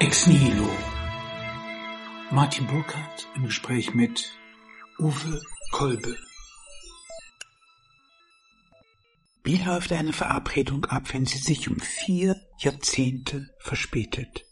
Ex Nihilo. Martin Burkhardt im Gespräch mit Uwe Kolbe. Wie läuft eine Verabredung ab, wenn sie sich um vier Jahrzehnte verspätet?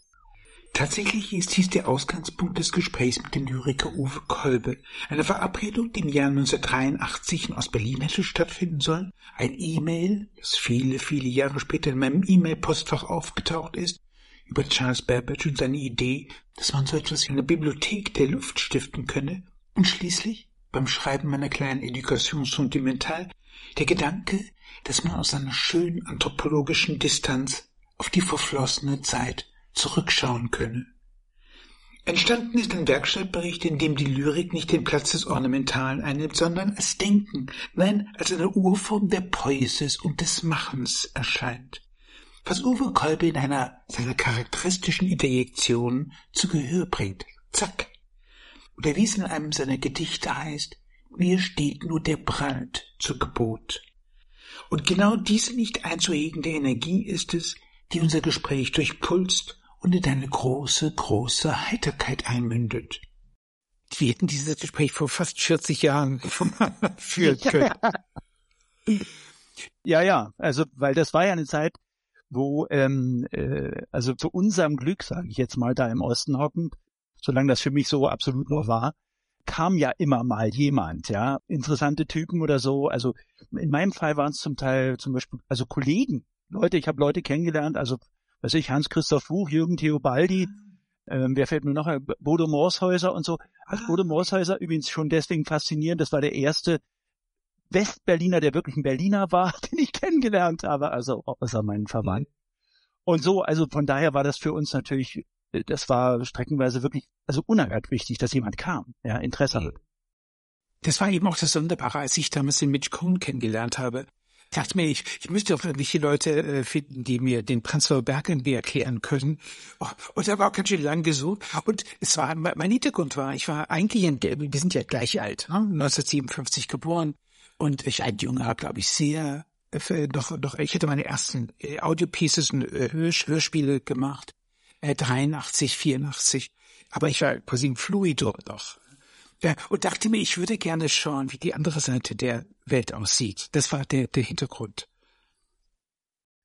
Tatsächlich ist dies der Ausgangspunkt des Gesprächs mit dem Lyriker Uwe Kolbe. Eine Verabredung, die im Jahr 1983 in Ostberlin hätte stattfinden sollen. Ein E-Mail, das viele, viele Jahre später in meinem E-Mail-Postfach aufgetaucht ist, über Charles Babbage und seine Idee, dass man so etwas wie eine Bibliothek der Luft stiften könne. Und schließlich, beim Schreiben meiner kleinen Education Sentimentale, der Gedanke, dass man aus einer schönen anthropologischen Distanz auf die verflossene Zeit zurückschauen könne. Entstanden ist ein Werkstattbericht, in dem die Lyrik nicht den Platz des Ornamentalen einnimmt, sondern als Denken, nein, als eine Urform der Poesis und des Machens erscheint. Was Uwe Kolbe in einer seiner charakteristischen Interjektionen zu Gehör bringt. Zack. Oder wie es in einem seiner Gedichte heißt, mir steht nur der Brand zu Gebot. Und genau diese nicht einzuhegende Energie ist es, die unser Gespräch durchpulst und in eine große, große Heiterkeit einmündet. Wir hätten dieses Gespräch vor fast 40 Jahren führen können. Ja, ja, also weil das war ja eine Zeit, wo ähm, äh, also zu unserem Glück, sage ich jetzt mal, da im Osten hockend, solange das für mich so absolut noch war, kam ja immer mal jemand, ja, interessante Typen oder so. Also in meinem Fall waren es zum Teil zum Beispiel, also Kollegen, Leute, ich habe Leute kennengelernt, also weiß ich, Hans-Christoph Buch, Jürgen Theobaldi, ähm, wer fällt mir noch, Bodo Morshäuser und so. Also Bodo Morshäuser übrigens schon deswegen faszinierend, das war der erste Westberliner, der wirklich ein Berliner war, den ich kennengelernt habe, also außer meinen Verwandten. Und so, also von daher war das für uns natürlich, äh, das war streckenweise wirklich, also unerhört wichtig, dass jemand kam, ja, Interesse hat. Das war eben auch das Sonderbare, als ich damals den Mitch Cohn kennengelernt habe. Ich dachte mir, ich, ich müsste doch irgendwelche Leute äh, finden, die mir den Prenzlauer Berg irgendwie erklären können. Oh, und er war auch ganz schön lang gesucht. Und es war, mein Hintergrund war, ich war eigentlich, in, wir sind ja gleich alt, ne? 1957 geboren. Und ich ein Junge, glaube ich, sehr, äh, doch, doch, ich hätte meine ersten äh, Audio-Pieces und äh, Hörspiele gemacht. Äh, 83, 84. Aber ich war quasi ein Fluido doch. Ja, und dachte mir, ich würde gerne schauen, wie die andere Seite der Welt aussieht. Das war der, der Hintergrund.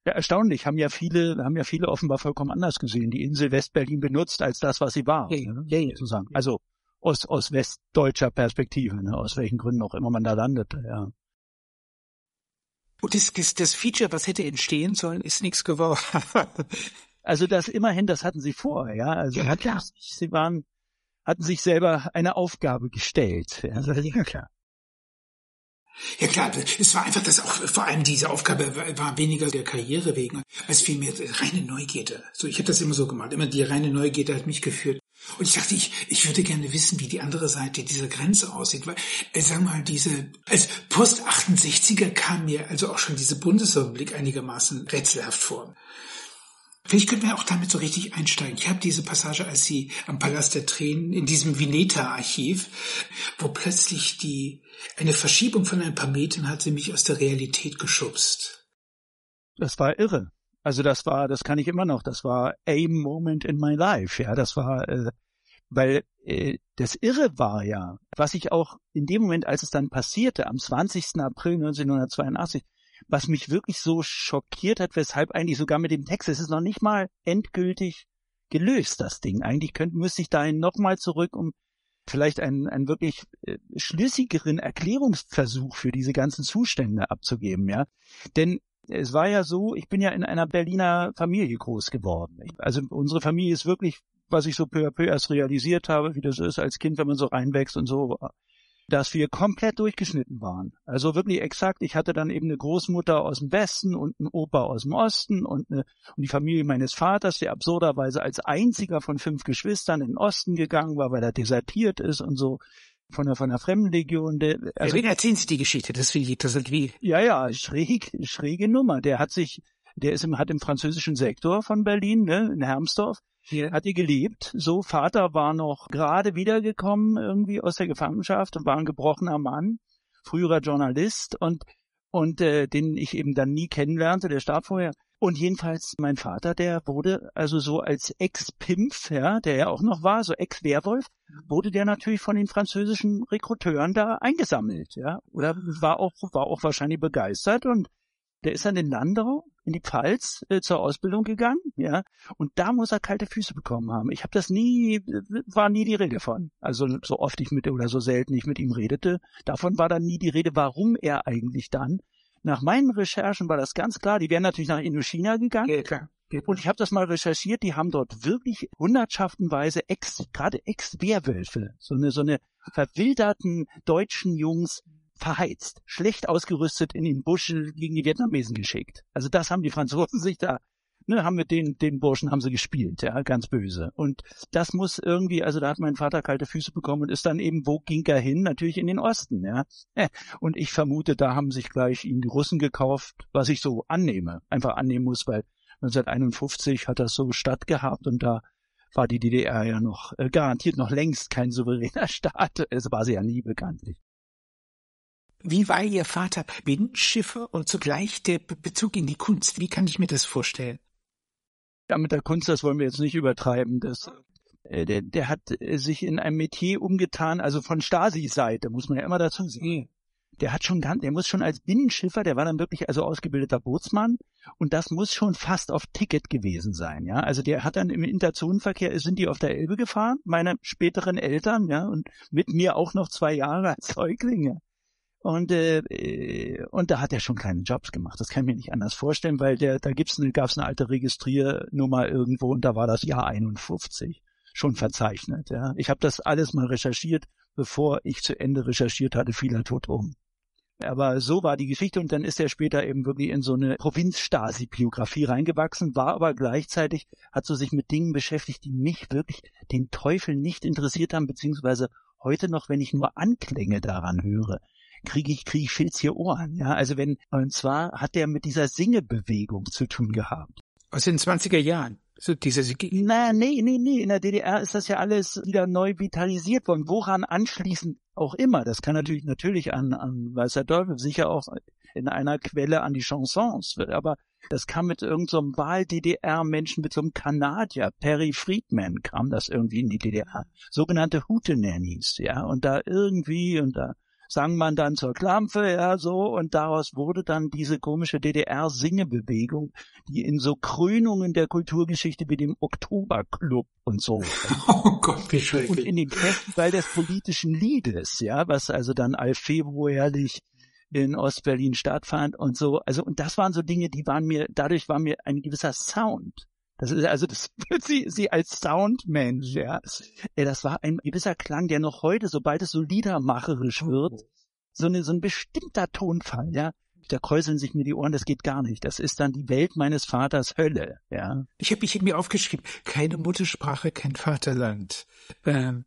Ja, erstaunlich. Haben ja viele, haben ja viele offenbar vollkommen anders gesehen. Die Insel Westberlin benutzt als das, was sie war. Ja, ne? ja, ja. Sozusagen. Also aus, aus westdeutscher Perspektive, ne? aus welchen Gründen auch immer man da landete, ja. Und das, das, das Feature, was hätte entstehen sollen, ist nichts geworden. also das immerhin, das hatten sie vor, ja. Also ja, klar. Sie waren hatten sich selber eine Aufgabe gestellt. Ja, ja klar. Ja klar, es war einfach das auch, vor allem diese Aufgabe war weniger der Karriere wegen, als vielmehr reine Neugierde. So, ich habe das immer so gemacht. Immer die reine Neugierde hat mich geführt. Und ich dachte, ich, ich würde gerne wissen, wie die andere Seite dieser Grenze aussieht. Weil, äh, wir mal, diese, als Post-68er kam mir also auch schon diese Bundesrepublik einigermaßen rätselhaft vor. Vielleicht können wir auch damit so richtig einsteigen. Ich habe diese Passage, als sie am Palast der Tränen in diesem Vineta-Archiv, wo plötzlich die eine Verschiebung von ein paar Metern hat sie mich aus der Realität geschubst. Das war irre. Also das war, das kann ich immer noch. Das war a moment in my life. Ja, das war, äh, weil äh, das Irre war ja, was ich auch in dem Moment, als es dann passierte, am 20. April 1982, was mich wirklich so schockiert hat, weshalb eigentlich sogar mit dem Text, es ist noch nicht mal endgültig gelöst, das Ding. Eigentlich könnte, müsste ich dahin nochmal zurück, um vielleicht einen, einen wirklich äh, schlüssigeren Erklärungsversuch für diese ganzen Zustände abzugeben, ja. Denn es war ja so, ich bin ja in einer Berliner Familie groß geworden. Also unsere Familie ist wirklich, was ich so peu à peu erst realisiert habe, wie das ist als Kind, wenn man so reinwächst und so, dass wir komplett durchgeschnitten waren. Also wirklich exakt. Ich hatte dann eben eine Großmutter aus dem Westen und einen Opa aus dem Osten und, eine, und die Familie meines Vaters, der absurderweise als einziger von fünf Geschwistern in den Osten gegangen war, weil er desertiert ist und so von der, von der Fremdenlegion. Der, also, ja, erzählen Sie die Geschichte, das ich, das wie. Ja, ja, schräg, schräge Nummer. Der hat sich, der ist im, hat im französischen Sektor von Berlin, ne, in Hermsdorf, hier hat die gelebt. So, Vater war noch gerade wiedergekommen irgendwie aus der Gefangenschaft und war ein gebrochener Mann, früherer Journalist und und äh, den ich eben dann nie kennenlernte, der starb vorher. Und jedenfalls mein Vater, der wurde also so als Ex-Pimpf, ja, der ja auch noch war, so Ex-Werwolf, wurde der natürlich von den französischen Rekruteuren da eingesammelt, ja, oder war auch war auch wahrscheinlich begeistert und der ist dann in Landau in die Pfalz äh, zur Ausbildung gegangen, ja, und da muss er kalte Füße bekommen haben. Ich habe das nie, war nie die Rede von. Also so oft ich mit oder so selten ich mit ihm redete, davon war dann nie die Rede, warum er eigentlich dann nach meinen Recherchen war das ganz klar, die wären natürlich nach Indochina gegangen. Ja, klar. Und ich habe das mal recherchiert, die haben dort wirklich hundertschaftenweise Ex, gerade Ex-Wehrwölfe, so eine, so eine verwilderten deutschen Jungs verheizt, schlecht ausgerüstet in den Busch gegen die Vietnamesen geschickt. Also das haben die Franzosen sich da ne, haben mit den, den Burschen haben sie gespielt, ja, ganz böse. Und das muss irgendwie, also da hat mein Vater kalte Füße bekommen und ist dann eben, wo ging er hin? Natürlich in den Osten, ja. Und ich vermute, da haben sich gleich ihn die Russen gekauft, was ich so annehme, einfach annehmen muss, weil 1951 hat das so stattgehabt und da war die DDR ja noch äh, garantiert noch längst kein souveräner Staat. Es war sie ja nie bekanntlich. Wie war Ihr Vater Binnenschiffer und zugleich der Bezug in die Kunst? Wie kann ich mir das vorstellen? Ja, mit der Kunst, das wollen wir jetzt nicht übertreiben. Das, äh, der, der hat äh, sich in einem Metier umgetan, also von Stasi-Seite, muss man ja immer dazu sehen. Der hat schon ganz, der muss schon als Binnenschiffer, der war dann wirklich also ausgebildeter Bootsmann und das muss schon fast auf Ticket gewesen sein, ja. Also der hat dann im Interzonenverkehr, sind die auf der Elbe gefahren, meine späteren Eltern, ja, und mit mir auch noch zwei Jahre als Säuglinge. Und, äh, äh, und da hat er schon keine Jobs gemacht. Das kann ich mir nicht anders vorstellen, weil der, da gibt's eine, gab's eine alte Registriernummer irgendwo und da war das Jahr 51 schon verzeichnet. Ja. Ich habe das alles mal recherchiert, bevor ich zu Ende recherchiert hatte, fiel er tot um. Aber so war die Geschichte und dann ist er später eben wirklich in so eine Provinz-Stasi-Biografie reingewachsen, war aber gleichzeitig, hat so sich mit Dingen beschäftigt, die mich wirklich den Teufel nicht interessiert haben, beziehungsweise heute noch, wenn ich nur Anklänge daran höre, kriege ich, kriege ich filzige Ohren. Ja, also wenn, und zwar hat der mit dieser Singebewegung zu tun gehabt. Aus den 20er Jahren. So diese Na, nee, nee, nee. In der DDR ist das ja alles wieder neu vitalisiert worden. Woran anschließend auch immer. Das kann natürlich, natürlich an, an Weißer Teufel, sicher auch in einer Quelle an die Chansons. Aber das kam mit irgendeinem so Wahl-DDR-Menschen, mit so einem Kanadier, Perry Friedman, kam das irgendwie in die DDR. Sogenannte Hootenannies, ja. Und da irgendwie, und da sang man dann zur Klampfe, ja, so, und daraus wurde dann diese komische DDR-Singebewegung, die in so Krönungen der Kulturgeschichte wie dem Oktoberclub und so. Oh Gott, wie schrecklich. Und in dem Festival des politischen Liedes, ja, was also dann allfebruärlich in Ostberlin stattfand und so. Also, und das waren so Dinge, die waren mir, dadurch war mir ein gewisser Sound das ist also das sie sie als Soundmensch, ja. Das war ein gewisser Klang, der noch heute, sobald es so liedermacherisch wird, so eine so ein bestimmter Tonfall, ja. Da kräuseln sich mir die Ohren, das geht gar nicht. Das ist dann die Welt meines Vaters Hölle, ja. Ich habe mich mir aufgeschrieben, keine Muttersprache, kein Vaterland. Ähm,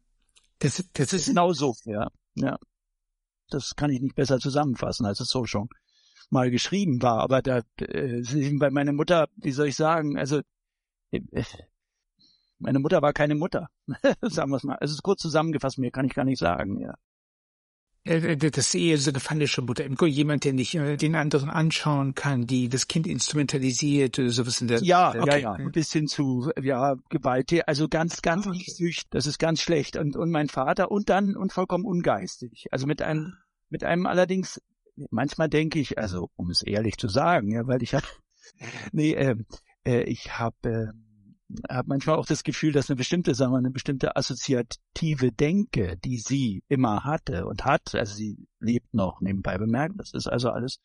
das, das ist genau so, ja, ja. Das kann ich nicht besser zusammenfassen, als es so schon mal geschrieben war. Aber da, äh, bei meiner Mutter, wie soll ich sagen, also meine Mutter war keine Mutter, sagen wir es mal. Es ist kurz zusammengefasst, mehr kann ich gar nicht sagen, ja. Das ist eher so eine falsche Mutter. Jemand, der nicht äh, den anderen anschauen kann, die das Kind instrumentalisiert sowas in der. Ja, okay. ja, ja. Bis hin zu, ja, Gewalt. Also ganz, ganz okay. sücht. Das ist ganz schlecht. Und, und mein Vater und dann, und vollkommen ungeistig. Also mit einem, mit einem allerdings, manchmal denke ich, also, um es ehrlich zu sagen, ja, weil ich habe, nee, äh, äh, ich habe äh, hab manchmal auch das Gefühl, dass eine bestimmte, sagen wir, eine bestimmte assoziative Denke, die sie immer hatte und hat, also sie lebt noch nebenbei bemerkt, das ist also alles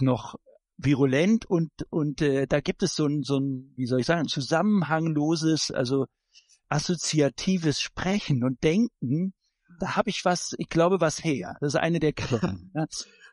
noch virulent und und äh, da gibt es so ein so ein wie soll ich sagen zusammenhangloses also assoziatives Sprechen und Denken da habe ich was ich glaube was her das ist eine der Quellen ja.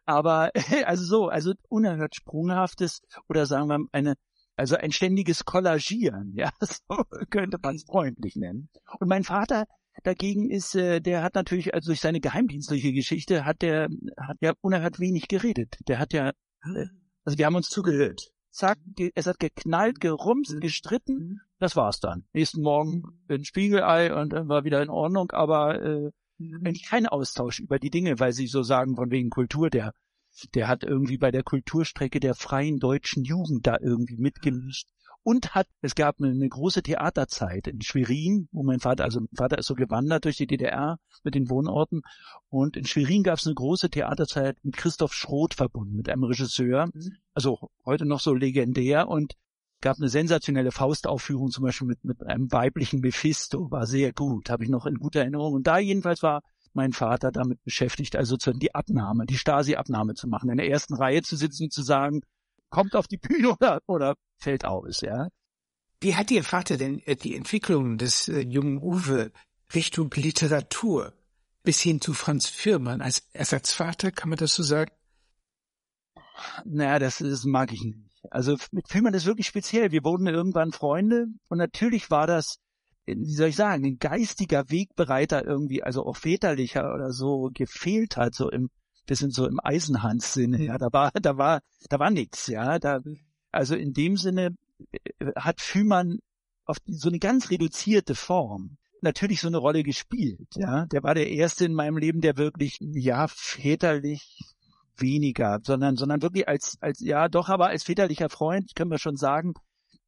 aber also so also unerhört sprunghaftes oder sagen wir eine also ein ständiges Kollagieren, ja, so könnte man es freundlich nennen. Und mein Vater dagegen ist, äh, der hat natürlich, also durch seine geheimdienstliche Geschichte, hat der, hat ja unerhört wenig geredet. Der hat ja, äh, also wir haben uns zugehört. Zack, es hat geknallt, gerumst, gestritten, das war's dann. Nächsten Morgen ein Spiegelei und dann war wieder in Ordnung, aber äh, eigentlich kein Austausch über die Dinge, weil sie so sagen, von wegen Kultur, der der hat irgendwie bei der Kulturstrecke der freien deutschen Jugend da irgendwie mitgemischt und hat, es gab eine, große Theaterzeit in Schwerin, wo mein Vater, also mein Vater ist so gewandert durch die DDR mit den Wohnorten und in Schwerin gab es eine große Theaterzeit mit Christoph Schroth verbunden, mit einem Regisseur, also heute noch so legendär und gab eine sensationelle Faustaufführung zum Beispiel mit, mit einem weiblichen Mephisto, war sehr gut, habe ich noch in guter Erinnerung. Und da jedenfalls war mein Vater damit beschäftigt, also sozusagen die Abnahme, die Stasi-Abnahme zu machen, in der ersten Reihe zu sitzen und zu sagen, kommt auf die Bühne oder, oder fällt aus, ja. Wie hat Ihr Vater denn äh, die Entwicklung des äh, jungen Uwe Richtung Literatur bis hin zu Franz Firmann als Ersatzvater, kann man das so sagen? Naja, das, das mag ich nicht. Also mit Firmann ist wirklich speziell. Wir wurden irgendwann Freunde und natürlich war das, wie soll ich sagen, ein geistiger Wegbereiter irgendwie, also auch väterlicher oder so gefehlt hat, so im sind so im Eisenhans-Sinne, ja, da war, da war, da war nichts, ja, da, also in dem Sinne äh, hat Fühmann auf so eine ganz reduzierte Form natürlich so eine Rolle gespielt, ja. Der war der erste in meinem Leben, der wirklich, ja, väterlich weniger, sondern, sondern wirklich als, als, ja, doch, aber als väterlicher Freund, können wir schon sagen,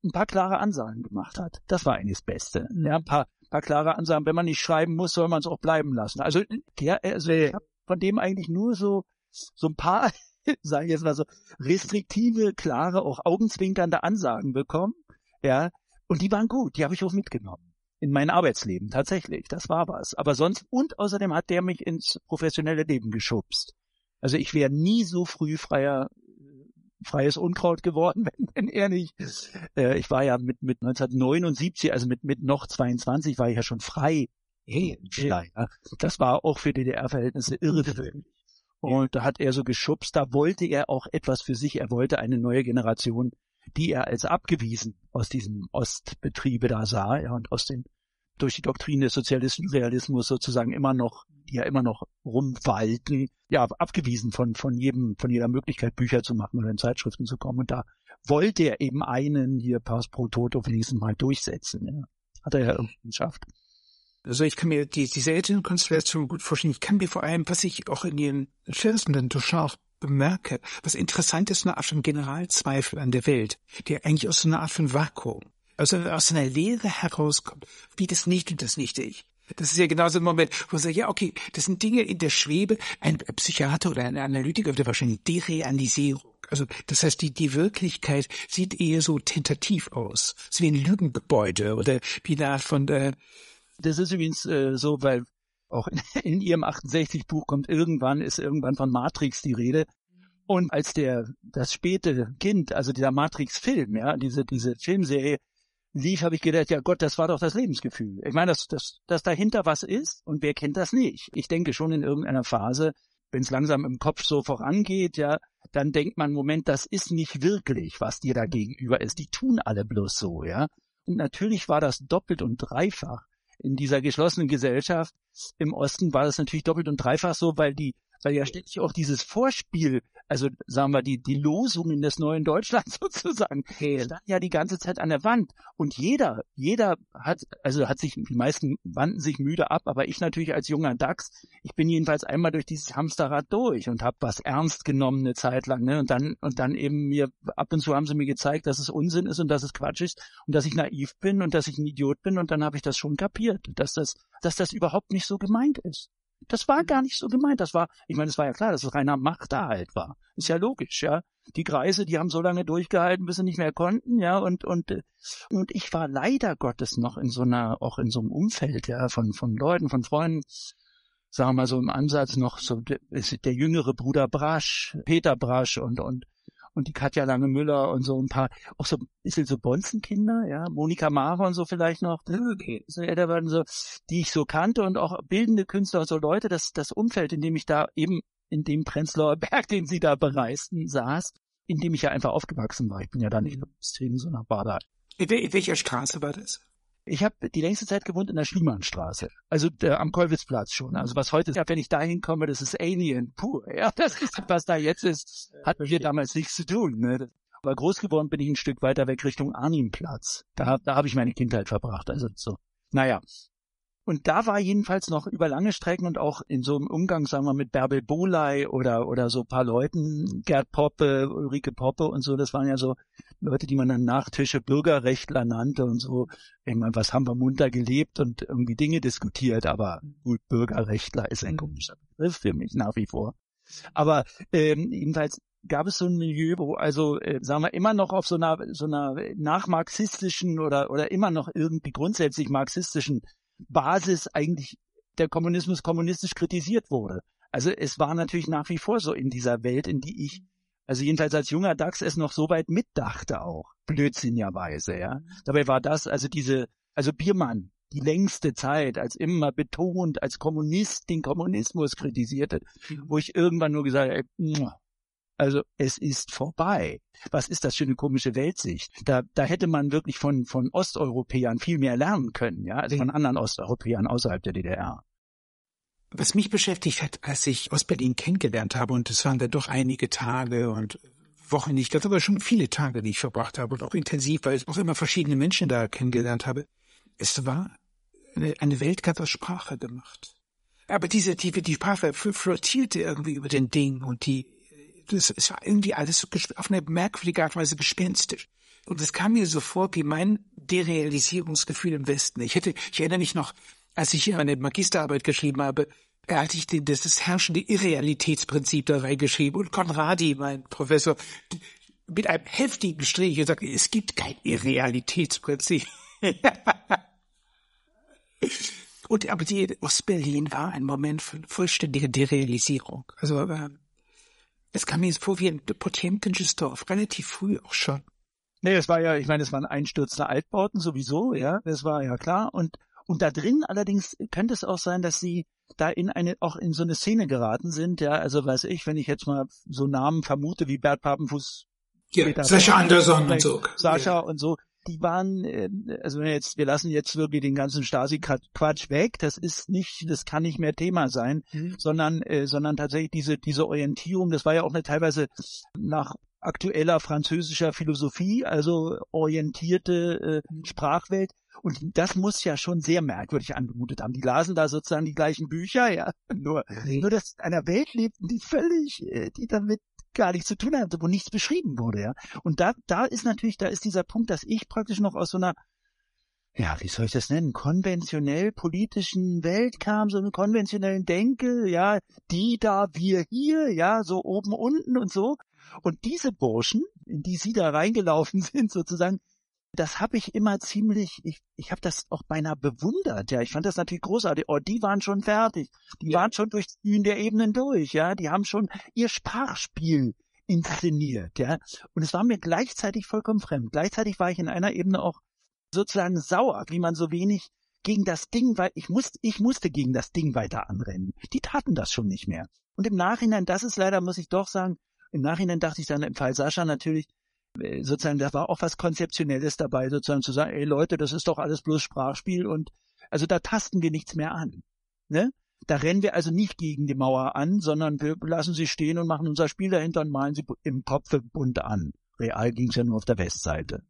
ein paar klare Ansagen gemacht hat. Das war eigentlich das Beste. Ja, ein paar, paar klare Ansagen. Wenn man nicht schreiben muss, soll man es auch bleiben lassen. Also, ja, also ich habe von dem eigentlich nur so, so ein paar, sage ich jetzt mal so, restriktive, klare, auch augenzwinkernde Ansagen bekommen. Ja, und die waren gut, die habe ich auch mitgenommen. In mein Arbeitsleben, tatsächlich, das war was. Aber sonst, und außerdem hat der mich ins professionelle Leben geschubst. Also ich wäre nie so früh freier, freies Unkraut geworden, wenn, wenn er nicht. Äh, ich war ja mit, mit 1979, also mit, mit noch 22 war ich ja schon frei hey, ja. Das war auch für DDR-Verhältnisse irrewöhnlich. Und da hat er so geschubst, da wollte er auch etwas für sich, er wollte eine neue Generation, die er als abgewiesen aus diesem Ostbetriebe da sah, ja, und aus den, durch die Doktrin des sozialistischen Realismus sozusagen immer noch, die ja immer noch rumwalten, ja, abgewiesen von, von jedem, von jeder Möglichkeit, Bücher zu machen oder in Zeitschriften zu kommen. Und da wollte er eben einen hier Pass pro Toto wenigstens mal durchsetzen, ja. Hat er ja irgendwie geschafft. Also ich kann mir die, diese älteren Konstellationen gut vorstellen. Ich kann mir vor allem, was ich auch in ihren Versen dann scharf bemerke, was interessant ist, eine Art von Generalzweifel an der Welt, der eigentlich aus so einer Art von Vakuum, also aus einer Lehre herauskommt, wie das nicht und das nicht ich. Das ist ja genauso ein Moment, wo man sagt, ja, okay, das sind Dinge in der Schwebe. Ein Psychiater oder ein Analytiker würde wahrscheinlich Derealisierung. Also, das heißt, die, die Wirklichkeit sieht eher so tentativ aus. Es ist wie ein Lügengebäude oder wie eine Art von, äh, das ist übrigens äh, so, weil auch in, in ihrem 68-Buch kommt irgendwann, ist irgendwann von Matrix die Rede. Und als der, das späte Kind, also dieser Matrix-Film, ja, diese, diese Filmserie lief, habe ich gedacht, ja Gott, das war doch das Lebensgefühl. Ich meine, dass, dass, dass dahinter was ist und wer kennt das nicht? Ich denke schon in irgendeiner Phase, wenn es langsam im Kopf so vorangeht, ja, dann denkt man, Moment, das ist nicht wirklich, was dir da gegenüber ist. Die tun alle bloß so, ja. Und natürlich war das doppelt und dreifach in dieser geschlossenen Gesellschaft im Osten war das natürlich doppelt und dreifach so, weil die weil ja ständig auch dieses Vorspiel, also sagen wir die die Losungen des neuen Deutschlands sozusagen, stand ja die ganze Zeit an der Wand. Und jeder jeder hat also hat sich die meisten wandten sich müde ab, aber ich natürlich als junger Dachs, ich bin jedenfalls einmal durch dieses Hamsterrad durch und habe was ernst genommen eine Zeit lang, ne? Und dann und dann eben mir ab und zu haben sie mir gezeigt, dass es Unsinn ist und dass es Quatsch ist und dass ich naiv bin und dass ich ein Idiot bin und dann habe ich das schon kapiert, dass das dass das überhaupt nicht so gemeint ist. Das war gar nicht so gemeint. Das war, ich meine, es war ja klar, dass es reiner Machterhalt war. Ist ja logisch, ja. Die Kreise, die haben so lange durchgehalten, bis sie nicht mehr konnten, ja. Und und und ich war leider Gottes noch in so einer, auch in so einem Umfeld, ja, von von Leuten, von Freunden, sagen wir mal so im Ansatz noch so der, der jüngere Bruder Brasch, Peter Brasch und und und die Katja Lange-Müller und so ein paar, auch so ein bisschen so Bonzenkinder, ja, Monika Mara und so vielleicht noch, so so, die ich so kannte und auch bildende Künstler so Leute, das, das Umfeld, in dem ich da eben in dem Prenzlauer Berg, den sie da bereisten, saß, in dem ich ja einfach aufgewachsen war. Ich bin ja da nicht in so einer Bader. In welcher Straße war das? Ich habe die längste Zeit gewohnt in der Schliemannstraße, also äh, am Kollwitzplatz schon. Also was heute ist, ja, wenn ich da hinkomme, das ist Alien pur. Ja, das ist, was da jetzt ist, hatten wir damals nichts zu tun. Ne? Aber groß geworden bin ich ein Stück weiter weg Richtung Arnimplatz. Da, da habe ich meine Kindheit verbracht. Also so. Naja. Und da war jedenfalls noch über lange Strecken und auch in so einem Umgang, sagen wir, mit Bärbel Boley oder, oder so paar Leuten, Gerd Poppe, Ulrike Poppe und so, das waren ja so Leute, die man dann nach Tische Bürgerrechtler nannte und so. Ich meine, was haben wir munter gelebt und irgendwie Dinge diskutiert, aber gut, Bürgerrechtler ist ein komischer Begriff für mich nach wie vor. Aber ähm, jedenfalls gab es so ein Milieu, wo also, äh, sagen wir, immer noch auf so einer, so einer nachmarxistischen oder, oder immer noch irgendwie grundsätzlich marxistischen Basis eigentlich der Kommunismus kommunistisch kritisiert wurde. Also es war natürlich nach wie vor so in dieser Welt, in die ich, also jedenfalls als junger DAX es noch so weit mitdachte auch, blödsinnigerweise, ja. Dabei war das, also diese, also Biermann, die längste Zeit als immer betont, als Kommunist den Kommunismus kritisierte, mhm. wo ich irgendwann nur gesagt habe, also es ist vorbei. Was ist das für eine komische Weltsicht? Da, da hätte man wirklich von, von Osteuropäern viel mehr lernen können, ja, also von anderen Osteuropäern außerhalb der DDR. Was mich beschäftigt hat, als ich Ostberlin kennengelernt habe, und es waren da doch einige Tage und Wochen nicht, das aber schon viele Tage, die ich verbracht habe und auch intensiv, weil ich auch immer verschiedene Menschen da kennengelernt habe. Es war eine, eine Welt ganz aus Sprache gemacht. Aber diese, die, die Sprache flottierte irgendwie über den Ding und die das, war irgendwie alles auf eine merkwürdige Art und Weise gespenstisch. Und es kam mir so vor wie mein Derealisierungsgefühl im Westen. Ich hätte, ich erinnere mich noch, als ich hier meine Magisterarbeit geschrieben habe, hatte ich den, das, das herrschende Irrealitätsprinzip da reingeschrieben und Konradi, mein Professor, mit einem heftigen Strich gesagt, es gibt kein Irrealitätsprinzip. und aber die Ostberlin war ein Moment von vollständiger Derealisierung. Also äh, es kam mir vor wie ein Potemkinsches Dorf, relativ früh auch schon. Nee, es war ja, ich meine, es waren einstürzende Altbauten sowieso, ja, das war ja klar. Und, und da drin allerdings könnte es auch sein, dass sie da in eine, auch in so eine Szene geraten sind, ja, also weiß ich, wenn ich jetzt mal so Namen vermute wie Bert Papenfuß. Ja, Sascha Anderson und so. Sascha ja. und so die waren, äh, also jetzt, wir lassen jetzt wirklich den ganzen Stasi-Quatsch weg, das ist nicht, das kann nicht mehr Thema sein, mhm. sondern, äh, sondern tatsächlich diese, diese Orientierung, das war ja auch eine teilweise nach aktueller französischer Philosophie, also orientierte äh, mhm. Sprachwelt. Und das muss ja schon sehr merkwürdig angemutet haben. Die lasen da sozusagen die gleichen Bücher, ja. Nur, nur dass in einer Welt lebten, die völlig, äh, die damit gar nichts zu tun hatte, wo nichts beschrieben wurde, ja. Und da, da ist natürlich, da ist dieser Punkt, dass ich praktisch noch aus so einer, ja, wie soll ich das nennen, konventionell politischen Welt kam, so eine konventionellen Denke, ja, die da, wir hier, ja, so oben, unten und so. Und diese Burschen, in die sie da reingelaufen sind, sozusagen, das habe ich immer ziemlich, ich, ich habe das auch beinahe bewundert, ja. Ich fand das natürlich großartig. Oh, die waren schon fertig. Die ja. waren schon durch Bühnen der Ebenen durch, ja. Die haben schon ihr Sprachspiel inszeniert, ja. Und es war mir gleichzeitig vollkommen fremd. Gleichzeitig war ich in einer Ebene auch sozusagen sauer, wie man so wenig gegen das Ding, weil ich musste, ich musste gegen das Ding weiter anrennen. Die taten das schon nicht mehr. Und im Nachhinein, das ist leider, muss ich doch sagen, im Nachhinein dachte ich dann im Fall Sascha natürlich, sozusagen, da war auch was Konzeptionelles dabei, sozusagen zu sagen, ey Leute, das ist doch alles bloß Sprachspiel und also da tasten wir nichts mehr an. Ne? Da rennen wir also nicht gegen die Mauer an, sondern wir lassen sie stehen und machen unser Spiel dahinter und malen sie im Kopf bunt an. Real ging es ja nur auf der Westseite.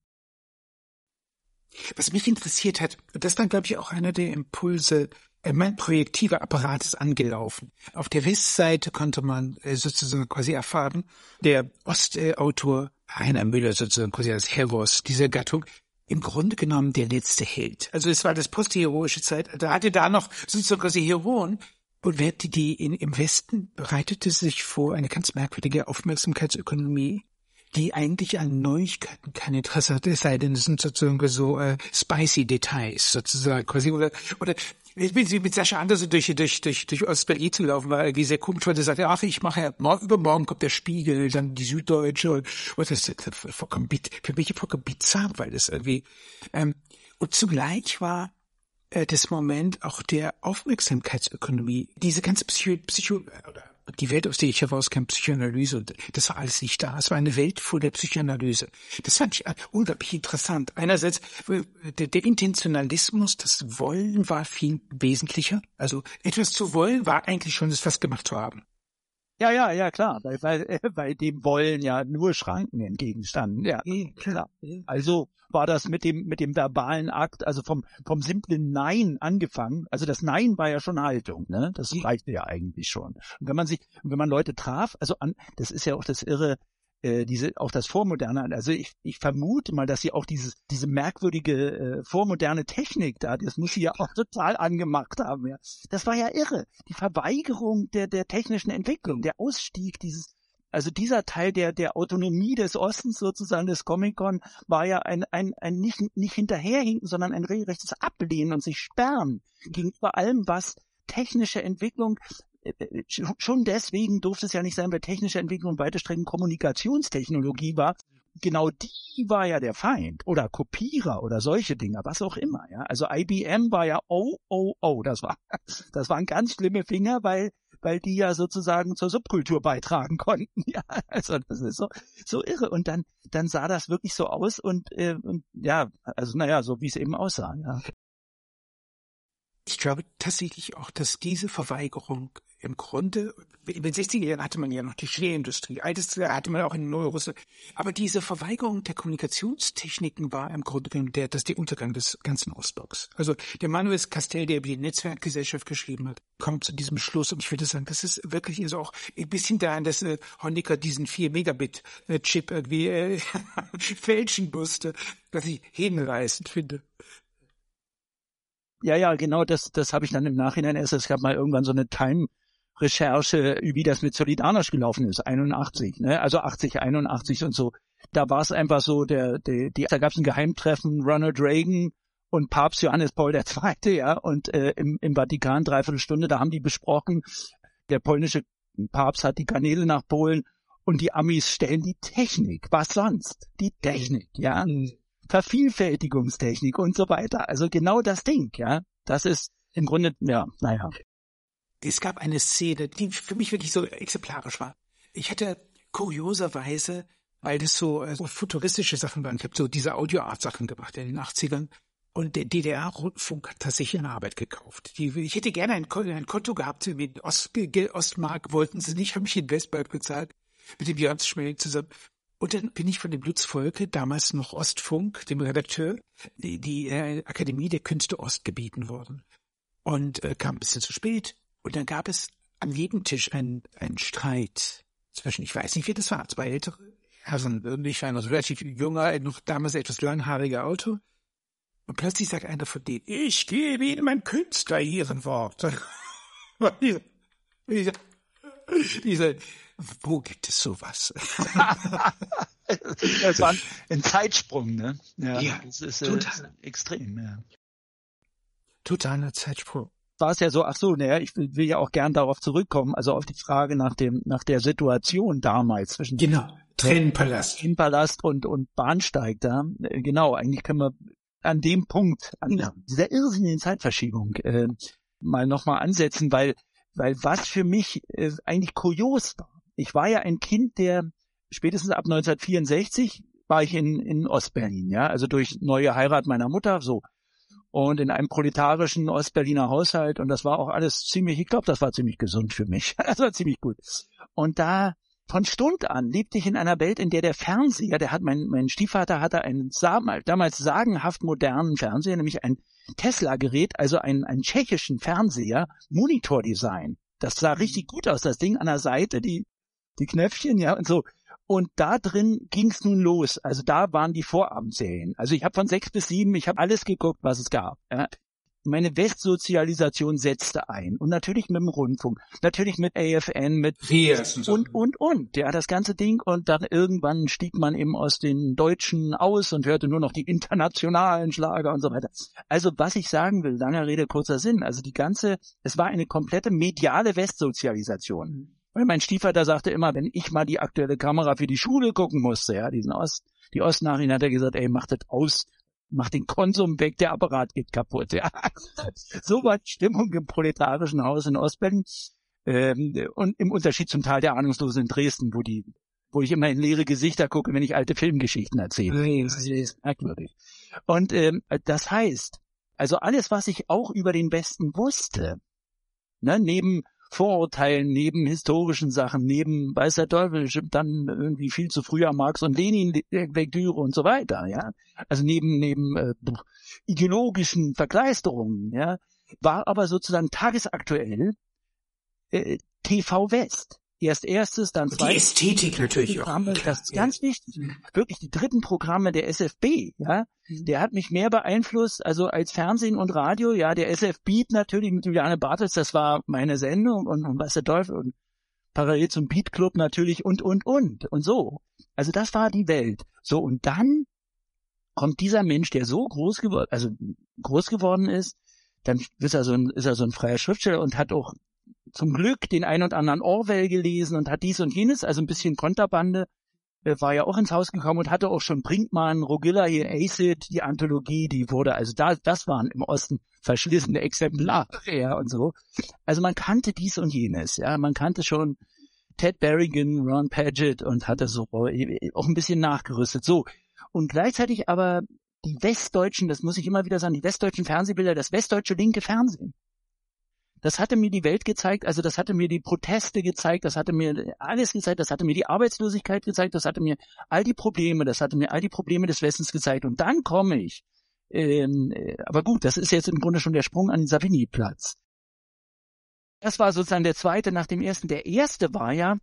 Was mich interessiert hat, das war, glaube ich, auch einer der Impulse, äh, mein projektiver Apparat ist angelaufen. Auf der Westseite konnte man äh, sozusagen quasi erfahren, der Ostautor Heiner Müller sozusagen quasi als Heros dieser Gattung, im Grunde genommen der letzte Held. Also es war das postheroische Zeit, da hatte da noch sozusagen quasi Heroen, und die, die in, im Westen bereitete sich vor eine ganz merkwürdige Aufmerksamkeitsökonomie, die eigentlich an Neuigkeiten kein Interesse hatte, es sei denn, es sind sozusagen so äh, spicy Details sozusagen quasi oder oder ich bin mit Sascha Andersen durch, durch, durch, durch Ostberlin zu laufen, war. Irgendwie sehr komisch, weil er sagte, ach, ich mache ja, morgen, übermorgen kommt der Spiegel, dann die Süddeutsche und, und das ist vollkommen, für mich vollkommen bizarr, weil das irgendwie, ähm, und zugleich war äh, das Moment auch der Aufmerksamkeitsökonomie, diese ganze Psycho, Psycho oder die Welt, aus der ich herauskam, Psychoanalyse, und das war alles nicht da. Es war eine Welt vor der Psychoanalyse. Das fand ich unglaublich interessant. Einerseits, der, der Intentionalismus, das Wollen war viel wesentlicher. Also etwas zu wollen war eigentlich schon das fast gemacht zu haben. Ja, ja, ja, klar, weil, weil, weil dem Wollen ja nur Schranken entgegenstanden. Ja, klar. Also war das mit dem, mit dem verbalen Akt, also vom, vom simplen Nein angefangen. Also das Nein war ja schon Haltung, ne? Das reichte ja eigentlich schon. Und wenn man sich, wenn man Leute traf, also an, das ist ja auch das Irre, äh, diese auch das Vormoderne, also ich, ich vermute mal, dass sie auch dieses diese merkwürdige äh, vormoderne Technik da, das muss sie ja auch total angemacht haben. Ja. Das war ja irre. Die Verweigerung der der technischen Entwicklung, der Ausstieg dieses also dieser Teil der der Autonomie des Ostens sozusagen des Comic-Con war ja ein ein ein nicht nicht hinterherhinken, sondern ein regelrechtes Ablehnen und sich sperren gegenüber allem, was technische Entwicklung schon deswegen durfte es ja nicht sein, weil technische Entwicklung weite Strecken Kommunikationstechnologie war. Genau die war ja der Feind oder Kopierer oder solche Dinge, was auch immer. Ja, also IBM war ja oh oh oh, das war das waren ganz schlimme Finger, weil weil die ja sozusagen zur Subkultur beitragen konnten. Ja, also das ist so so irre. Und dann dann sah das wirklich so aus und, äh, und ja, also naja, so wie es eben aussah. Ja. Ich glaube tatsächlich auch, dass diese Verweigerung im Grunde, in den 60er Jahren hatte man ja noch die Schwerindustrie, altes hatte man auch in Neurussland, aber diese Verweigerung der Kommunikationstechniken war im Grunde genommen der, das der Untergang des ganzen Ostblocks. Also der Manuel Castell, der über die Netzwerkgesellschaft geschrieben hat, kommt zu diesem Schluss und ich würde sagen, das ist wirklich also auch ein bisschen daran, dass äh, Honecker diesen 4 Megabit äh, Chip irgendwie äh, fälschen musste, was ich hinreißend finde. Ja, ja, genau, das, das habe ich dann im Nachhinein erst. Es gab mal irgendwann so eine Time-Recherche, wie das mit Solidarność gelaufen ist, 81, ne? Also 80, 81 und so. Da war es einfach so, der, der, die, da gab es ein Geheimtreffen, Ronald Reagan und Papst Johannes Paul II., ja, und äh, im, im Vatikan dreiviertel Stunde, da haben die besprochen, der polnische Papst hat die Kanäle nach Polen und die Amis stellen die Technik. Was sonst? Die Technik, ja. Vervielfältigungstechnik und so weiter. Also genau das Ding, ja. Das ist im Grunde, ja, naja. Es gab eine Szene, die für mich wirklich so exemplarisch war. Ich hatte kurioserweise, weil das so, äh, so futuristische Sachen waren, ich habe so diese Audio-Art-Sachen gemacht in den 80ern. Und der DDR-Rundfunk hat tatsächlich eine Arbeit gekauft. Die, ich hätte gerne ein, ein Konto gehabt mit Ost, Ostmark, wollten sie nicht, haben mich in Westberg bezahlt, mit dem Jörn Schmeling zusammen. Und dann bin ich von dem Blutsvolke, damals noch Ostfunk, dem Redakteur, die, die äh, Akademie der Künste Ost gebeten worden. Und äh, kam ein bisschen zu spät. Und dann gab es an jedem Tisch einen, einen Streit zwischen, ich weiß nicht, wie das war, zwei ältere Herren. Und ich war noch relativ junger, noch damals etwas langhaariger Auto. Und plötzlich sagt einer von denen, ich gebe Ihnen mein Künstler Ehrenwort. diese, diese, wo gibt es sowas? das war ein Zeitsprung, ne? Ja, ja das ist äh, extrem, ja. Totaler Zeitsprung. War es ja so, ach so, naja, ich will, will ja auch gern darauf zurückkommen, also auf die Frage nach dem, nach der Situation damals zwischen genau. Trennenpalast. Trennenpalast und, und Bahnsteig da. Äh, genau, eigentlich können wir an dem Punkt, an ja. dieser irrsinnigen Zeitverschiebung, äh, mal nochmal ansetzen, weil, weil was für mich äh, eigentlich kurios war, ich war ja ein Kind, der spätestens ab 1964 war ich in, in Ostberlin, ja, also durch neue Heirat meiner Mutter, so. Und in einem proletarischen Ostberliner Haushalt und das war auch alles ziemlich, ich glaube, das war ziemlich gesund für mich. Das war ziemlich gut. Und da von Stund an lebte ich in einer Welt, in der der Fernseher, der hat mein, mein Stiefvater hatte einen damals sagenhaft modernen Fernseher, nämlich ein Tesla-Gerät, also einen, einen tschechischen Fernseher, Monitordesign. Das sah richtig gut aus, das Ding an der Seite, die die Knöpfchen, ja, und so. Und da drin ging's nun los. Also da waren die Vorabendserien. Also ich habe von sechs bis sieben, ich habe alles geguckt, was es gab. Ja. Meine Westsozialisation setzte ein. Und natürlich mit dem Rundfunk. Natürlich mit AFN, mit und, und, und, und. Ja, das ganze Ding. Und dann irgendwann stieg man eben aus den Deutschen aus und hörte nur noch die internationalen Schlager und so weiter. Also was ich sagen will, langer Rede, kurzer Sinn. Also die ganze, es war eine komplette mediale Westsozialisation. Weil mein Stiefvater sagte immer, wenn ich mal die aktuelle Kamera für die Schule gucken musste, ja, diesen Ost, die Ostnachrichten hat er gesagt, ey, mach das aus, mach den Konsum weg, der Apparat geht kaputt, ja. so war die Stimmung im proletarischen Haus in Ostberlin. Ähm, und im Unterschied zum Teil der Ahnungslosen in Dresden, wo die, wo ich immer in leere Gesichter gucke, wenn ich alte Filmgeschichten erzähle. Das ist merkwürdig. Und ähm, das heißt, also alles, was ich auch über den Westen wusste, ne, neben Vorurteilen, neben historischen Sachen, neben weiß der Teufel, dann irgendwie viel zu früher Marx und Lenin Lektüre und so weiter, ja. Also neben neben äh, ideologischen Verkleisterungen, ja, war aber sozusagen tagesaktuell äh, TV West. Erst erstes, dann zweites. Die Ästhetik natürlich Programme, auch. Das ist ganz wichtig. Wirklich die dritten Programme der SFB, ja. Mhm. Der hat mich mehr beeinflusst, also als Fernsehen und Radio, ja. Der SF Beat natürlich mit Juliane Bartels, das war meine Sendung und, und was der Teufel und parallel zum Beat Club natürlich und, und, und und so. Also das war die Welt. So, und dann kommt dieser Mensch, der so groß geworden, also groß geworden ist, dann ist er so ein, ist er so ein freier Schriftsteller und hat auch zum Glück den ein und anderen Orwell gelesen und hat dies und jenes, also ein bisschen Konterbande, äh, war ja auch ins Haus gekommen und hatte auch schon Brinkmann, Rogilla hier, Acid, die Anthologie, die wurde, also da, das waren im Osten verschlissene Exemplare ja, und so. Also man kannte dies und jenes, ja, man kannte schon Ted Berrigan, Ron Paget und hatte so äh, auch ein bisschen nachgerüstet. So. Und gleichzeitig aber die westdeutschen, das muss ich immer wieder sagen, die westdeutschen Fernsehbilder, das westdeutsche linke Fernsehen das hatte mir die Welt gezeigt, also das hatte mir die Proteste gezeigt, das hatte mir alles gezeigt, das hatte mir die Arbeitslosigkeit gezeigt, das hatte mir all die Probleme, das hatte mir all die Probleme des Westens gezeigt. Und dann komme ich, ähm, äh, aber gut, das ist jetzt im Grunde schon der Sprung an den Savigny-Platz. Das war sozusagen der zweite nach dem ersten. Der erste war ja,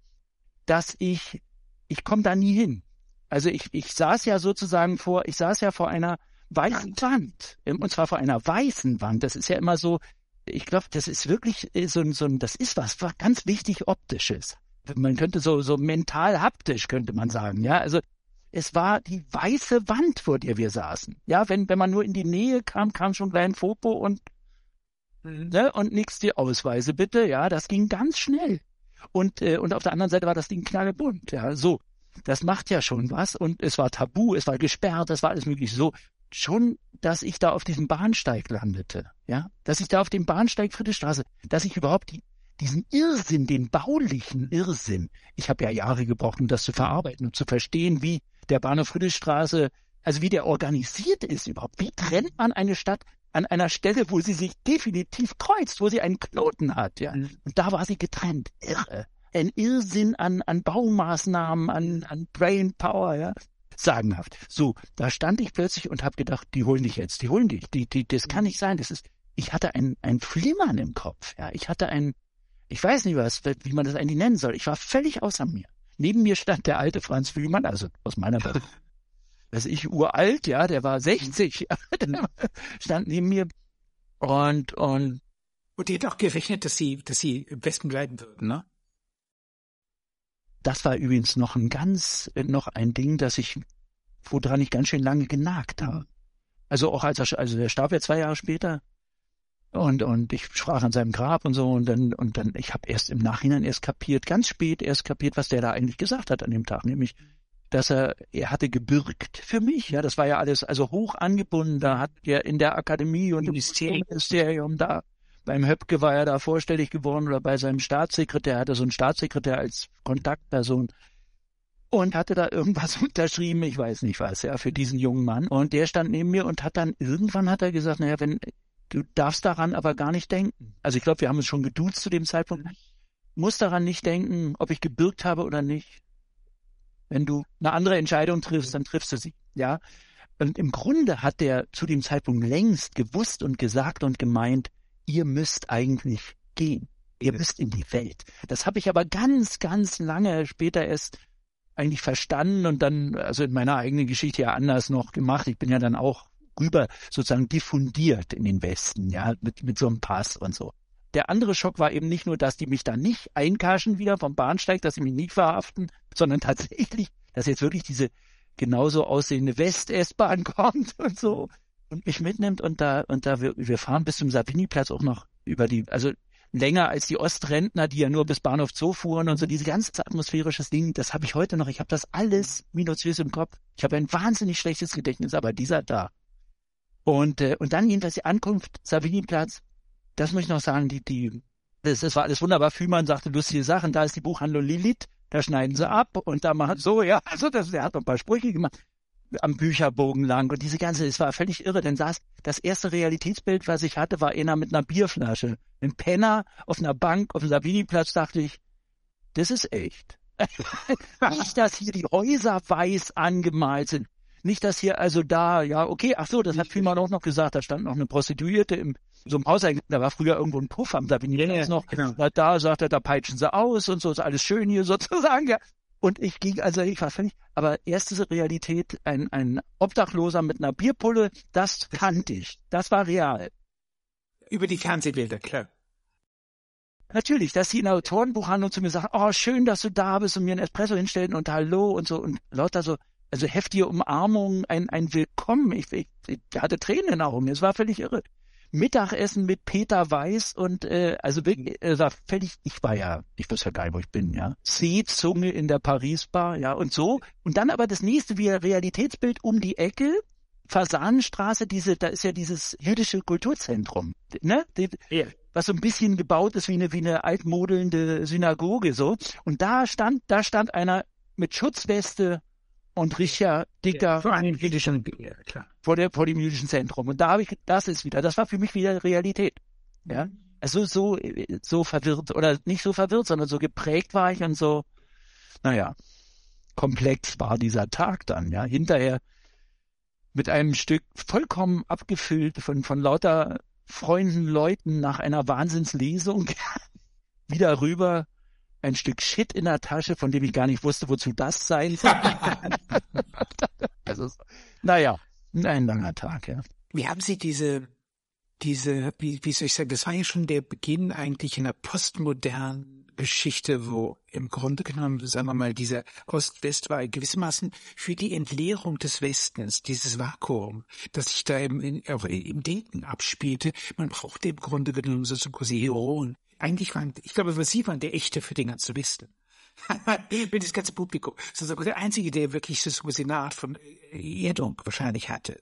dass ich, ich komme da nie hin. Also ich, ich saß ja sozusagen vor, ich saß ja vor einer weißen Wand, und zwar vor einer weißen Wand. Das ist ja immer so, ich glaube, das ist wirklich äh, so ein, so ein, das ist was ganz wichtig optisches. Man könnte so, so mental haptisch könnte man sagen, ja. Also es war die weiße Wand, vor der wir saßen. Ja, wenn, wenn man nur in die Nähe kam, kam schon gleich ein Foto und, ne, und nix die Ausweise bitte, ja, das ging ganz schnell. Und, äh, und auf der anderen Seite war das Ding knallbunt, ja, so. Das macht ja schon was und es war tabu, es war gesperrt, es war alles möglich so schon, dass ich da auf diesem Bahnsteig landete, ja, dass ich da auf dem Bahnsteig Friedrichstraße, dass ich überhaupt die, diesen Irrsinn, den baulichen Irrsinn, ich habe ja Jahre gebraucht, um das zu verarbeiten und zu verstehen, wie der Bahnhof Friedrichstraße, also wie der organisiert ist überhaupt. Wie trennt man eine Stadt an einer Stelle, wo sie sich definitiv kreuzt, wo sie einen Knoten hat, ja? Und da war sie getrennt. Irre. Ein Irrsinn an, an Baumaßnahmen, an, an Brain Power, ja sagenhaft. So, da stand ich plötzlich und habe gedacht, die holen dich jetzt, die holen dich, die, die, das kann nicht sein. Das ist, ich hatte ein, ein Flimmern im Kopf, ja, ich hatte ein, ich weiß nicht was, wie man das eigentlich nennen soll. Ich war völlig außer mir. Neben mir stand der alte Franz Flimmern, also aus meiner Welt. weiß ich, uralt, ja, der war 60, der stand neben mir und, und. Und die hat auch gerechnet, dass sie, dass sie im Westen bleiben würden, ne? Das war übrigens noch ein ganz, noch ein Ding, dass ich, woran ich ganz schön lange genagt habe. Also auch als er, also der starb ja zwei Jahre später. Und, und ich sprach an seinem Grab und so und dann, und dann, ich habe erst im Nachhinein erst kapiert, ganz spät erst kapiert, was der da eigentlich gesagt hat an dem Tag, nämlich, dass er, er hatte gebürgt für mich, ja, das war ja alles, also hoch angebunden, da hat er in der Akademie und im Ministerium da beim Höpke war er da vorstellig geworden oder bei seinem Staatssekretär, hatte so einen Staatssekretär als Kontaktperson und hatte da irgendwas unterschrieben, ich weiß nicht was, ja, für diesen jungen Mann. Und der stand neben mir und hat dann, irgendwann hat er gesagt, naja, wenn, du darfst daran aber gar nicht denken. Also ich glaube, wir haben uns schon geduzt zu dem Zeitpunkt. Muss daran nicht denken, ob ich gebürgt habe oder nicht. Wenn du eine andere Entscheidung triffst, dann triffst du sie, ja. Und im Grunde hat der zu dem Zeitpunkt längst gewusst und gesagt und gemeint, ihr müsst eigentlich gehen. Ihr müsst in die Welt. Das habe ich aber ganz, ganz lange später erst eigentlich verstanden und dann, also in meiner eigenen Geschichte ja anders noch gemacht. Ich bin ja dann auch rüber sozusagen diffundiert in den Westen, ja, mit, mit so einem Pass und so. Der andere Schock war eben nicht nur, dass die mich da nicht einkaschen wieder vom Bahnsteig, dass sie mich nicht verhaften, sondern tatsächlich, dass jetzt wirklich diese genauso aussehende West-S-Bahn kommt und so und mich mitnimmt und da, und da, wir, wir fahren bis zum Savini-Platz auch noch über die, also länger als die Ostrentner, die ja nur bis Bahnhof Zoo fuhren und so, diese ganze atmosphärisches Ding, das habe ich heute noch. Ich habe das alles minutiös im Kopf. Ich habe ein wahnsinnig schlechtes Gedächtnis, aber dieser da. Und, äh, und dann jedenfalls die Ankunft, Savini-Platz, das muss ich noch sagen, die, die, das, das war alles wunderbar. Fühlmann sagte lustige Sachen, da ist die Buchhandlung Lilith, da schneiden sie ab und da machen so, ja, also das, der hat noch ein paar Sprüche gemacht. Am Bücherbogen lang und diese ganze, es war völlig irre, denn saß, das erste Realitätsbild, was ich hatte, war einer mit einer Bierflasche. Ein Penner auf einer Bank auf dem Sabiniplatz, dachte ich, das ist echt. Nicht, dass hier die Häuser weiß angemalt sind. Nicht, dass hier also da, ja, okay, ach so, das hat Fühlmann auch noch gesagt, da stand noch eine Prostituierte im so einem Haus, da war früher irgendwo ein Puff am Sabiniplatz ja, noch, genau. da sagt er, da peitschen sie aus und so, ist alles schön hier sozusagen, ja. Und ich ging, also ich war völlig, aber erste Realität, ein, ein Obdachloser mit einer Bierpulle, das kannte ich. Das war real. Über die Fernsehbilder, klar. Natürlich, dass sie in der Autorenbuchhandlung zu mir sagen, oh, schön, dass du da bist und mir ein Espresso hinstellen und Hallo und so und lauter so, also heftige Umarmungen, ein, ein Willkommen. Ich, ich, ich hatte Tränen in den Augen, es war völlig irre. Mittagessen mit Peter Weiß und äh, also wirklich, äh, war völlig, ich war ja, ich wusste ja gar nicht, wo ich bin, ja. Seezunge in der Paris-Bar, ja, und so. Und dann aber das nächste wie Realitätsbild um die Ecke, Fasanenstraße, diese, da ist ja dieses jüdische Kulturzentrum, ne? Die, ja. Was so ein bisschen gebaut ist wie eine, wie eine altmodelnde Synagoge, so. Und da stand, da stand einer mit Schutzweste und Richard Dicker. Vor einem jüdischen, ja, klar. Vor, der, vor dem jüdischen Zentrum. Und da habe ich, das ist wieder, das war für mich wieder Realität. Ja. Also so, so verwirrt, oder nicht so verwirrt, sondern so geprägt war ich und so, naja, komplex war dieser Tag dann, ja. Hinterher mit einem Stück vollkommen abgefüllt von, von lauter Freunden, Leuten nach einer Wahnsinnslesung wieder rüber ein Stück Shit in der Tasche, von dem ich gar nicht wusste, wozu das sein soll. also, naja, ein langer Tag, ja. Wie haben Sie diese, diese, wie, wie soll ich sagen, das war ja schon der Beginn eigentlich in der postmodernen Geschichte, wo im Grunde genommen, sagen wir mal, dieser Ost-West war gewissermaßen für die Entleerung des Westens, dieses Vakuum, das sich da im, im Denken abspielte. Man brauchte im Grunde genommen so quasi Heroen, eigentlich waren, ich glaube, Sie waren der Echte für den ganzen Westen. Mit das ganze Publikum. Das ist der Einzige, der wirklich so eine Art von Erdung wahrscheinlich hatte.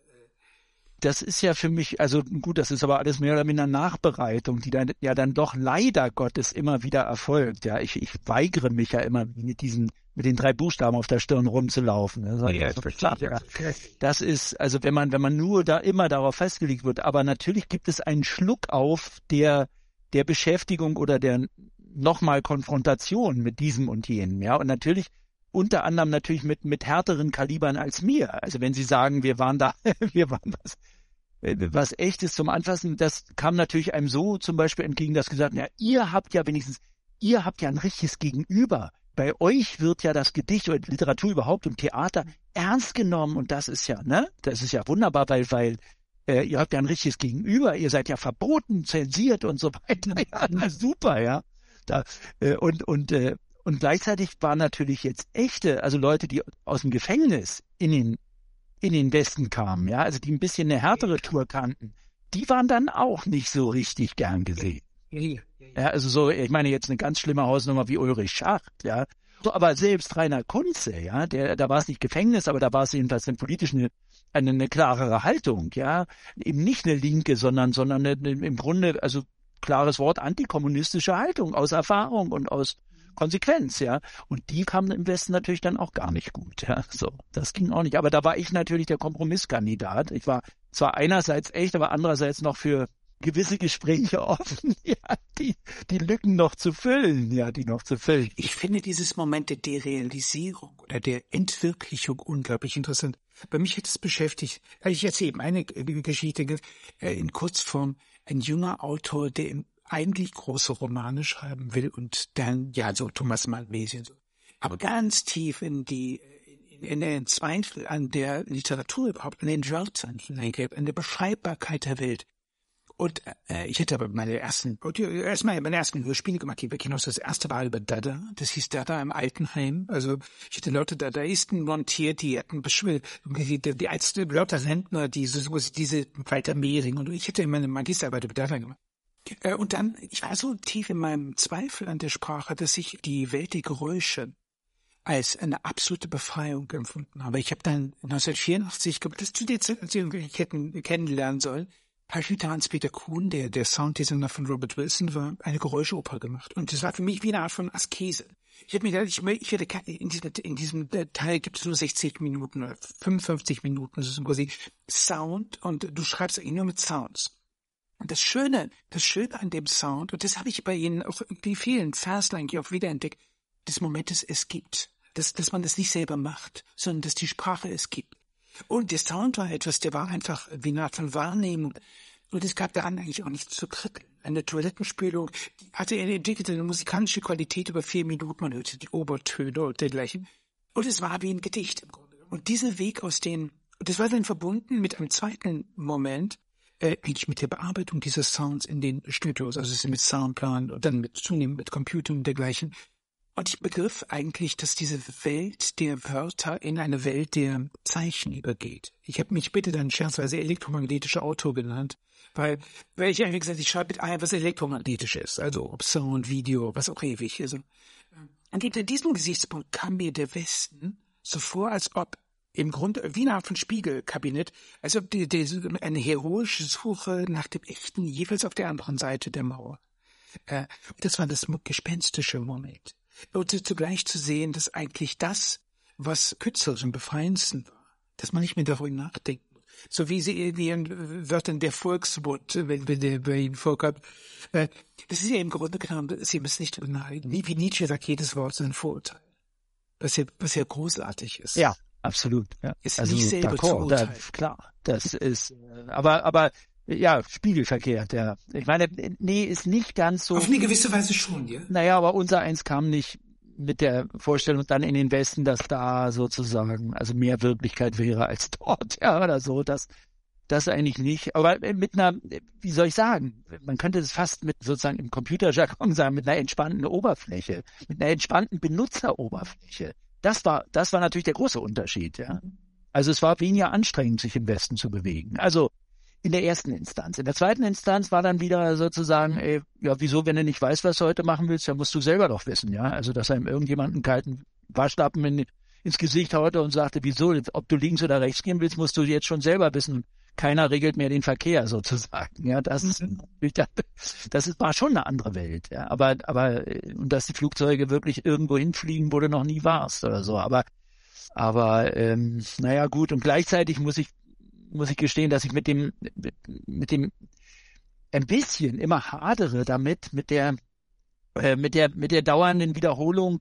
Das ist ja für mich, also gut, das ist aber alles mehr oder minder Nachbereitung, die dann ja dann doch leider Gottes immer wieder erfolgt. Ja, ich, ich weigere mich ja immer mit diesen, mit den drei Buchstaben auf der Stirn rumzulaufen. Das, ja, so klar, ja. das ist, also wenn man, wenn man nur da immer darauf festgelegt wird, aber natürlich gibt es einen Schluck auf, der der Beschäftigung oder der nochmal Konfrontation mit diesem und jenem, ja. Und natürlich unter anderem natürlich mit, mit härteren Kalibern als mir. Also wenn Sie sagen, wir waren da, wir waren was, was echtes zum Anfassen, das kam natürlich einem so zum Beispiel entgegen, dass gesagt, ja, ihr habt ja wenigstens, ihr habt ja ein richtiges Gegenüber. Bei euch wird ja das Gedicht oder Literatur überhaupt und Theater ernst genommen und das ist ja, ne, das ist ja wunderbar, weil, weil äh, ihr habt ja ein richtiges Gegenüber, ihr seid ja verboten, zensiert und so weiter. Ja, na super, ja. Da, äh, und, und, äh, und gleichzeitig waren natürlich jetzt echte, also Leute, die aus dem Gefängnis in den, in den Westen kamen, ja, also die ein bisschen eine härtere Tour kannten, die waren dann auch nicht so richtig gern gesehen. Ja, also so, ich meine jetzt eine ganz schlimme Hausnummer wie Ulrich Schacht, ja. So, aber selbst Rainer Kunze, ja, der, da war es nicht Gefängnis, aber da war es jedenfalls eine politisch eine, eine, klarere Haltung, ja. Eben nicht eine linke, sondern, sondern eine, im Grunde, also klares Wort, antikommunistische Haltung aus Erfahrung und aus Konsequenz, ja. Und die kamen im Westen natürlich dann auch gar nicht gut, ja. So, das ging auch nicht. Aber da war ich natürlich der Kompromisskandidat. Ich war zwar einerseits echt, aber andererseits noch für gewisse Gespräche offen, ja, die, die Lücken noch zu füllen, ja, die noch zu füllen. Ich finde dieses Moment der Derealisierung oder der Entwirklichung unglaublich interessant. Bei mich hat es beschäftigt, ich erzähle eben eine Geschichte äh, in Kurzform, ein junger Autor, der eigentlich große Romane schreiben will und dann, ja, so Thomas Malmesi und so, aber ganz tief in die in den Zweifel an der Literatur überhaupt, an den Wörtern an der Beschreibbarkeit der Welt. Und äh, ich hätte aber meine ersten, erstmal meine ersten Hörspiele gemacht, die wir kennen. Das erste war über Dada. Das hieß Dada im Altenheim. Also ich hätte Leute Dadaisten montiert, die hatten die, die, die als Leute Sendner, diese, diese Walter Mehring. Und ich hätte meine Magisterarbeit über Dada gemacht. Äh, und dann, ich war so tief in meinem Zweifel an der Sprache, dass ich die Welt der Geräusche als eine absolute Befreiung empfunden habe. Ich habe dann 1984, das zu der Zeit, als ich hätten kennenlernen sollen, Paschita Hans-Peter Kuhn, der der Sounddesigner von Robert Wilson war, eine Geräuscheoper gemacht. Und das war für mich wie eine Art von Askese. Ich habe mir gedacht, ich, ich werde in diesem, in diesem Teil gibt es nur 60 Minuten oder 55 Minuten, das ist quasi Sound und du schreibst eigentlich nur mit Sounds. Und das Schöne, das Schöne an dem Sound, und das habe ich bei Ihnen auch irgendwie vielen Fastline auch wiederentdeckt, des Momentes es gibt. Dass, dass man das nicht selber macht, sondern dass die Sprache es gibt. Und der Sound war etwas, der war einfach wie eine Art von Wahrnehmung. Und es gab daran eigentlich auch nichts zu kritteln. Eine Toilettenspülung die hatte eine entwickelte eine musikalische Qualität über vier Minuten. Man hörte die Obertöne und dergleichen. Und es war wie ein Gedicht im Grunde. Und dieser Weg aus den, das war dann verbunden mit einem zweiten Moment, äh, eigentlich mit der Bearbeitung dieser Sounds in den Studios, also mit Soundplan und dann mit zunehmend mit Computer und dergleichen. Und ich begriff eigentlich, dass diese Welt der Wörter in eine Welt der Zeichen übergeht. Ich habe mich bitte dann scherzweise elektromagnetischer Autor genannt, weil, weil ich eigentlich gesagt, ich schreibe mit allem, was elektromagnetisch ist, also ob Sound, Video, was auch ewig. Also, und hinter diesem Gesichtspunkt kam mir der Westen so vor, als ob im Grunde wie eine Art Spiegelkabinett, als ob die, die, eine heroische Suche nach dem Echten jeweils auf der anderen Seite der Mauer. Äh, das war das gespenstische Moment. Und zugleich zu sehen, dass eigentlich das, was künstlerisch am befreiendsten war, dass man nicht mehr darüber nachdenkt. So wie sie wie in Wörtern der Volksmund, wenn wir der bei ihnen vorkommt. Äh, das ist ja im Grunde genommen, sie müssen nicht nein, wie Nietzsche sagt, jedes Wort ist ein Vorurteil. Was ja, was ja großartig ist. Ja, absolut. Ja. Ist also, nicht selber zu da, Klar, das ist, äh, aber, aber, ja, spiegelverkehrt, ja. Ich meine, nee, ist nicht ganz so. Auf eine gewisse Weise schon, ja. Naja, aber unser eins kam nicht mit der Vorstellung dann in den Westen, dass da sozusagen, also mehr Wirklichkeit wäre als dort, ja, oder so, das, das eigentlich nicht. Aber mit einer, wie soll ich sagen, man könnte es fast mit sozusagen im Computerjargon sagen, mit einer entspannten Oberfläche, mit einer entspannten Benutzeroberfläche. Das war, das war natürlich der große Unterschied, ja. Also es war weniger anstrengend, sich im Westen zu bewegen. Also in der ersten Instanz. In der zweiten Instanz war dann wieder sozusagen, ey, ja, wieso, wenn du nicht weißt, was du heute machen willst, dann musst du selber doch wissen, ja. Also, dass einem irgendjemand einen kalten Waschlappen in, ins Gesicht haute und sagte, wieso, ob du links oder rechts gehen willst, musst du jetzt schon selber wissen. Keiner regelt mehr den Verkehr sozusagen. Ja, das ist mhm. das ist, war schon eine andere Welt. Ja, aber aber und dass die Flugzeuge wirklich irgendwo hinfliegen, wo du noch nie warst oder so. Aber aber ähm, naja gut und gleichzeitig muss ich muss ich gestehen, dass ich mit dem, mit, mit dem ein bisschen immer hadere damit, mit der, äh, mit der, mit der dauernden Wiederholung,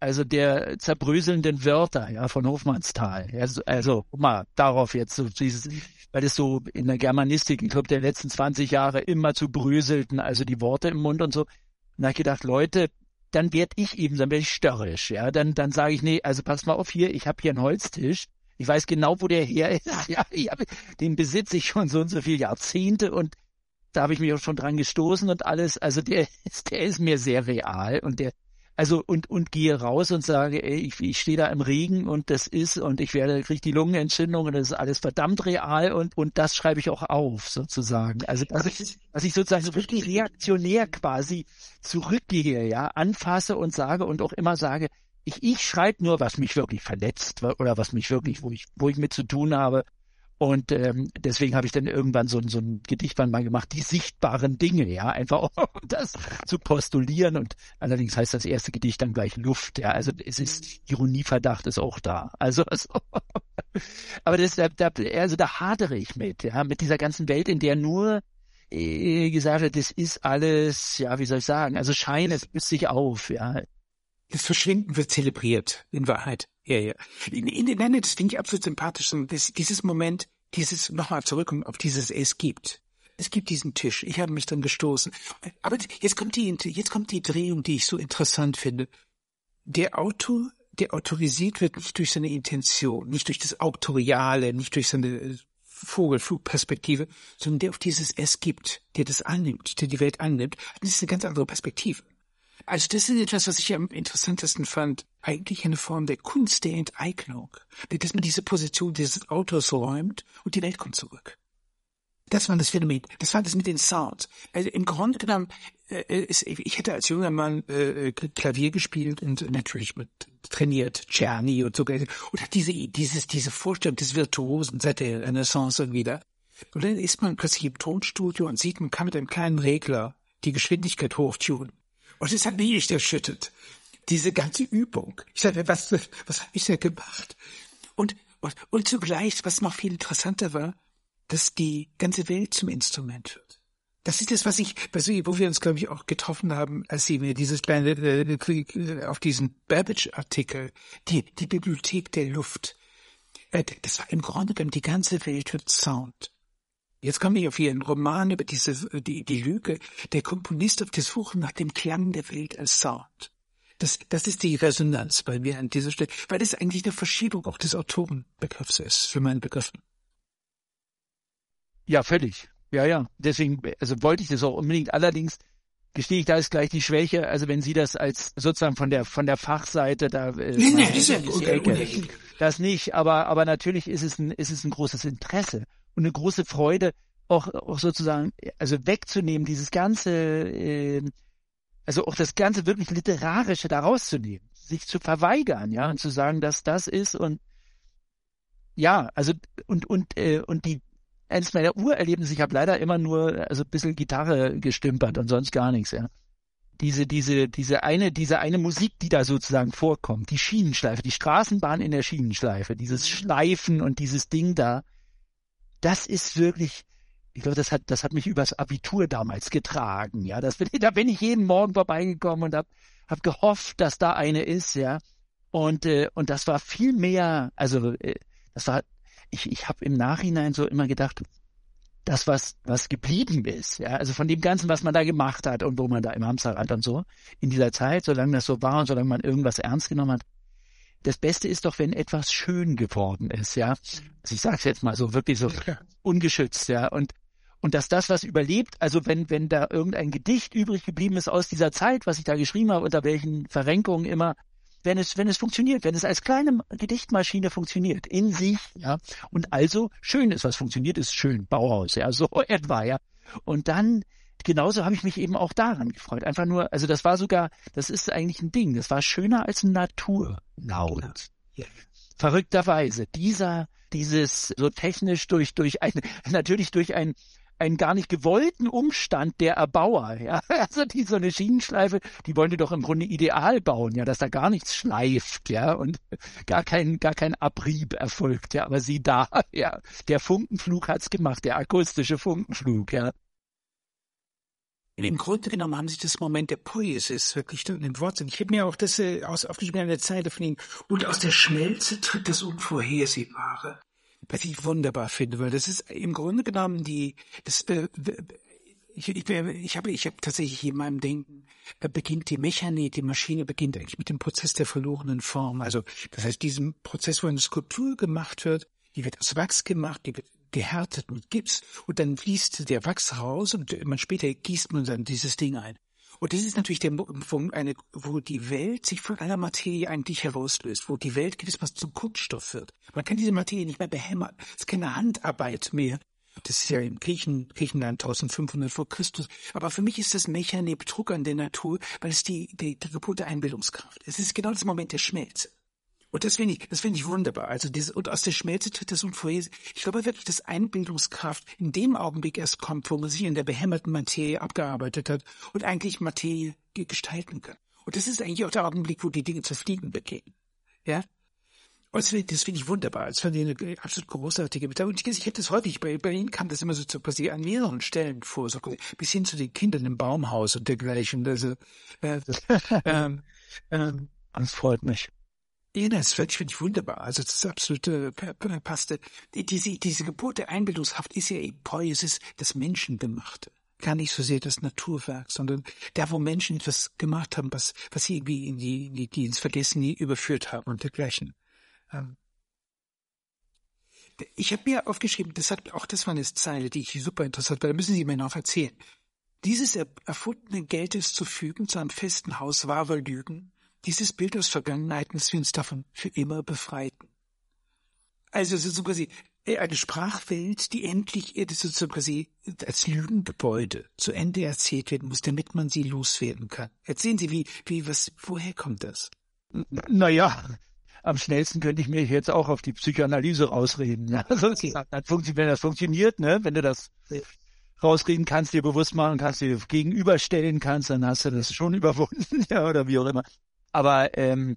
also der zerbröselnden Wörter, ja, von Hofmannsthal. Also, also, guck mal, darauf jetzt so dieses, weil es so in der Germanistik, ich glaube, der letzten 20 Jahre immer zu bröselten, also die Worte im Mund und so. Und da habe ich gedacht, Leute, dann werd ich eben, dann werde ich störrisch, ja, dann, dann sage ich, nee, also pass mal auf hier, ich habe hier einen Holztisch, ich weiß genau, wo der her ist. Ja, hab, den besitze ich schon so und so viele Jahrzehnte und da habe ich mich auch schon dran gestoßen und alles. Also der ist, der ist mir sehr real und der, also und und gehe raus und sage, ey, ich, ich stehe da im Regen und das ist und ich werde kriege die Lungenentzündung und das ist alles verdammt real und und das schreibe ich auch auf sozusagen. Also dass ich, dass ich sozusagen so richtig reaktionär quasi zurückgehe, ja, anfasse und sage und auch immer sage, ich, ich schreibe nur, was mich wirklich verletzt oder was mich wirklich, wo ich, wo ich mit zu tun habe. Und ähm, deswegen habe ich dann irgendwann so, so ein Gedichtband mal gemacht, die sichtbaren Dinge, ja, einfach um das zu postulieren. Und allerdings heißt das erste Gedicht dann gleich Luft, ja. Also es ist Ironieverdacht ist auch da. Also, also aber das, da, da, also da hadere ich mit, ja, mit dieser ganzen Welt, in der nur äh, gesagt wird, das ist alles, ja, wie soll ich sagen, also Schein, es löst sich auf, ja. Das Verschwinden wird zelebriert, in Wahrheit. Ja, ja. In, in, nein, das finde ich absolut sympathisch. Das, dieses Moment, dieses, nochmal zurück auf dieses Es gibt. Es gibt diesen Tisch. Ich habe mich dann gestoßen. Aber jetzt kommt die, jetzt kommt die Drehung, die ich so interessant finde. Der Autor, der autorisiert wird nicht durch seine Intention, nicht durch das Autoriale, nicht durch seine Vogelflugperspektive, sondern der auf dieses Es gibt, der das annimmt, der die Welt annimmt. Das ist eine ganz andere Perspektive. Also das ist etwas, was ich am interessantesten fand. Eigentlich eine Form der Kunst der Enteignung. Dass man diese Position dieses Autors räumt und die Welt kommt zurück. Das war das Phänomen. Das war das mit den Sounds. Also im Grunde genommen, äh, ist, ich hätte als junger Mann äh, Klavier gespielt und natürlich mit trainiert, Czerny und so und hat diese, dieses, diese Vorstellung des Virtuosen seit der Renaissance wieder. Und dann ist man plötzlich im Tonstudio und sieht, man kann mit einem kleinen Regler die Geschwindigkeit hochtunen. Und es hat mich nicht erschüttert. diese ganze Übung. Ich sage, was, was habe ich da gemacht? Und, und, und zugleich, was noch viel interessanter war, dass die ganze Welt zum Instrument wird. Das ist das, was ich, wo wir uns, glaube ich, auch getroffen haben, als Sie mir dieses kleine, äh, auf diesen Babbage-Artikel, die, die Bibliothek der Luft. Äh, das war im Grunde genommen, die ganze Welt wird Sound. Jetzt komme ich auf Ihren Roman über diese, die, die Lüge. Der Komponist auf der Suche nach dem Klang der Welt als Sound. Das, das ist die Resonanz bei mir an dieser Stelle, weil das eigentlich eine Verschiebung auch des Autorenbegriffs ist, für meinen Begriffen. Ja, völlig. Ja, ja. Deswegen, also wollte ich das auch unbedingt. Allerdings gestehe ich, da ist gleich die Schwäche. Also wenn Sie das als sozusagen von der von der Fachseite da äh, nee, nee, das, ist ja, okay, das nicht, aber aber natürlich ist es ein ist es ein großes Interesse und eine große Freude auch auch sozusagen also wegzunehmen dieses ganze äh, also auch das ganze wirklich literarische da rauszunehmen, sich zu verweigern, ja und zu sagen, dass das ist und ja, also und und äh, und die eines meiner Urerlebnisse, ich habe leider immer nur also ein bisschen Gitarre gestümpert und sonst gar nichts, ja. Diese, diese, diese eine, diese eine Musik, die da sozusagen vorkommt, die Schienenschleife, die Straßenbahn in der Schienenschleife, dieses Schleifen und dieses Ding da, das ist wirklich, ich glaube, das hat, das hat mich übers Abitur damals getragen, ja. Das, da bin ich jeden Morgen vorbeigekommen und hab, hab gehofft, dass da eine ist, ja. Und, äh, und das war viel mehr, also äh, das war ich, ich habe im Nachhinein so immer gedacht, das, was, was geblieben ist, ja, also von dem Ganzen, was man da gemacht hat und wo man da im Hamsterrad und so, in dieser Zeit, solange das so war und solange man irgendwas ernst genommen hat, das Beste ist doch, wenn etwas schön geworden ist, ja. Also ich sag's jetzt mal so, wirklich so ungeschützt, ja. Und, und dass das, was überlebt, also wenn, wenn da irgendein Gedicht übrig geblieben ist aus dieser Zeit, was ich da geschrieben habe, unter welchen Verrenkungen immer, wenn es, wenn es funktioniert, wenn es als kleine Gedichtmaschine funktioniert, in sich, ja, und also schön ist, was funktioniert, ist schön, Bauhaus, ja, so etwa, ja. Und dann, genauso habe ich mich eben auch daran gefreut. Einfach nur, also das war sogar, das ist eigentlich ein Ding, das war schöner als Naturlaut. Ja. Verrückterweise, dieser, dieses so technisch durch, durch ein, natürlich durch ein einen gar nicht gewollten Umstand der Erbauer. Ja? Also die so eine Schienenschleife, die wollen die doch im Grunde ideal bauen, ja, dass da gar nichts schleift, ja, und gar kein, gar kein Abrieb erfolgt, ja. Aber sie da, ja, der Funkenflug hat's gemacht, der akustische Funkenflug, ja. Im Grunde genommen haben sie das Moment der Poesis wirklich in den Worten. Ich habe mir auch das äh, aus, aufgeschrieben eine Zeile von ihnen. Und aus der Schmelze tritt das Unvorhersehbare was ich wunderbar finde, weil das ist im Grunde genommen die, das, äh, ich, ich, ich habe, ich habe tatsächlich in meinem Denken äh, beginnt die Mechanik, die Maschine beginnt eigentlich mit dem Prozess der verlorenen Form. Also das heißt, diesem Prozess, wo eine Skulptur gemacht wird, die wird aus Wachs gemacht, die wird gehärtet mit Gips und dann fließt der Wachs raus und man später gießt man dann dieses Ding ein. Und das ist natürlich der Punkt, eine, wo die Welt sich von einer Materie eigentlich herauslöst, wo die Welt gewissermaßen zum Kunststoff wird. Man kann diese Materie nicht mehr behämmern. Es ist keine Handarbeit mehr. Das ist ja im Griechen, Griechenland 1500 vor Christus. Aber für mich ist das Mechanik Betrug an der Natur, weil es die, die, die Geburt der Einbildungskraft. Es ist genau das Moment der Schmelze. Und das finde ich, das finde ich wunderbar. Also diese, und aus der Schmelze tritt das Unvorherseh. Ich glaube wirklich, dass Einbildungskraft in dem Augenblick erst kommt, wo man sich in der behämmerten Materie abgearbeitet hat und eigentlich Materie gestalten kann. Und das ist eigentlich auch der Augenblick, wo die Dinge zu fliegen beginnen. Ja? Und das finde ich wunderbar. Das fand ich eine absolut großartige Mitteilung. Und ich, ich habe das häufig, bei, bei Ihnen kam das immer so zu passieren, an mehreren Stellen vor, so bis hin zu den Kindern im Baumhaus und dergleichen. Also, äh, ähm, ähm, das freut mich. Ja, das finde ich wunderbar. Also das ist absolut äh, passte. Diese, diese Geburt der Einbildungshaft ist ja eben Poesis, das Menschengemachte. Gar nicht so sehr das Naturwerk, sondern da, wo Menschen etwas gemacht haben, was, was sie irgendwie in die, die, die ins Vergessen überführt haben und dergleichen. Ähm ich habe mir aufgeschrieben, das hat auch das war eine Zeile, die ich super interessant, weil da müssen Sie mir noch erzählen. Dieses erfundene Geldes zu fügen zu einem festen Haus war wohl Lügen, dieses Bild aus Vergangenheiten, dass wir uns davon für immer befreiten. Also es ist so quasi äh, eine Sprachwelt, die endlich äh, so quasi als Lügengebäude zu Ende erzählt werden muss, damit man sie loswerden kann. Erzählen Sie, wie, wie, was, woher kommt das? Naja, am schnellsten könnte ich mir jetzt auch auf die Psychoanalyse rausreden. Also, okay. das funktioniert, wenn das funktioniert, ne, wenn du das rausreden kannst, dir bewusst machen kannst, dir gegenüberstellen kannst, dann hast du das schon überwunden, ja, oder wie auch immer. Aber ähm,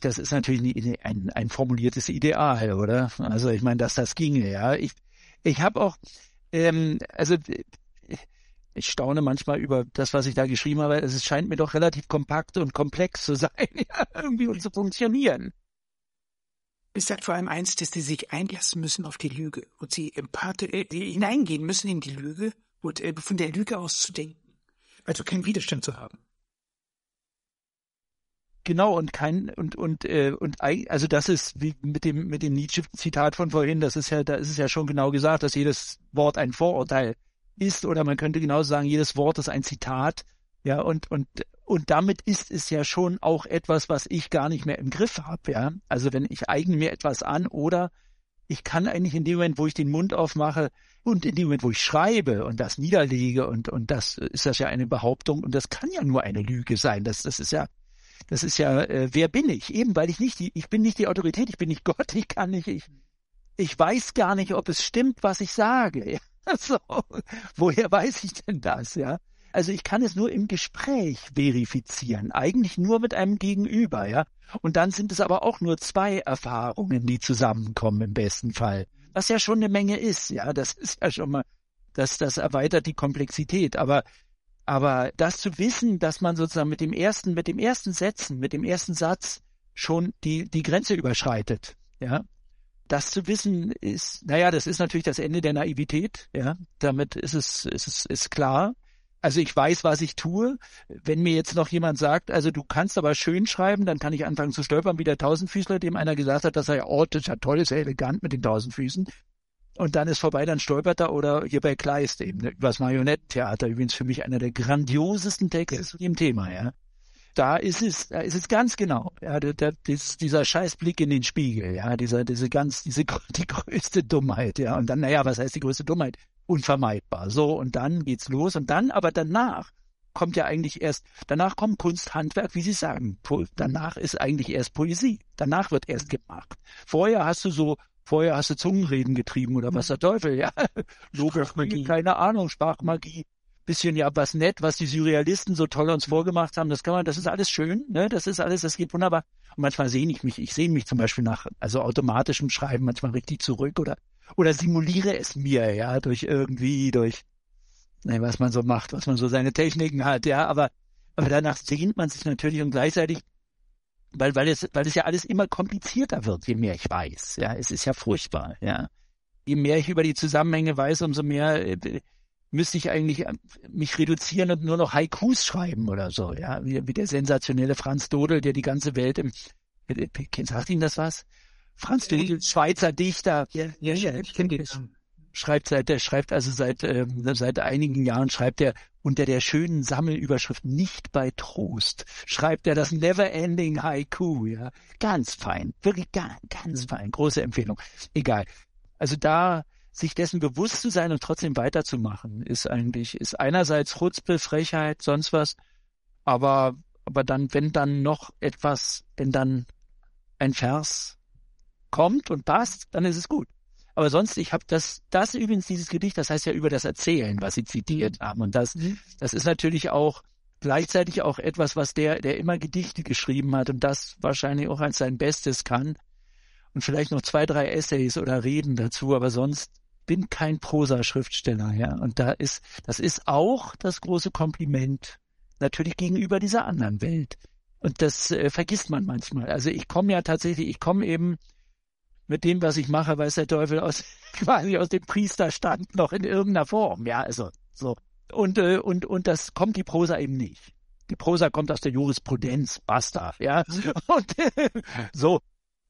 das ist natürlich ein, ein, ein formuliertes Ideal, oder? Also ich meine, dass das ginge, ja. Ich, ich habe auch, ähm, also ich staune manchmal über das, was ich da geschrieben habe. Es scheint mir doch relativ kompakt und komplex zu sein, ja, irgendwie und zu funktionieren. Es sagt vor allem eins, dass sie sich einlassen müssen auf die Lüge und sie empathisch äh, hineingehen müssen in die Lüge und äh, von der Lüge aus zu denken. Also keinen Widerstand zu haben. Genau und kein und und äh, und also das ist wie mit dem mit dem Nietzsche Zitat von vorhin, das ist ja da ist es ja schon genau gesagt, dass jedes Wort ein Vorurteil ist oder man könnte genauso sagen, jedes Wort ist ein Zitat. Ja, und und und damit ist es ja schon auch etwas, was ich gar nicht mehr im Griff habe, ja. Also wenn ich eigne mir etwas an oder ich kann eigentlich in dem Moment, wo ich den Mund aufmache und in dem Moment, wo ich schreibe und das niederlege und und das ist das ja eine Behauptung und das kann ja nur eine Lüge sein. Das das ist ja das ist ja, äh, wer bin ich? Eben, weil ich nicht die, ich bin nicht die Autorität, ich bin nicht Gott, ich kann nicht, ich, ich weiß gar nicht, ob es stimmt, was ich sage. So, woher weiß ich denn das, ja? Also ich kann es nur im Gespräch verifizieren, eigentlich nur mit einem Gegenüber, ja. Und dann sind es aber auch nur zwei Erfahrungen, die zusammenkommen im besten Fall. Was ja schon eine Menge ist, ja. Das ist ja schon mal, das, das erweitert die Komplexität. Aber aber das zu wissen, dass man sozusagen mit dem ersten, mit dem ersten Sätzen, mit dem ersten Satz schon die, die Grenze überschreitet, ja. Das zu wissen ist, naja, das ist natürlich das Ende der Naivität, ja. Damit ist es, ist es, ist klar. Also ich weiß, was ich tue. Wenn mir jetzt noch jemand sagt, also du kannst aber schön schreiben, dann kann ich anfangen zu stolpern wie der Tausendfüßler, dem einer gesagt hat, dass er ja, oh, das ist ja toll, ist ja elegant mit den Tausendfüßen und dann ist vorbei, dann stolpert er oder hier bei Kleist eben, ne, über das Marionettentheater, übrigens für mich einer der grandiosesten Texte zu dem Thema, ja. Da ist es, da ist es ganz genau, ja, der, der, dieser Scheißblick in den Spiegel, ja, dieser, diese ganz, diese, die größte Dummheit, ja, und dann, naja, was heißt die größte Dummheit? Unvermeidbar. So, und dann geht's los und dann, aber danach kommt ja eigentlich erst, danach kommt Kunst, Handwerk, wie Sie sagen. Danach ist eigentlich erst Poesie. Danach wird erst gemacht. Vorher hast du so Vorher hast du Zungenreden getrieben oder was der Teufel, ja. Sprachmagie, keine Ahnung, Sprachmagie. Bisschen ja was nett, was die Surrealisten so toll uns vorgemacht haben, das kann man, das ist alles schön, ne, das ist alles, das geht wunderbar. Und manchmal sehne ich mich, ich sehne mich zum Beispiel nach, also automatischem Schreiben manchmal richtig zurück oder, oder simuliere es mir, ja, durch irgendwie, durch, ne, was man so macht, was man so seine Techniken hat, ja, aber, aber danach sehnt man sich natürlich und gleichzeitig weil, weil es, weil es ja alles immer komplizierter wird, je mehr ich weiß. Ja, es ist ja furchtbar, ja. Je mehr ich über die Zusammenhänge weiß, umso mehr äh, müsste ich eigentlich äh, mich reduzieren und nur noch Haikus schreiben oder so, ja. Wie, wie der sensationelle Franz Dodel, der die ganze Welt im, äh, sagt Ihnen das was? Franz Dodel, Schweizer Dichter. Ja, ja, ja, ich kenne den schreibt seit, der schreibt also seit, äh, seit einigen Jahren, schreibt er unter der schönen Sammelüberschrift nicht bei Trost, schreibt er das Never-Ending Haiku, ja. Ganz fein, wirklich ganz, ganz fein, große Empfehlung. Egal. Also da, sich dessen bewusst zu sein und trotzdem weiterzumachen, ist eigentlich, ist einerseits Chutzpe, Frechheit, sonst was, aber, aber dann, wenn dann noch etwas, wenn dann ein Vers kommt und passt, dann ist es gut. Aber sonst, ich habe das, das übrigens, dieses Gedicht, das heißt ja über das Erzählen, was Sie zitiert mhm. haben. Und das, mhm. das ist natürlich auch gleichzeitig auch etwas, was der, der immer Gedichte geschrieben hat und das wahrscheinlich auch als sein Bestes kann. Und vielleicht noch zwei, drei Essays oder Reden dazu, aber sonst bin kein Prosa-Schriftsteller, ja. Und da ist, das ist auch das große Kompliment natürlich gegenüber dieser anderen Welt. Und das äh, vergisst man manchmal. Also ich komme ja tatsächlich, ich komme eben mit dem, was ich mache, weiß der Teufel aus quasi aus dem Priesterstand noch in irgendeiner Form. Ja, also so. Und, äh, und, und das kommt die Prosa eben nicht. Die Prosa kommt aus der Jurisprudenz, basta, ja. Und äh, so.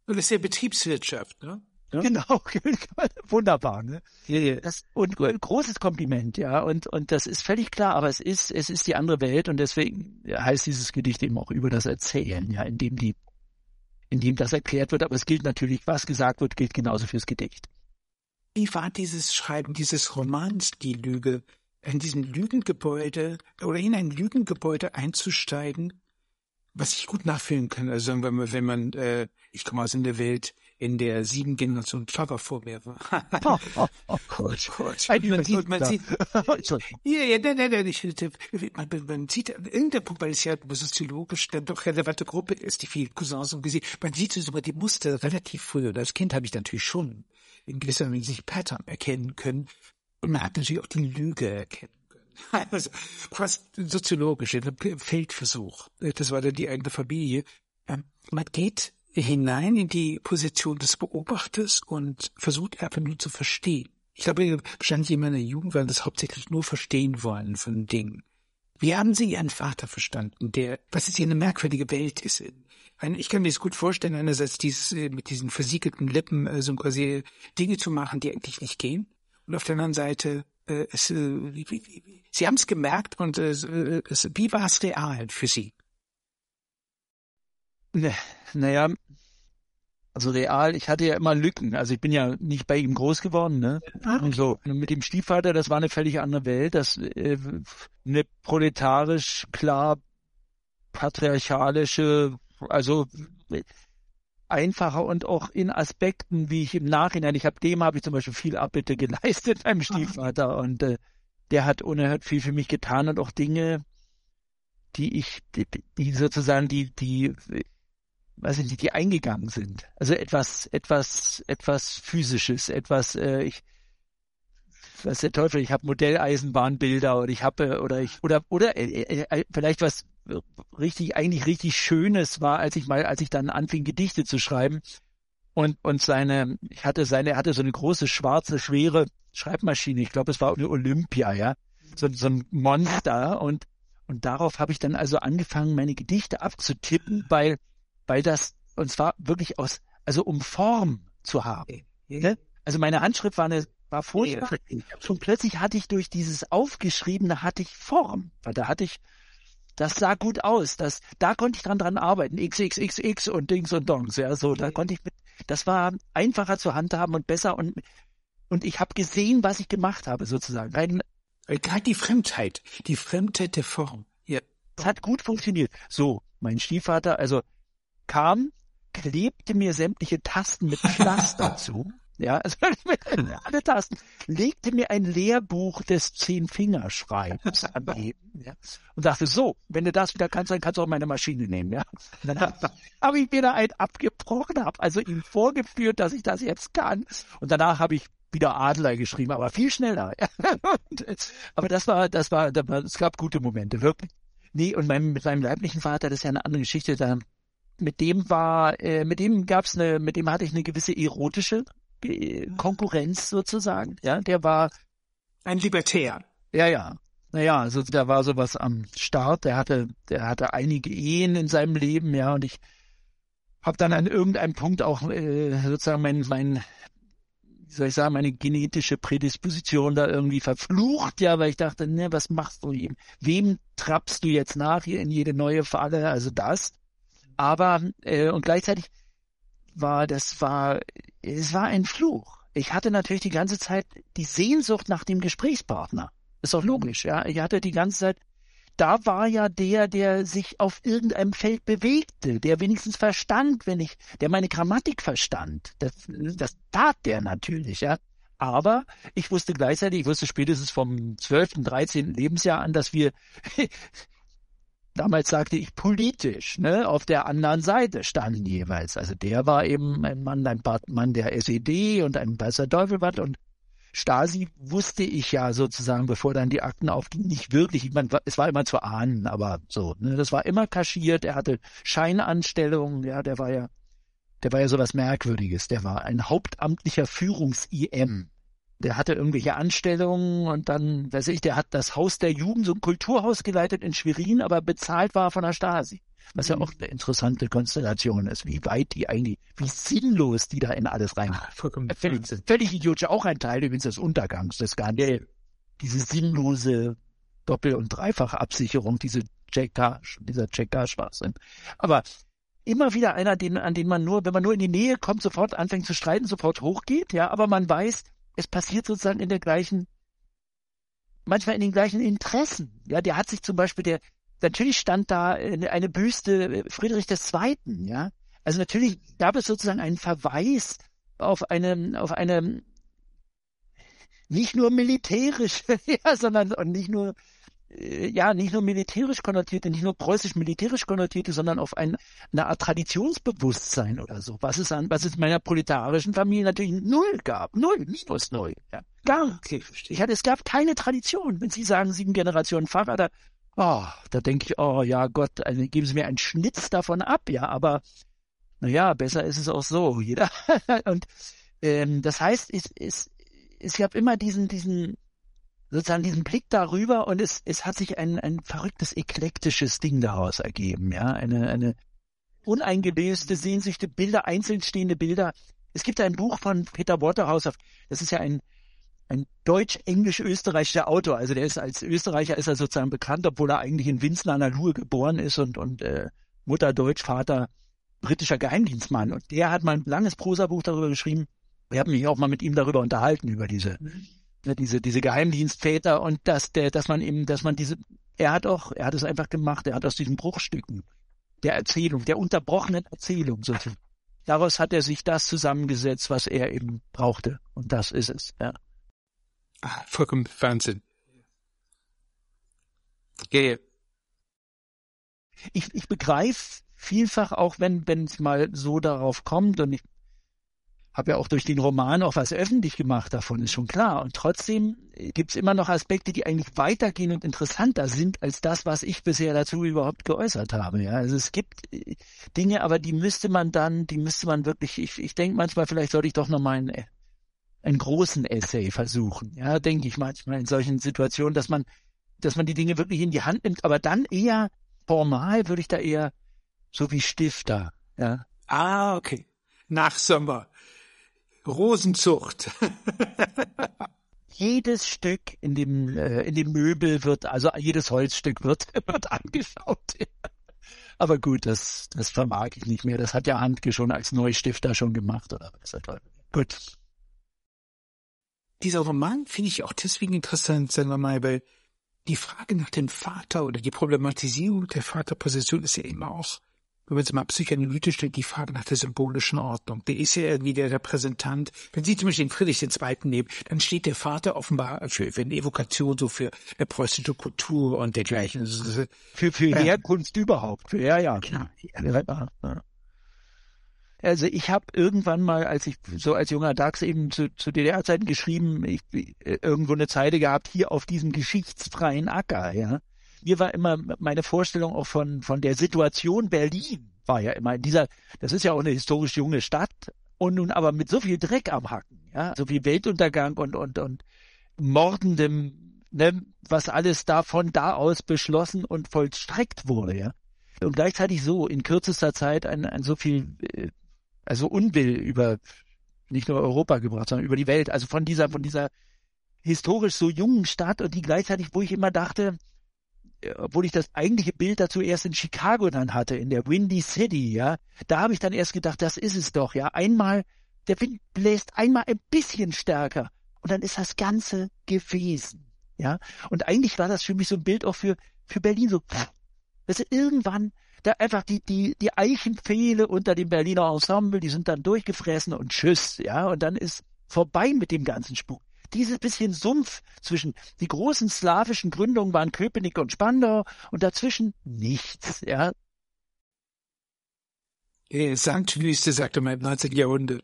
Und das ist ja Betriebswirtschaft, ne? Ja? Genau, wunderbar, ne? Ja, ja. Das, und großes Kompliment, ja. Und, und das ist völlig klar, aber es ist, es ist die andere Welt und deswegen heißt dieses Gedicht eben auch über das Erzählen, ja, in dem die in dem das erklärt wird, aber es gilt natürlich, was gesagt wird, gilt genauso fürs Gedicht. Wie war dieses Schreiben dieses Romans die Lüge, in diesem Lügengebäude oder in ein Lügengebäude einzusteigen, was ich gut nachfühlen kann, also wenn man, wenn man äh, ich komme aus in der Welt, in der sieben Generation Pfeffer vor mir war. oh, oh, oh Gott. Gott. Ein man, sieht, man sieht, ja, ja, nein, nein, nein, ich, man, man sieht irgendein Punkt, weil es ja soziologisch dann doch relevante Gruppe ist, die vielen Cousins und gesehen, man sieht so immer die Muster relativ früh. Und als Kind habe ich natürlich schon in gewisser Weise Pattern erkennen können. Und man hat natürlich auch die Lüge erkennen also fast soziologisch, in einem Feldversuch. Das war dann die eigene Familie. Ähm, man geht hinein in die Position des Beobachters und versucht einfach nur zu verstehen. Ich glaube, wahrscheinlich in meiner Jugend waren das hauptsächlich nur verstehen wollen von Dingen. Wie haben Sie Ihren Vater verstanden, der, was es hier eine merkwürdige Welt ist? Ich kann mir das gut vorstellen, einerseits dieses, äh, mit diesen versiegelten Lippen, äh, so quasi Dinge zu machen, die eigentlich nicht gehen. Und auf der anderen Seite, äh, es, äh, Sie haben es gemerkt und äh, es, wie war es real für Sie? Ne, naja, also real, ich hatte ja immer Lücken. Also ich bin ja nicht bei ihm groß geworden, ne? Und so. Und mit dem Stiefvater, das war eine völlig andere Welt. Das äh, eine proletarisch, klar patriarchalische, also einfacher und auch in Aspekten, wie ich im Nachhinein, ich habe dem habe ich zum Beispiel viel Abbitte geleistet beim Stiefvater und äh, der hat unerhört viel für mich getan und auch Dinge, die ich, die, die sozusagen die, die weiß ich nicht, die eingegangen sind. Also etwas, etwas, etwas physisches, etwas, äh, ich, was der Teufel, ich habe Modelleisenbahnbilder oder ich habe äh, oder ich oder oder äh, äh, äh, vielleicht was richtig eigentlich richtig Schönes war, als ich mal als ich dann anfing Gedichte zu schreiben. Und und seine ich hatte seine er hatte so eine große schwarze schwere Schreibmaschine, ich glaube es war eine Olympia, ja, so, so ein Monster. Und und darauf habe ich dann also angefangen meine Gedichte abzutippen, weil weil das, und zwar wirklich aus, also um Form zu haben. Ne? Also meine Handschrift war eine, war furchtbar. Und plötzlich hatte ich durch dieses Aufgeschriebene hatte ich Form. Weil da hatte ich, das sah gut aus. Das, da konnte ich dran dran arbeiten. XXXX und Dings und Dongs. Ja, so, da konnte ich mit, das war einfacher zu handhaben und besser und, und ich habe gesehen, was ich gemacht habe, sozusagen. Rein, Gerade die Fremdheit, die Fremdheit der Form. Ja. Das hat gut funktioniert. So, mein Stiefvater, also kam, klebte mir sämtliche Tasten mit Pflaster zu. Ja, also alle Tasten, legte mir ein Lehrbuch des Zehn-Fingerschreibens anheben, ja, und dachte, so, wenn du das wieder kannst, dann kannst du auch meine Maschine nehmen, ja. Und dann habe hab ich mir da einen abgebrochen, habe also ihm vorgeführt, dass ich das jetzt kann. Und danach habe ich wieder Adler geschrieben, aber viel schneller. Und, aber das war, das war, das war, es gab gute Momente, wirklich. Nee, und mein, mit meinem leiblichen Vater, das ist ja eine andere Geschichte, da mit dem war, äh, mit dem gab's eine, mit dem hatte ich eine gewisse erotische äh, Konkurrenz sozusagen. Ja, der war ein Libertär. Ja, ja. Naja, also da war sowas am Start. Der hatte, der hatte einige Ehen in seinem Leben, ja, und ich habe dann an irgendeinem Punkt auch äh, sozusagen mein, mein, wie soll ich sagen, meine genetische Prädisposition da irgendwie verflucht, ja, weil ich dachte, ne, was machst du ihm? Wem trappst du jetzt nach hier in jede neue Falle? Also das. Aber äh, und gleichzeitig war das war es war ein Fluch. Ich hatte natürlich die ganze Zeit die Sehnsucht nach dem Gesprächspartner. Ist doch logisch, ja. Ich hatte die ganze Zeit da war ja der, der sich auf irgendeinem Feld bewegte, der wenigstens verstand, wenn ich, der meine Grammatik verstand. Das, das tat der natürlich, ja. Aber ich wusste gleichzeitig, ich wusste spätestens vom 12., 13. Lebensjahr an, dass wir damals sagte ich politisch, ne, auf der anderen Seite standen jeweils. Also der war eben ein Mann, ein Mann der SED und ein weißer Teufelbart und Stasi wusste ich ja sozusagen, bevor dann die Akten aufgingen, nicht wirklich. Ich meine, es war immer zu ahnen, aber so, ne, das war immer kaschiert. Er hatte Scheinanstellungen, ja, der war ja, der war ja sowas Merkwürdiges. Der war ein hauptamtlicher Führungs-IM der hatte irgendwelche Anstellungen und dann, weiß ich, der hat das Haus der Jugend, so ein Kulturhaus geleitet in Schwerin, aber bezahlt war von der Stasi. Was ja mhm. auch eine interessante Konstellation ist, wie weit die eigentlich, wie sinnlos die da in alles rein. Ach, vollkommen. Völlig, völlig idiotisch, auch ein Teil übrigens des Untergangs, des Skandal. Diese sinnlose Doppel- und Dreifachabsicherung, diese Checker, dieser Checker-Schwachsinn. Aber immer wieder einer, den, an den man nur, wenn man nur in die Nähe kommt, sofort anfängt zu streiten, sofort hochgeht, ja, aber man weiß, es passiert sozusagen in der gleichen, manchmal in den gleichen Interessen. Ja, der hat sich zum Beispiel, der, natürlich stand da eine Büste Friedrich II., ja. Also natürlich gab es sozusagen einen Verweis auf eine, auf eine nicht nur militärisch, ja, sondern und nicht nur äh, ja, nicht nur militärisch konnotierte, nicht nur preußisch militärisch konnotierte, sondern auf ein, eine Art Traditionsbewusstsein oder so, was es an, was es in meiner proletarischen Familie natürlich null gab. Null, minus null. Ja. Gar okay, Ich hatte, es gab keine Tradition. Wenn Sie sagen, sieben Generationen da, oh, da denke ich, oh ja Gott, also geben Sie mir einen Schnitz davon ab, ja, aber naja, besser ist es auch so. Jeder. und ähm, das heißt, es, es, es gab immer diesen, diesen, sozusagen diesen Blick darüber und es, es hat sich ein, ein verrücktes, eklektisches Ding daraus ergeben, ja, eine, eine uneingelöste, sehnsüchte Bilder, einzeln stehende Bilder. Es gibt ein Buch von Peter Waterhouse, das ist ja ein, ein deutsch-englisch-österreichischer Autor, also der ist als Österreicher ist er sozusagen bekannt, obwohl er eigentlich in Winzen an der Luhe geboren ist und, und äh, Mutter Deutsch, Vater britischer Geheimdienstmann. Und der hat mal ein langes Prosabuch darüber geschrieben. Wir haben mich auch mal mit ihm darüber unterhalten, über diese, mhm. Ne, diese, diese Geheimdienstväter und dass der, dass man eben, dass man diese, er hat auch, er hat es einfach gemacht, er hat aus diesen Bruchstücken der Erzählung, der unterbrochenen Erzählung sozusagen. Daraus hat er sich das zusammengesetzt, was er eben brauchte. Und das ist es, ja. Ah, vollkommen Wahnsinn. Okay. Ich, ich begreife vielfach auch, wenn wenn es mal so darauf kommt und ich habe ja auch durch den Roman auch was öffentlich gemacht davon, ist schon klar. Und trotzdem gibt es immer noch Aspekte, die eigentlich weitergehen und interessanter sind als das, was ich bisher dazu überhaupt geäußert habe. Ja, also es gibt äh, Dinge, aber die müsste man dann, die müsste man wirklich, ich, ich denke manchmal, vielleicht sollte ich doch noch mal einen, einen großen Essay versuchen. Ja, denke ich manchmal in solchen Situationen, dass man, dass man die Dinge wirklich in die Hand nimmt, aber dann eher formal würde ich da eher so wie Stifter, ja. Ah, okay. Nach Sommer. Rosenzucht. jedes Stück in dem, äh, in dem Möbel wird, also jedes Holzstück wird, wird angeschaut. Aber gut, das, das vermag ich nicht mehr. Das hat ja Handke schon als Neustifter schon gemacht, oder was? Gut. Dieser Roman finde ich auch deswegen interessant, sagen wir mal, weil die Frage nach dem Vater oder die Problematisierung der Vaterposition ist ja immer auch wenn man es mal psychoanalytisch stellt, die Frage nach der symbolischen Ordnung. Der ist ja irgendwie der Repräsentant. Wenn Sie zum Beispiel den Friedrich II. nehmen, dann steht der Vater offenbar für, für eine Evokation so für eine preußische Kultur und dergleichen. Für, für ja. Herkunft überhaupt. Ja, ja. Genau. Ja. Also ich habe irgendwann mal, als ich so als junger Dachs eben zu, zu DDR-Zeiten geschrieben, ich, irgendwo eine Zeile gehabt, hier auf diesem geschichtsfreien Acker, ja mir war immer meine Vorstellung auch von, von der Situation Berlin war ja immer in dieser, das ist ja auch eine historisch junge Stadt und nun aber mit so viel Dreck am Hacken, ja, so viel Weltuntergang und, und, und mordendem, ne, was alles da von da aus beschlossen und vollstreckt wurde, ja. Und gleichzeitig so in kürzester Zeit ein, ein so viel, äh, also Unwill über nicht nur Europa gebracht, sondern über die Welt, also von dieser, von dieser historisch so jungen Stadt und die gleichzeitig, wo ich immer dachte, obwohl ich das eigentliche Bild dazu erst in Chicago dann hatte, in der Windy City, ja, da habe ich dann erst gedacht, das ist es doch, ja. Einmal, der Wind bläst einmal ein bisschen stärker und dann ist das Ganze gewesen, ja. Und eigentlich war das für mich so ein Bild auch für, für Berlin so, du, irgendwann, da einfach die, die, die Eichenpfähle unter dem Berliner Ensemble, die sind dann durchgefressen und tschüss, ja, und dann ist vorbei mit dem ganzen Spuk dieses bisschen Sumpf zwischen die großen slawischen Gründungen waren Köpenick und Spandau und dazwischen nichts, ja. Sandwüste, sagte man im 19. Jahrhundert.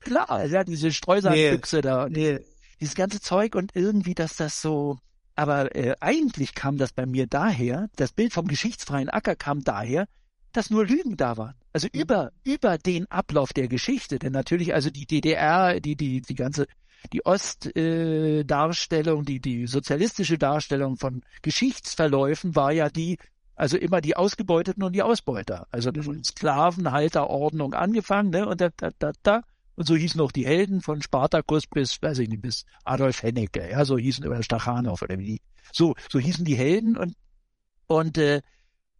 Klar, ja, diese Streusandbüchse nee. da, nee. dieses ganze Zeug und irgendwie, dass das so, aber äh, eigentlich kam das bei mir daher, das Bild vom geschichtsfreien Acker kam daher, dass nur Lügen da waren. Also mhm. über, über den Ablauf der Geschichte. Denn natürlich, also die DDR, die, die, die ganze die Ostdarstellung, äh, die, die sozialistische Darstellung von Geschichtsverläufen war ja die, also immer die Ausgebeuteten und die Ausbeuter. Also von Sklavenhalterordnung angefangen, ne, und da, da, da, da. Und so hießen auch die Helden von Spartacus bis, weiß ich nicht, bis Adolf Hennecke, ja, so hießen über Stachanov oder wie. So, so hießen die Helden und, und, äh,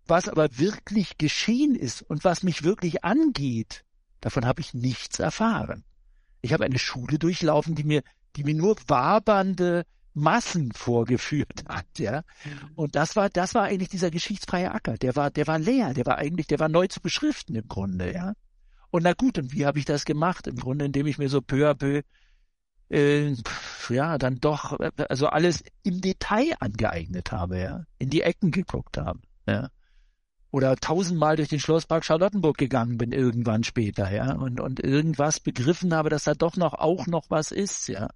was aber wirklich geschehen ist und was mich wirklich angeht, davon habe ich nichts erfahren. Ich habe eine Schule durchlaufen, die mir, die mir nur wabernde Massen vorgeführt hat, ja. Und das war, das war eigentlich dieser geschichtsfreie Acker. Der war, der war leer. Der war eigentlich, der war neu zu beschriften im Grunde, ja. Und na gut, und wie habe ich das gemacht? Im Grunde, indem ich mir so peu à peu äh, ja, dann doch, also alles im Detail angeeignet habe, ja, in die Ecken geguckt habe, ja. Oder tausendmal durch den Schlosspark Charlottenburg gegangen bin irgendwann später, ja, und, und irgendwas begriffen habe, dass da doch noch auch noch was ist, ja,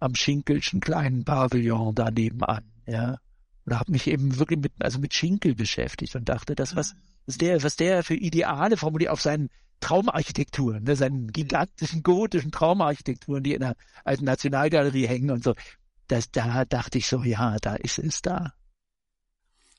am Schinkelschen kleinen Pavillon da nebenan, ja. Oder habe mich eben wirklich mit, also mit Schinkel beschäftigt und dachte, das was, was der, was der für Ideale formuliert auf seinen Traumarchitekturen, ne, seinen gigantischen gotischen Traumarchitekturen, die in der alten Nationalgalerie hängen und so. Das, da dachte ich so, ja, da ist es da.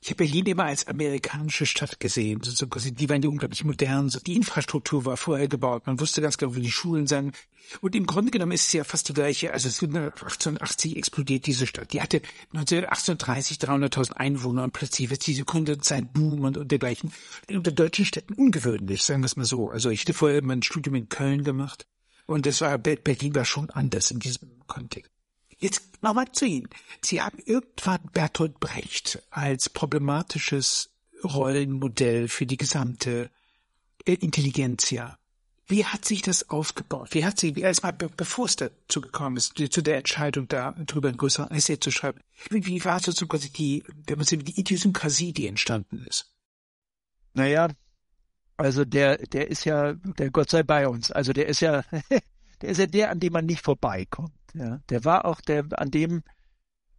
Ich habe Berlin immer als amerikanische Stadt gesehen. Die waren ja unglaublich modern. Die Infrastruktur war vorher gebaut. Man wusste ganz genau, wo die Schulen sind. Und im Grunde genommen ist es ja fast die gleiche. Also 1880 explodiert diese Stadt. Die hatte 1930 300.000 Einwohner und plötzlich wird diese Gründerzeit Boom und, und dergleichen. Unter deutschen Städten ungewöhnlich, sagen wir es mal so. Also ich hatte vorher mein Studium in Köln gemacht. Und das war, Berlin war schon anders in diesem Kontext. Jetzt nochmal zu Ihnen. Sie haben irgendwann Bertolt Brecht als problematisches Rollenmodell für die gesamte äh, Intelligenzia. Wie hat sich das aufgebaut? Wie hat sie, wie erstmal bevor es dazu gekommen ist, zu der Entscheidung da drüber ein größeres Essay zu schreiben, wie, wie war so quasi die, wenn man sieht, die Idiosynkrasie, die entstanden ist? Naja, also der, der ist ja, der Gott sei bei uns. Also der ist ja, der ist ja der, an dem man nicht vorbeikommt. Ja, der war auch der, an dem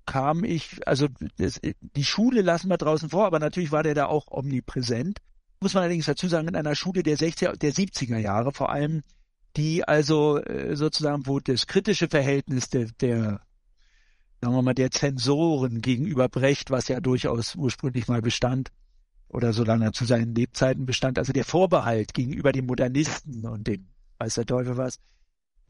kam ich, also das, die Schule lassen wir draußen vor, aber natürlich war der da auch omnipräsent. Muss man allerdings dazu sagen, in einer Schule der 60er, der 70er Jahre vor allem, die also äh, sozusagen, wo das kritische Verhältnis der, der sagen wir mal, der Zensoren gegenüber Brecht, was ja durchaus ursprünglich mal bestand, oder solange er zu seinen Lebzeiten bestand, also der Vorbehalt gegenüber den Modernisten und dem, weiß der Teufel was,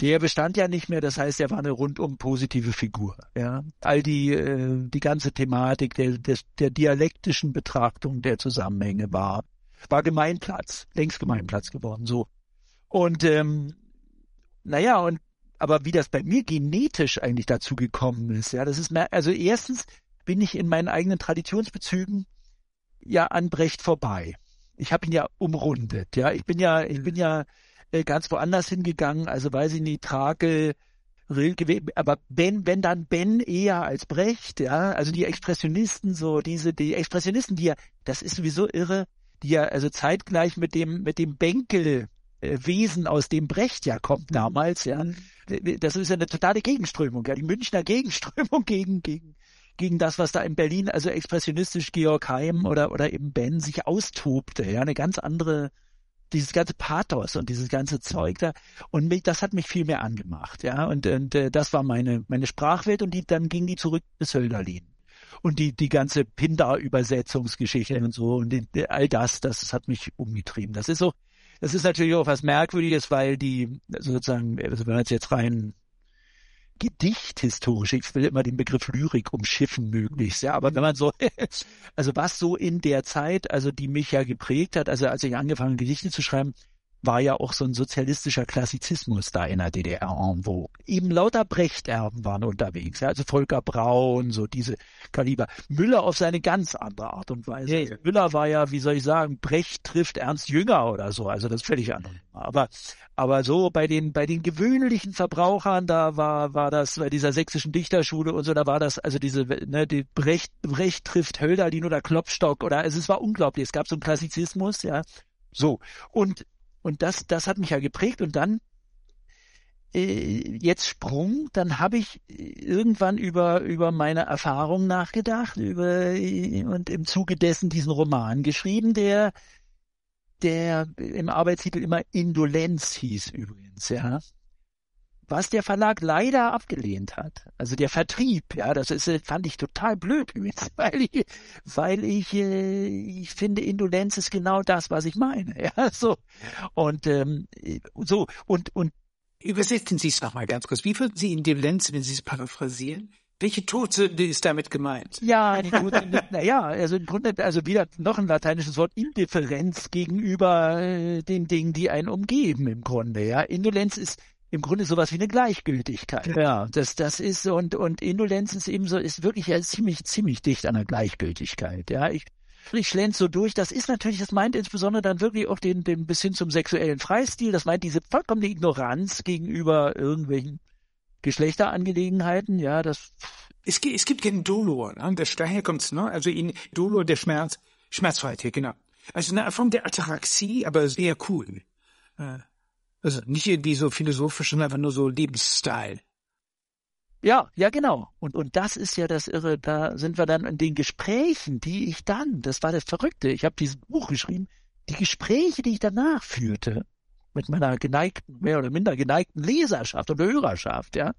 der bestand ja nicht mehr, das heißt, er war eine rundum positive Figur. Ja, all die äh, die ganze Thematik der, des, der dialektischen Betrachtung der Zusammenhänge war war Gemeinplatz, längst Gemeinplatz geworden. So und ähm, naja und aber wie das bei mir genetisch eigentlich dazu gekommen ist, ja, das ist mehr, also erstens bin ich in meinen eigenen Traditionsbezügen ja an Brecht vorbei. Ich habe ihn ja umrundet, ja. Ich bin ja, ich bin ja äh, ganz woanders hingegangen, also weiß ich nicht, Trake, aber Ben, wenn dann Ben eher als Brecht, ja, also die Expressionisten, so diese, die Expressionisten, die ja, das ist sowieso irre, die ja also zeitgleich mit dem, mit dem Bänkel äh, Wesen, aus dem Brecht ja kommt damals, ja, das ist ja eine totale Gegenströmung, ja, die Münchner Gegenströmung gegen, gegen, gegen das, was da in Berlin, also expressionistisch Georg Heim oder, oder eben Ben sich austobte, ja, eine ganz andere, dieses ganze Pathos und dieses ganze Zeug da. Und mich, das hat mich viel mehr angemacht, ja. Und, und äh, das war meine meine Sprachwelt und die dann ging die zurück bis Hölderlin und die die ganze Pindar-Übersetzungsgeschichte und so und die, all das, das hat mich umgetrieben. Das ist so, das ist natürlich auch was Merkwürdiges, weil die sozusagen, also wenn man jetzt rein gedichthistorisch, ich will immer den Begriff Lyrik umschiffen möglichst, ja, aber wenn man so, also was so in der Zeit, also die mich ja geprägt hat, also als ich angefangen Gedichte zu schreiben, war ja auch so ein sozialistischer Klassizismus da in der DDR wo Eben lauter Brechterben waren unterwegs, ja, also Volker Braun, so diese Kaliber. Müller auf seine ganz andere Art und Weise. Ja. Müller war ja, wie soll ich sagen, Brecht trifft Ernst Jünger oder so, also das ist völlig anders. Aber, aber so bei den, bei den gewöhnlichen Verbrauchern, da war, war das bei dieser sächsischen Dichterschule und so, da war das, also diese, ne, die Brecht, Brecht trifft Hölderlin oder Klopstock oder, also es war unglaublich. Es gab so einen Klassizismus, ja. So. Und und das, das hat mich ja geprägt. Und dann äh, jetzt Sprung, dann habe ich irgendwann über über meine Erfahrung nachgedacht, über und im Zuge dessen diesen Roman geschrieben, der der im Arbeitstitel immer Indolenz hieß übrigens, ja was der Verlag leider abgelehnt hat. Also der Vertrieb, ja, das ist, fand ich total blöd übrigens, weil ich, weil ich, äh, ich finde, Indolenz ist genau das, was ich meine, ja, so. Und, ähm, so, und, und. Übersetzen Sie es nochmal ganz kurz. Wie würden Sie Indolenz, wenn Sie es paraphrasieren? Welche Todsünde ist damit gemeint? Ja, die Todsünde, naja, also im Grunde, also wieder noch ein lateinisches Wort, Indifferenz gegenüber äh, den Dingen, die einen umgeben im Grunde, ja. Indolenz ist im Grunde sowas wie eine Gleichgültigkeit. Ja, das, das ist, und, und Indolenz ist eben so, ist wirklich ja ziemlich, ziemlich dicht an der Gleichgültigkeit. Ja, ich, ich schlänz so durch. Das ist natürlich, das meint insbesondere dann wirklich auch den, den bis hin zum sexuellen Freistil. Das meint diese vollkommene Ignoranz gegenüber irgendwelchen Geschlechterangelegenheiten. Ja, das. Es gibt, es gibt keinen Dolor, ne? Das, daher kommt's, ne? Also in Dolor, der Schmerz, Schmerzfreiheit, genau. Also eine Form der Ataraxie, aber sehr cool. Äh, also nicht irgendwie so philosophisch, sondern einfach nur so Lebensstil. Ja, ja, genau. Und, und das ist ja das Irre. Da sind wir dann in den Gesprächen, die ich dann, das war das Verrückte. Ich habe dieses Buch geschrieben. Die Gespräche, die ich danach führte, mit meiner geneigten, mehr oder minder geneigten Leserschaft oder Hörerschaft, ja,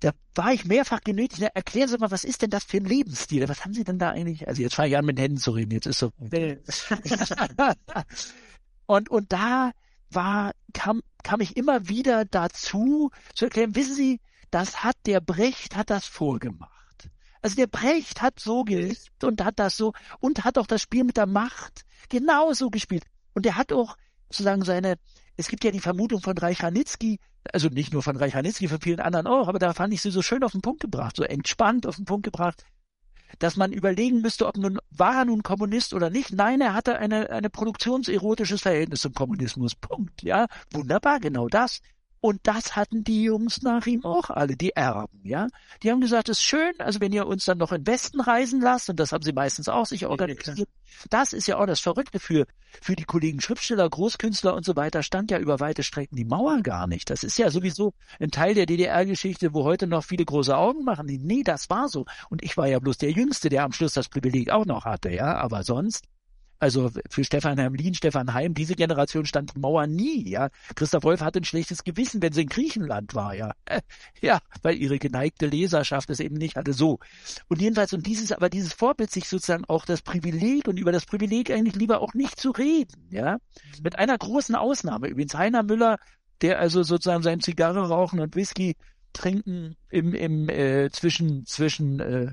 da war ich mehrfach genötigt, na, erklären Sie mal, was ist denn das für ein Lebensstil? Was haben Sie denn da eigentlich? Also jetzt fange ich an, mit den Händen zu reden, jetzt ist so. und, und da war, kam, kam ich immer wieder dazu, zu erklären, wissen Sie, das hat der Brecht hat das vorgemacht. Also der Brecht hat so gelebt und hat das so und hat auch das Spiel mit der Macht genauso gespielt. Und er hat auch sozusagen seine, es gibt ja die Vermutung von Reicharnitzky, also nicht nur von Reicharnitzky, von vielen anderen auch, aber da fand ich sie so schön auf den Punkt gebracht, so entspannt auf den Punkt gebracht, dass man überlegen müsste, ob nun, war er nun Kommunist oder nicht? Nein, er hatte eine, eine produktionserotisches Verhältnis zum Kommunismus. Punkt. Ja, wunderbar, genau das. Und das hatten die Jungs nach ihm auch alle, die Erben, ja. Die haben gesagt, es ist schön, also wenn ihr uns dann noch in Westen reisen lasst, und das haben sie meistens auch sich organisiert, ja, das ist ja auch das Verrückte für, für die Kollegen Schriftsteller, Großkünstler und so weiter, stand ja über weite Strecken die Mauer gar nicht. Das ist ja sowieso ein Teil der DDR-Geschichte, wo heute noch viele große Augen machen. Nee, das war so. Und ich war ja bloß der Jüngste, der am Schluss das Privileg auch noch hatte, ja. Aber sonst also für Stefan Hermlin, Stefan Heim, diese Generation stand Mauer nie, ja. Christoph Wolf hatte ein schlechtes Gewissen, wenn sie in Griechenland war, ja. Ja, weil ihre geneigte Leserschaft es eben nicht hatte, so. Und jedenfalls, und dieses, aber dieses Vorbild, sich sozusagen auch das Privileg und über das Privileg eigentlich lieber auch nicht zu reden, ja. Mit einer großen Ausnahme. Übrigens Heiner Müller, der also sozusagen sein Zigarre rauchen und Whisky trinken im, im, äh, zwischen, zwischen, äh,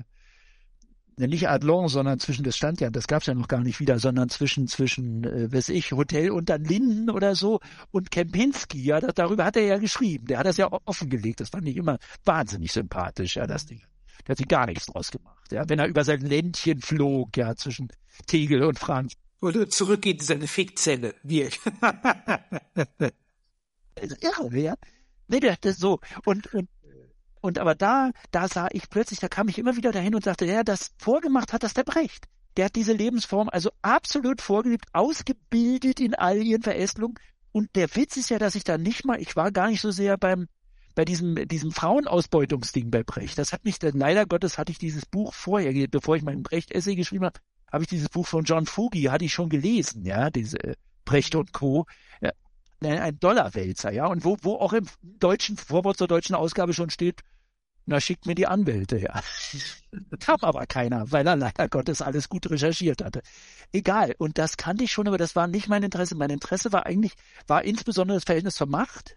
nicht Adlon, sondern zwischen, das stand ja, das gab's ja noch gar nicht wieder, sondern zwischen, zwischen, äh, weiß ich, Hotel und dann Linden oder so und Kempinski, ja, das, darüber hat er ja geschrieben. Der hat das ja offengelegt. Das fand ich immer wahnsinnig sympathisch, ja, das Ding. Der hat sich gar nichts draus gemacht, ja, wenn er über sein Ländchen flog, ja, zwischen Tegel und Frank. Oder zurückgeht in seine Fickzelle, wir. Irre, ja. Nee, das, das so. Und, und und aber da, da sah ich plötzlich, da kam ich immer wieder dahin und sagte, ja, das vorgemacht hat das der Brecht. Der hat diese Lebensform also absolut vorgelebt, ausgebildet in all ihren Verästelungen. Und der Witz ist ja, dass ich da nicht mal, ich war gar nicht so sehr beim, bei diesem, diesem Frauenausbeutungsding bei Brecht. Das hat mich dann, leider Gottes hatte ich dieses Buch vorher, bevor ich meinen Brecht-Essay geschrieben habe, habe ich dieses Buch von John Fugi, hatte ich schon gelesen, ja, diese Brecht und Co. Ja, ein Dollarwälzer, ja, und wo, wo auch im deutschen Vorwort zur deutschen Ausgabe schon steht, na, schickt mir die Anwälte, ja. Kam aber keiner, weil er leider Gottes alles gut recherchiert hatte. Egal. Und das kannte ich schon, aber das war nicht mein Interesse. Mein Interesse war eigentlich, war insbesondere das Verhältnis zur Macht.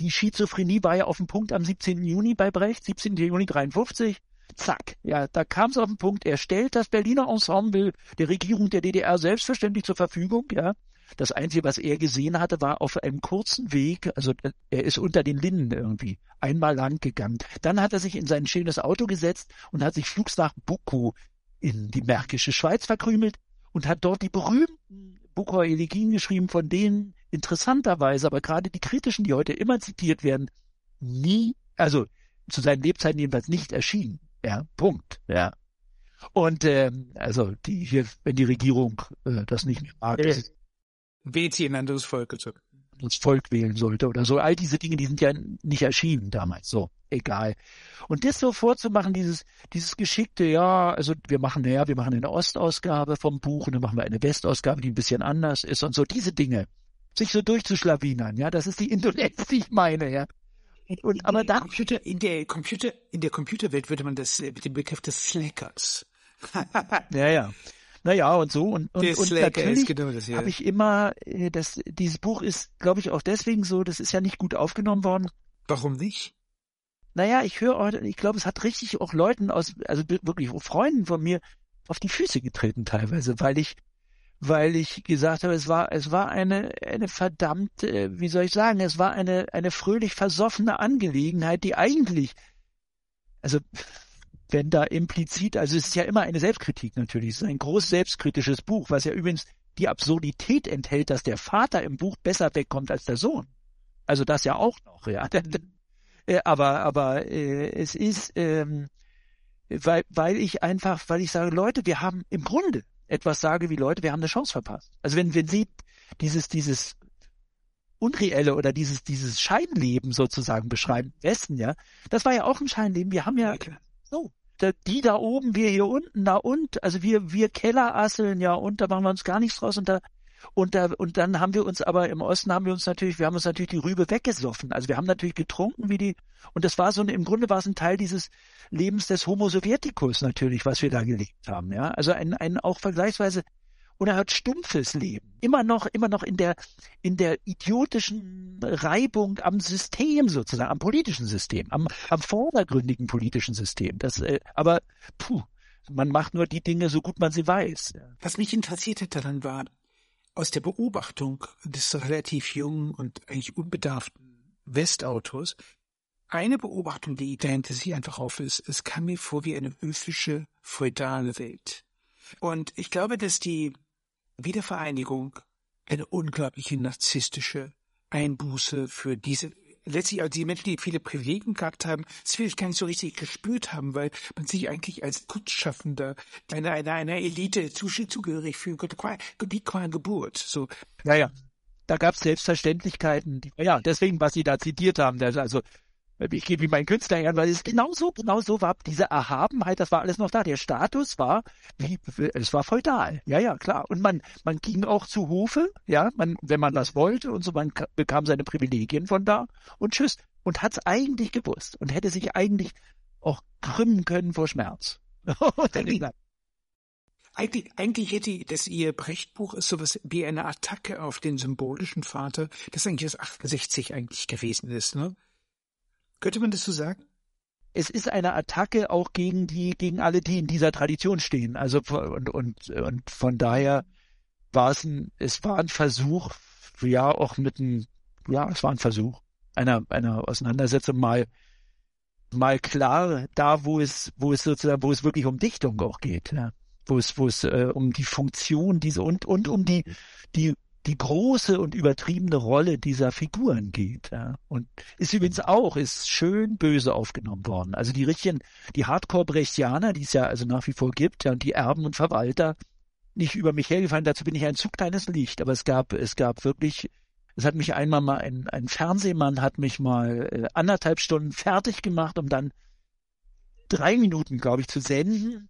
Die Schizophrenie war ja auf dem Punkt am 17. Juni bei Brecht, 17. Juni 53. Zack. Ja, da kam es auf den Punkt. Er stellt das Berliner Ensemble der Regierung der DDR selbstverständlich zur Verfügung, ja. Das Einzige, was er gesehen hatte, war auf einem kurzen Weg, also äh, er ist unter den Linden irgendwie einmal lang gegangen. Dann hat er sich in sein schönes Auto gesetzt und hat sich flugs nach Buckow in die Märkische Schweiz verkrümelt und hat dort die berühmten Buckower Elegien geschrieben, von denen interessanterweise, aber gerade die kritischen, die heute immer zitiert werden, nie, also zu seinen Lebzeiten jedenfalls nicht erschienen. Ja, Punkt. Ja. Und ähm, also die hier, wenn die Regierung äh, das nicht mehr mag, ja wählt sie ein anderes Volk zurück. Das Volk wählen sollte oder so. All diese Dinge, die sind ja nicht erschienen damals. So, egal. Und das so vorzumachen, dieses, dieses geschickte, ja, also wir machen, ja, wir machen eine Ostausgabe vom Buch und dann machen wir eine Westausgabe, die ein bisschen anders ist und so, diese Dinge. Sich so durchzuschlawinern, ja, das ist die Indolenz, die ich meine, ja. Und, und aber da. Computer, in der Computer, in der Computerwelt würde man das mit dem Begriff des Slackers. ja, ja. Naja, und so. Und, und, und natürlich genau habe ich immer, äh, das, dieses Buch ist, glaube ich, auch deswegen so, das ist ja nicht gut aufgenommen worden. Warum nicht? Naja, ich höre, ich glaube, es hat richtig auch Leuten aus, also wirklich Freunden von mir auf die Füße getreten teilweise, weil ich, weil ich gesagt habe, es war, es war eine, eine verdammt, äh, wie soll ich sagen, es war eine, eine fröhlich versoffene Angelegenheit, die eigentlich, also, wenn da implizit, also es ist ja immer eine Selbstkritik natürlich, es ist ein groß selbstkritisches Buch, was ja übrigens die Absurdität enthält, dass der Vater im Buch besser wegkommt als der Sohn. Also das ja auch noch, ja. Äh, aber, aber äh, es ist, ähm, weil, weil ich einfach, weil ich sage, Leute, wir haben im Grunde etwas sage wie Leute, wir haben eine Chance verpasst. Also wenn, wenn Sie dieses, dieses Unreelle oder dieses, dieses Scheinleben sozusagen beschreiben, Westen, ja, das war ja auch ein Scheinleben. Wir haben ja, so, da, die da oben, wir hier unten, da und, also wir, wir Kellerasseln, ja, und da machen wir uns gar nichts draus und da, und da, und dann haben wir uns aber im Osten haben wir uns natürlich, wir haben uns natürlich die Rübe weggesoffen. Also wir haben natürlich getrunken wie die, und das war so, im Grunde war es ein Teil dieses Lebens des Homo Sovieticus natürlich, was wir da gelebt haben, ja. Also ein, ein auch vergleichsweise unerhört stumpfes Leben. Immer noch, immer noch in der, in der idiotischen Reibung am System sozusagen, am politischen System, am, am vordergründigen politischen System. Das, äh, aber, puh, man macht nur die Dinge so gut man sie weiß. Was mich interessierte daran war, aus der Beobachtung des relativ jungen und eigentlich unbedarften Westautors, eine Beobachtung, die hinter sich einfach auf ist, es kam mir vor wie eine höfische, feudale Welt. Und ich glaube, dass die Wiedervereinigung eine unglaubliche narzisstische Einbuße für diese letztlich also die Menschen, die viele Privilegien gehabt haben, es vielleicht gar nicht so richtig gespürt haben, weil man sich eigentlich als Kunstschaffender einer, einer, einer Elite zugehörig fühlt, die qua Geburt. So. Ja, ja. Da gab es Selbstverständlichkeiten, die, ja, deswegen, was Sie da zitiert haben, also ich gebe ihm meinen Künstler her, weil es genau so, genau so war, diese Erhabenheit, das war alles noch da. Der Status war, wie, es war feudal. Ja, ja, klar. Und man, man ging auch zu Hofe, ja, man, wenn man das wollte und so, man bekam seine Privilegien von da und tschüss. Und hat's eigentlich gewusst und hätte sich eigentlich auch krümmen können vor Schmerz. Eigentlich, eigentlich hätte das ihr Brechtbuch ist sowas wie eine Attacke auf den symbolischen Vater, das eigentlich das 68 eigentlich gewesen ist, ne? Könnte man das so sagen? Es ist eine Attacke auch gegen die, gegen alle, die in dieser Tradition stehen. Also und und und von daher war es ein, es war ein Versuch, ja auch mit einem, ja, es war ein Versuch einer einer Auseinandersetzung mal mal klar da, wo es wo es sozusagen, wo es wirklich um Dichtung auch geht, ja. wo es wo es äh, um die Funktion diese und und um die die die große und übertriebene Rolle dieser Figuren geht. Ja. Und ist übrigens auch, ist schön böse aufgenommen worden. Also die richtigen, die Hardcore-Brechtianer, die es ja also nach wie vor gibt, ja, und die Erben und Verwalter, nicht über mich hergefallen, dazu bin ich ein zu kleines Licht, aber es gab, es gab wirklich, es hat mich einmal mal, ein, ein Fernsehmann hat mich mal äh, anderthalb Stunden fertig gemacht, um dann drei Minuten, glaube ich, zu senden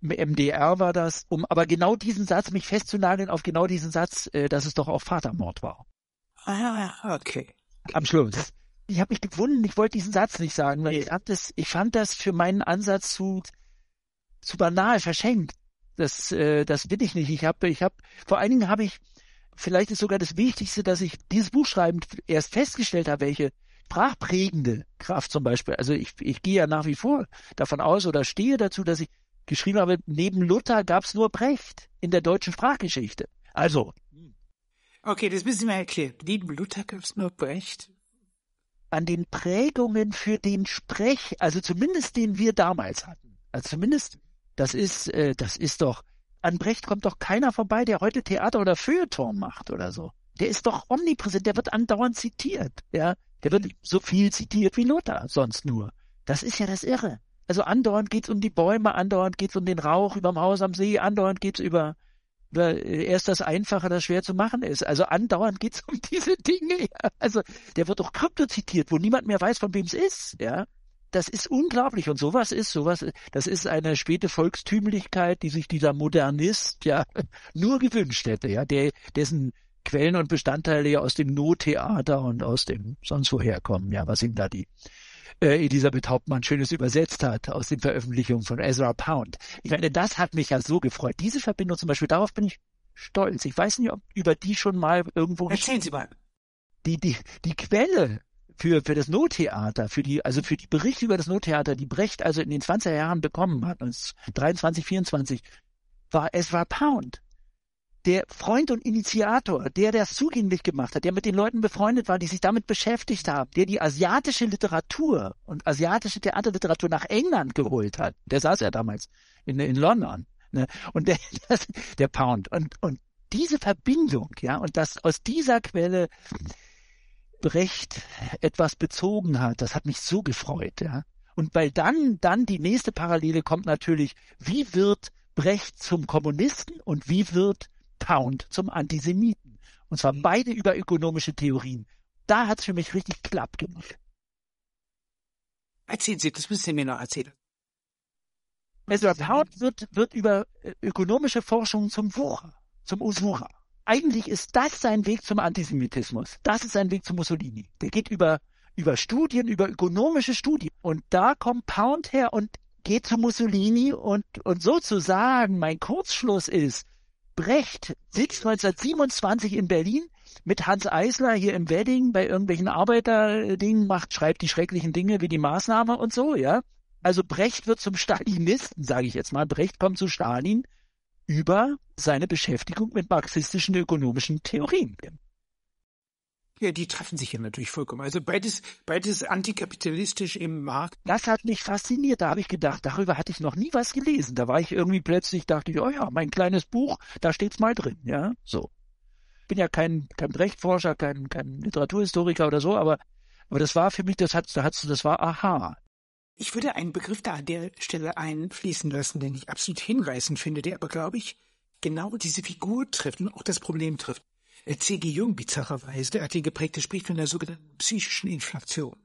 MDR war das, um aber genau diesen Satz, mich festzunageln auf genau diesen Satz, äh, dass es doch auch Vatermord war. Ah, okay. Am Schluss. Ich habe mich gewundert, ich wollte diesen Satz nicht sagen, weil ich, das, ich fand das für meinen Ansatz zu, zu banal, verschenkt. Das, äh, das will ich nicht. Ich habe, ich habe, vor allen Dingen habe ich, vielleicht ist sogar das Wichtigste, dass ich dieses Buch schreibend erst festgestellt habe, welche sprachprägende Kraft zum Beispiel. Also ich, ich gehe ja nach wie vor davon aus oder stehe dazu, dass ich geschrieben habe, neben Luther gab es nur Brecht in der deutschen Sprachgeschichte. Also. Okay, das müssen wir erklären. Neben Luther gab es nur Brecht. An den Prägungen für den Sprech, also zumindest den wir damals hatten. Also zumindest, das ist, äh, das ist doch, an Brecht kommt doch keiner vorbei, der heute Theater oder Feuilleton macht oder so. Der ist doch omnipräsent, der wird andauernd zitiert, ja. Der wird so viel zitiert wie Luther, sonst nur. Das ist ja das Irre. Also andauernd geht's um die Bäume, andauernd geht's um den Rauch überm Haus am See, andauernd geht's über, über äh, erst das Einfache, das schwer zu machen ist. Also andauernd geht's um diese Dinge. Ja. Also der wird doch krypto zitiert, wo niemand mehr weiß, von wem es ist. Ja, das ist unglaublich. Und sowas ist, sowas, das ist eine späte Volkstümlichkeit, die sich dieser Modernist ja nur gewünscht hätte, ja, der, dessen Quellen und Bestandteile ja aus dem Nottheater und aus dem sonst woher kommen, ja, was ihm da die äh, Elisabeth Hauptmann Schönes übersetzt hat aus den Veröffentlichungen von Ezra Pound. Ich meine, das hat mich ja so gefreut. Diese Verbindung zum Beispiel, darauf bin ich stolz. Ich weiß nicht, ob über die schon mal irgendwo... Erzählen Sie mal. Die, die, die Quelle für, für das Nottheater, für die, also für die Berichte über das Nottheater, die Brecht also in den 20er Jahren bekommen hat, 23, 24, war Ezra Pound. Der Freund und Initiator, der das zugänglich gemacht hat, der mit den Leuten befreundet war, die sich damit beschäftigt haben, der die asiatische Literatur und asiatische Theaterliteratur nach England geholt hat, der saß ja damals in, in London, ne? und der, das, der Pound. Und, und diese Verbindung, ja, und dass aus dieser Quelle Brecht etwas bezogen hat, das hat mich so gefreut, ja. Und weil dann, dann die nächste Parallele kommt natürlich, wie wird Brecht zum Kommunisten und wie wird Pound zum Antisemiten? Und zwar beide über ökonomische Theorien. Da hat es für mich richtig klapp gemacht. Erzählen Sie, das müssen Sie mir noch erzählen. Also Pound wird, wird über äh, ökonomische Forschung zum Wucher, zum Usura. Eigentlich ist das sein Weg zum Antisemitismus. Das ist sein Weg zu Mussolini. Der geht über über Studien, über ökonomische Studien. Und da kommt Pound her und geht zu Mussolini und, und sozusagen mein Kurzschluss ist, Brecht sitzt 1927 in Berlin mit Hans Eisler hier im Wedding bei irgendwelchen Arbeiterdingen, macht, schreibt die schrecklichen Dinge wie die Maßnahme und so, ja. Also Brecht wird zum Stalinisten, sage ich jetzt mal. Brecht kommt zu Stalin über seine Beschäftigung mit marxistischen ökonomischen Theorien. Ja, die treffen sich ja natürlich vollkommen. Also beides, beides antikapitalistisch im Markt. Das hat mich fasziniert. Da habe ich gedacht, darüber hatte ich noch nie was gelesen. Da war ich irgendwie plötzlich, dachte ich, oh ja, mein kleines Buch, da steht's mal drin, ja, so. Bin ja kein, kein Rechtforscher, kein, kein Literaturhistoriker oder so, aber, aber das war für mich, das hat, das war aha. Ich würde einen Begriff da an der Stelle einfließen lassen, den ich absolut hinreißend finde, der aber, glaube ich, genau diese Figur trifft und auch das Problem trifft. C.G. Jung bizarrerweise, hat die geprägte spricht von der sogenannten psychischen Inflation.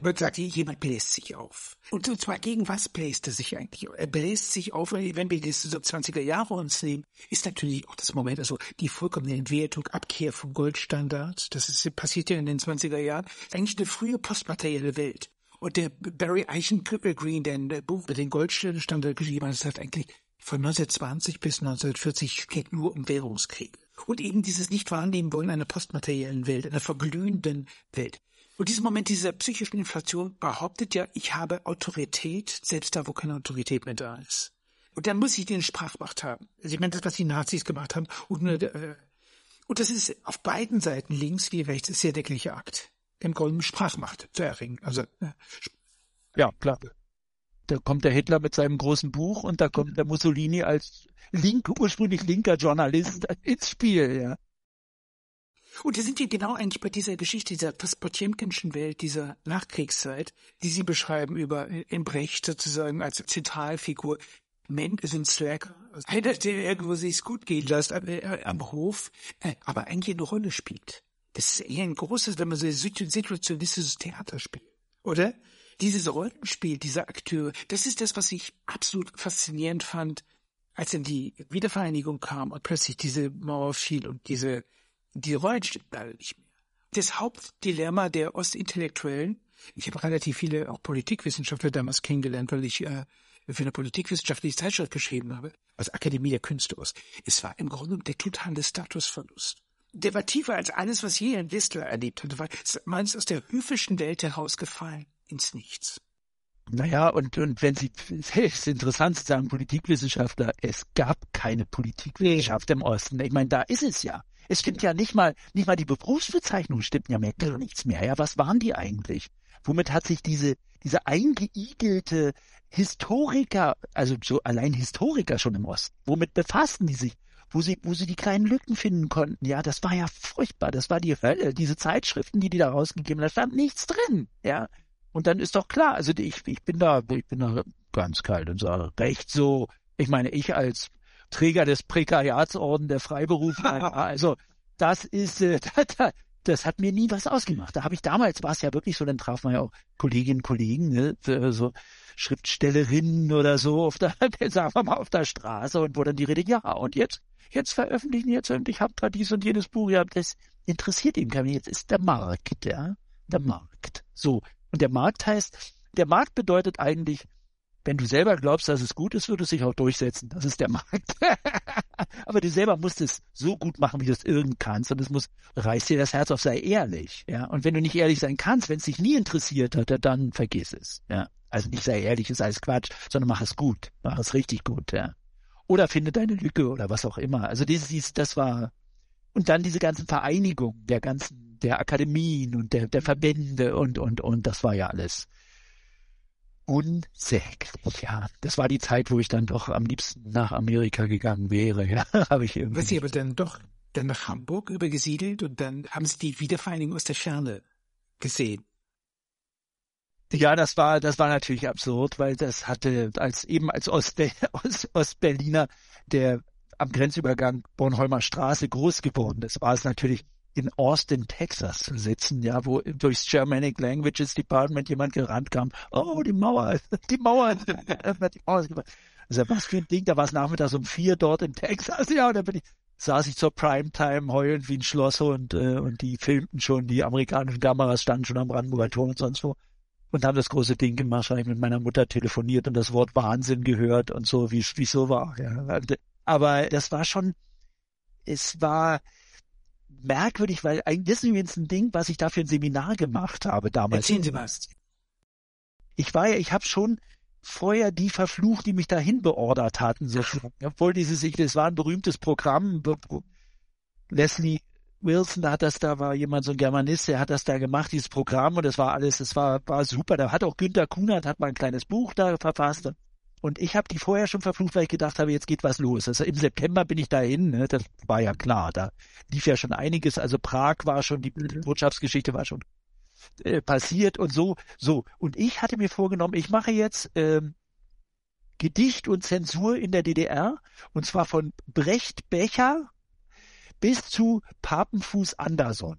Man sagt, jemand bläst sich auf. Und zwar gegen was bläst er sich eigentlich? Er bläst sich auf, wenn wir die so 20er Jahre uns nehmen, ist natürlich auch das Moment, also die vollkommene Entwertung, Abkehr vom Goldstandard. Das ist, passiert ja in den 20er Jahren. Eigentlich eine frühe postmaterielle Welt. Und der Barry Eichen Green, der ein Buch über den Goldstandard geschrieben hat, sagt eigentlich, von 1920 bis 1940 geht nur um Währungskriege. Und eben dieses Nicht-Wahrnehmen wollen einer postmateriellen Welt, einer verglühenden Welt. Und dieser Moment dieser psychischen Inflation behauptet ja, ich habe Autorität, selbst da, wo keine Autorität mehr da ist. Und dann muss ich den Sprachmacht haben. Also ich meine, das, was die Nazis gemacht haben. Und, äh, und das ist auf beiden Seiten, links wie rechts, ist der deckliche Akt. Im Grunde Sprachmacht zu erringen. Also, äh, ja, klar da kommt der Hitler mit seinem großen Buch und da kommt der Mussolini als link, ursprünglich linker Journalist ins Spiel, ja. Und da sind wir genau eigentlich bei dieser Geschichte, dieser Potemkinschen Welt, dieser Nachkriegszeit, die Sie beschreiben über in Brecht sozusagen als Zentralfigur. Männer sind Slacker, einer, der irgendwo sich's gut gehen lässt am, äh, am Hof, äh, aber eigentlich eine Rolle spielt. Das ist eher ein großes, wenn man so situationistisches Theater spielt, oder? Dieses Rollenspiel dieser Akteure, das ist das, was ich absolut faszinierend fand, als dann die Wiedervereinigung kam und plötzlich diese Mauer fiel und diese, die Rollen stimmten alle nicht mehr. Das Hauptdilemma der Ostintellektuellen, ich habe relativ viele auch Politikwissenschaftler damals kennengelernt, weil ich äh, für eine politikwissenschaftliche Zeitschrift geschrieben habe, als Akademie der Künste aus. Es war im Grunde der totale Statusverlust. Der war tiefer als alles, was je ein Whistler erlebt hatte, weil meins aus der höfischen Welt herausgefallen ins Nichts. Naja, und, und wenn Sie, es ist interessant zu sagen, Politikwissenschaftler, es gab keine Politikwissenschaft im Osten. Ich meine, da ist es ja. Es stimmt ja nicht mal, nicht mal die Berufsbezeichnung stimmt ja mehr, gar nichts mehr. Ja, was waren die eigentlich? Womit hat sich diese, diese eingeigelte Historiker, also so allein Historiker schon im Osten, womit befassten die sich? Wo sie, wo sie die kleinen Lücken finden konnten. Ja, das war ja furchtbar. Das war die Hölle. Diese Zeitschriften, die die da rausgegeben haben, da stand nichts drin. Ja, und dann ist doch klar, also ich, ich bin da, ich bin da ganz kalt und sage, recht so, ich meine, ich als Träger des Prekariatsorden der Freiberufler, also das ist, äh, das hat mir nie was ausgemacht. Da habe ich damals, war es ja wirklich so, dann traf man ja auch Kolleginnen und Kollegen, ne, so Schriftstellerinnen oder so, auf der, sagen wir mal, auf der Straße und wo dann die Rede, ja, und jetzt, jetzt veröffentlichen, jetzt und ich habe da dies und jenes Buch, ja, das interessiert ihn gar nicht. Jetzt ist der Markt, ja, der Markt. So, und der Markt heißt, der Markt bedeutet eigentlich, wenn du selber glaubst, dass es gut ist, wird es sich auch durchsetzen. Das ist der Markt. Aber du selber musst es so gut machen, wie du es irgend kannst. Und es muss, reiß dir das Herz auf, sei ehrlich. Ja. Und wenn du nicht ehrlich sein kannst, wenn es dich nie interessiert hat, dann vergiss es. Ja. Also nicht sei ehrlich, ist alles Quatsch, sondern mach es gut. Mach es richtig gut, ja. Oder finde deine Lücke oder was auch immer. Also dieses, das war, und dann diese ganzen Vereinigungen der ganzen, der Akademien und der, der Verbände und, und, und, das war ja alles unsäglich, ja. Das war die Zeit, wo ich dann doch am liebsten nach Amerika gegangen wäre, ja. Habe ich irgendwie. Was Sie aber dann doch dann nach Hamburg übergesiedelt und dann haben Sie die Wiedervereinigung aus der Ferne gesehen. Ja, das war, das war natürlich absurd, weil das hatte als eben als Ostbe Ost Ostberliner, der am Grenzübergang Bornholmer Straße groß geworden ist, war es natürlich in Austin, Texas zu sitzen, ja, wo durchs Germanic Languages Department jemand gerannt kam, oh, die Mauer, die Mauer, die Mauer also was für ein Ding, da war es nachmittags um vier dort in Texas, ja, und dann bin ich, saß ich zur Primetime heulend wie ein Schlosshund und, äh, und die filmten schon, die amerikanischen Kameras standen schon am Brandenburger Tor und sonst wo und haben das große Ding gemacht, habe ich mit meiner Mutter telefoniert und das Wort Wahnsinn gehört und so, wie wie so war. Ja. Aber das war schon, es war merkwürdig, weil eigentlich das ist übrigens ein Ding, was ich da für ein Seminar gemacht habe damals. Erzählen Sie was. Ich war ja, ich habe schon vorher die verflucht, die mich dahin beordert hatten, so, obwohl dieses, das war ein berühmtes Programm, Leslie Wilson hat das da, war jemand, so ein Germanist, der hat das da gemacht, dieses Programm, und das war alles, das war, war super. Da hat auch Günter Kunert, hat mal ein kleines Buch da verfasst. Und ich habe die vorher schon verflucht, weil ich gedacht habe, jetzt geht was los. Also im September bin ich dahin, ne? das war ja klar. Da lief ja schon einiges. Also Prag war schon, die Wirtschaftsgeschichte war schon äh, passiert und so, so. Und ich hatte mir vorgenommen, ich mache jetzt ähm, Gedicht und Zensur in der DDR, und zwar von Brecht Becher bis zu Papenfuß Anderson.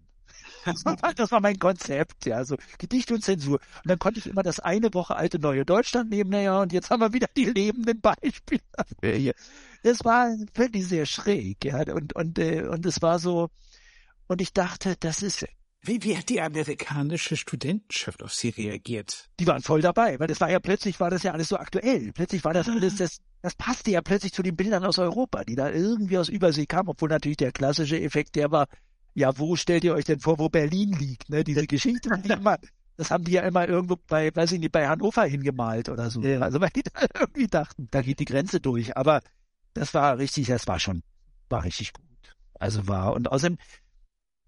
Das war, mein Konzept, ja, so Gedicht und Zensur. Und dann konnte ich immer das eine Woche alte neue Deutschland nehmen, naja, und jetzt haben wir wieder die lebenden Beispiele hier. Das war wirklich sehr schräg, ja, und, und, äh, und es war so, und ich dachte, das ist, wie, wie hat die amerikanische Studentenschaft auf Sie reagiert? Die waren voll dabei, weil das war ja plötzlich war das ja alles so aktuell. Plötzlich war das alles, das, das passte ja plötzlich zu den Bildern aus Europa, die da irgendwie aus Übersee kamen, obwohl natürlich der klassische Effekt, der war, ja, wo stellt ihr euch denn vor, wo Berlin liegt, ne? Diese Geschichte, das haben die ja immer irgendwo bei, weiß ich nicht, bei Hannover hingemalt oder so. Ja. Also weil die da irgendwie dachten, da geht die Grenze durch. Aber das war richtig, das war schon, war richtig gut. Also war, und außerdem,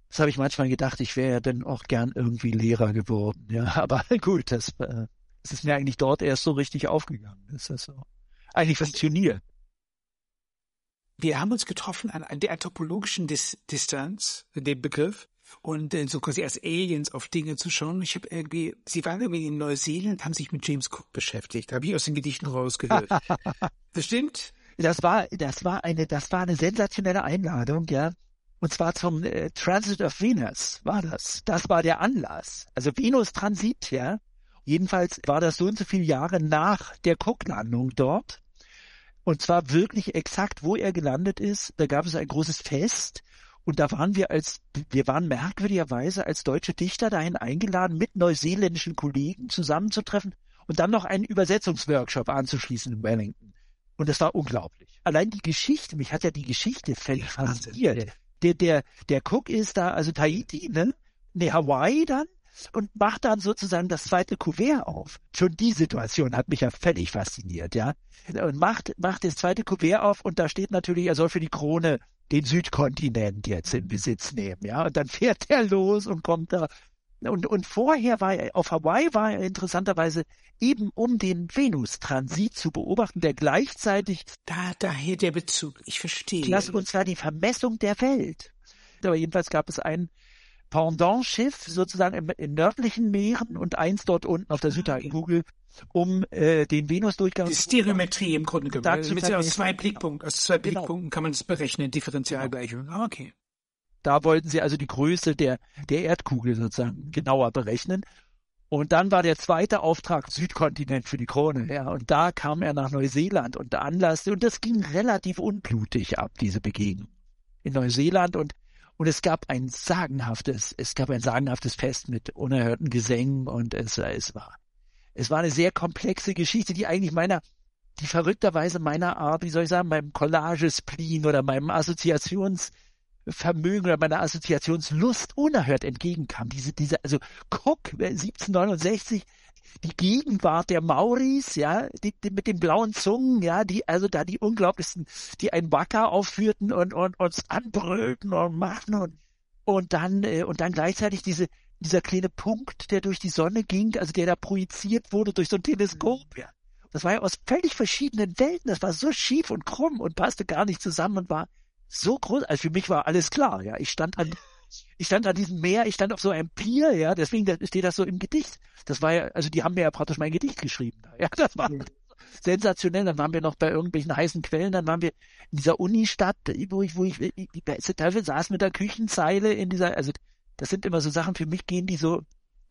das habe ich manchmal gedacht, ich wäre ja dann auch gern irgendwie Lehrer geworden. Ja, aber gut, das, äh, das ist mir eigentlich dort erst so richtig aufgegangen. Das ist so eigentlich funktioniert. Wir haben uns getroffen an, an der topologischen Dis Distanz, dem Begriff, und äh, so quasi als Aliens auf Dinge zu schauen. Ich habe irgendwie, Sie waren irgendwie in Neuseeland, haben sich mit James Cook beschäftigt. Habe ich aus den Gedichten rausgehört. das stimmt? Das war, das war eine, das war eine sensationelle Einladung, ja. Und zwar zum äh, Transit of Venus war das. Das war der Anlass. Also Venus Transit, ja. Jedenfalls war das so und so viele Jahre nach der Cook-Landung dort. Und zwar wirklich exakt, wo er gelandet ist. Da gab es ein großes Fest. Und da waren wir als, wir waren merkwürdigerweise als deutsche Dichter dahin eingeladen, mit neuseeländischen Kollegen zusammenzutreffen und dann noch einen Übersetzungsworkshop anzuschließen in Wellington. Und das war unglaublich. Allein die Geschichte, mich hat ja die Geschichte völlig fasziniert der, der, der Cook ist da, also Tahiti, ne? Ne, Hawaii dann und macht dann sozusagen das zweite Kuvert auf. Schon die Situation hat mich ja völlig fasziniert, ja. Und macht, macht das zweite Kuvert auf und da steht natürlich, er soll für die Krone den Südkontinent jetzt in Besitz nehmen, ja. Und dann fährt er los und kommt da und, und vorher war er, auf Hawaii war er interessanterweise eben um den Venus-Transit zu beobachten, der gleichzeitig. Da, daher der Bezug. Ich verstehe. Klasse, und zwar die Vermessung der Welt. Aber jedenfalls gab es ein Pendant-Schiff sozusagen in, in, nördlichen Meeren und eins dort unten auf der Südhalbkugel, um äh, den Venus-Durchgang. Die Stereometrie im Grunde genommen. Mit aus zwei Blickpunkten, aus zwei genau. Blickpunkten kann man das berechnen, Differentialgleichung. Ah, okay. Da wollten sie also die Größe der, der Erdkugel sozusagen genauer berechnen. Und dann war der zweite Auftrag Südkontinent für die Krone. Ja, und da kam er nach Neuseeland und der Anlass, und das ging relativ unblutig ab, diese Begegnung. In Neuseeland und, und es gab ein sagenhaftes, es gab ein sagenhaftes Fest mit unerhörten Gesängen und es, es war, es war eine sehr komplexe Geschichte, die eigentlich meiner, die verrückterweise meiner Art, wie soll ich sagen, meinem Collage-Spleen oder meinem Assoziations, Vermögen oder meiner Assoziationslust unerhört entgegenkam. Diese, diese, also Cook 1769, die Gegenwart der Mauris, ja, die, die mit den blauen Zungen, ja, die, also da die unglaublichsten, die ein Wacker aufführten und, und uns anbrüllten und machten und, und dann, äh, und dann gleichzeitig diese, dieser kleine Punkt, der durch die Sonne ging, also der da projiziert wurde durch so ein Teleskop, ja. Das war ja aus völlig verschiedenen Welten, das war so schief und krumm und passte gar nicht zusammen und war so groß, also für mich war alles klar, ja. Ich stand an, ich stand an diesem Meer, ich stand auf so einem Pier, ja, deswegen steht das so im Gedicht. Das war ja, also die haben mir ja praktisch mein Gedicht geschrieben. Ja, das war mhm. sensationell. Dann waren wir noch bei irgendwelchen heißen Quellen, dann waren wir in dieser Unistadt, wo ich, wo ich, die beste Teufel saß mit der Küchenzeile in dieser, also das sind immer so Sachen, für mich gehen die so,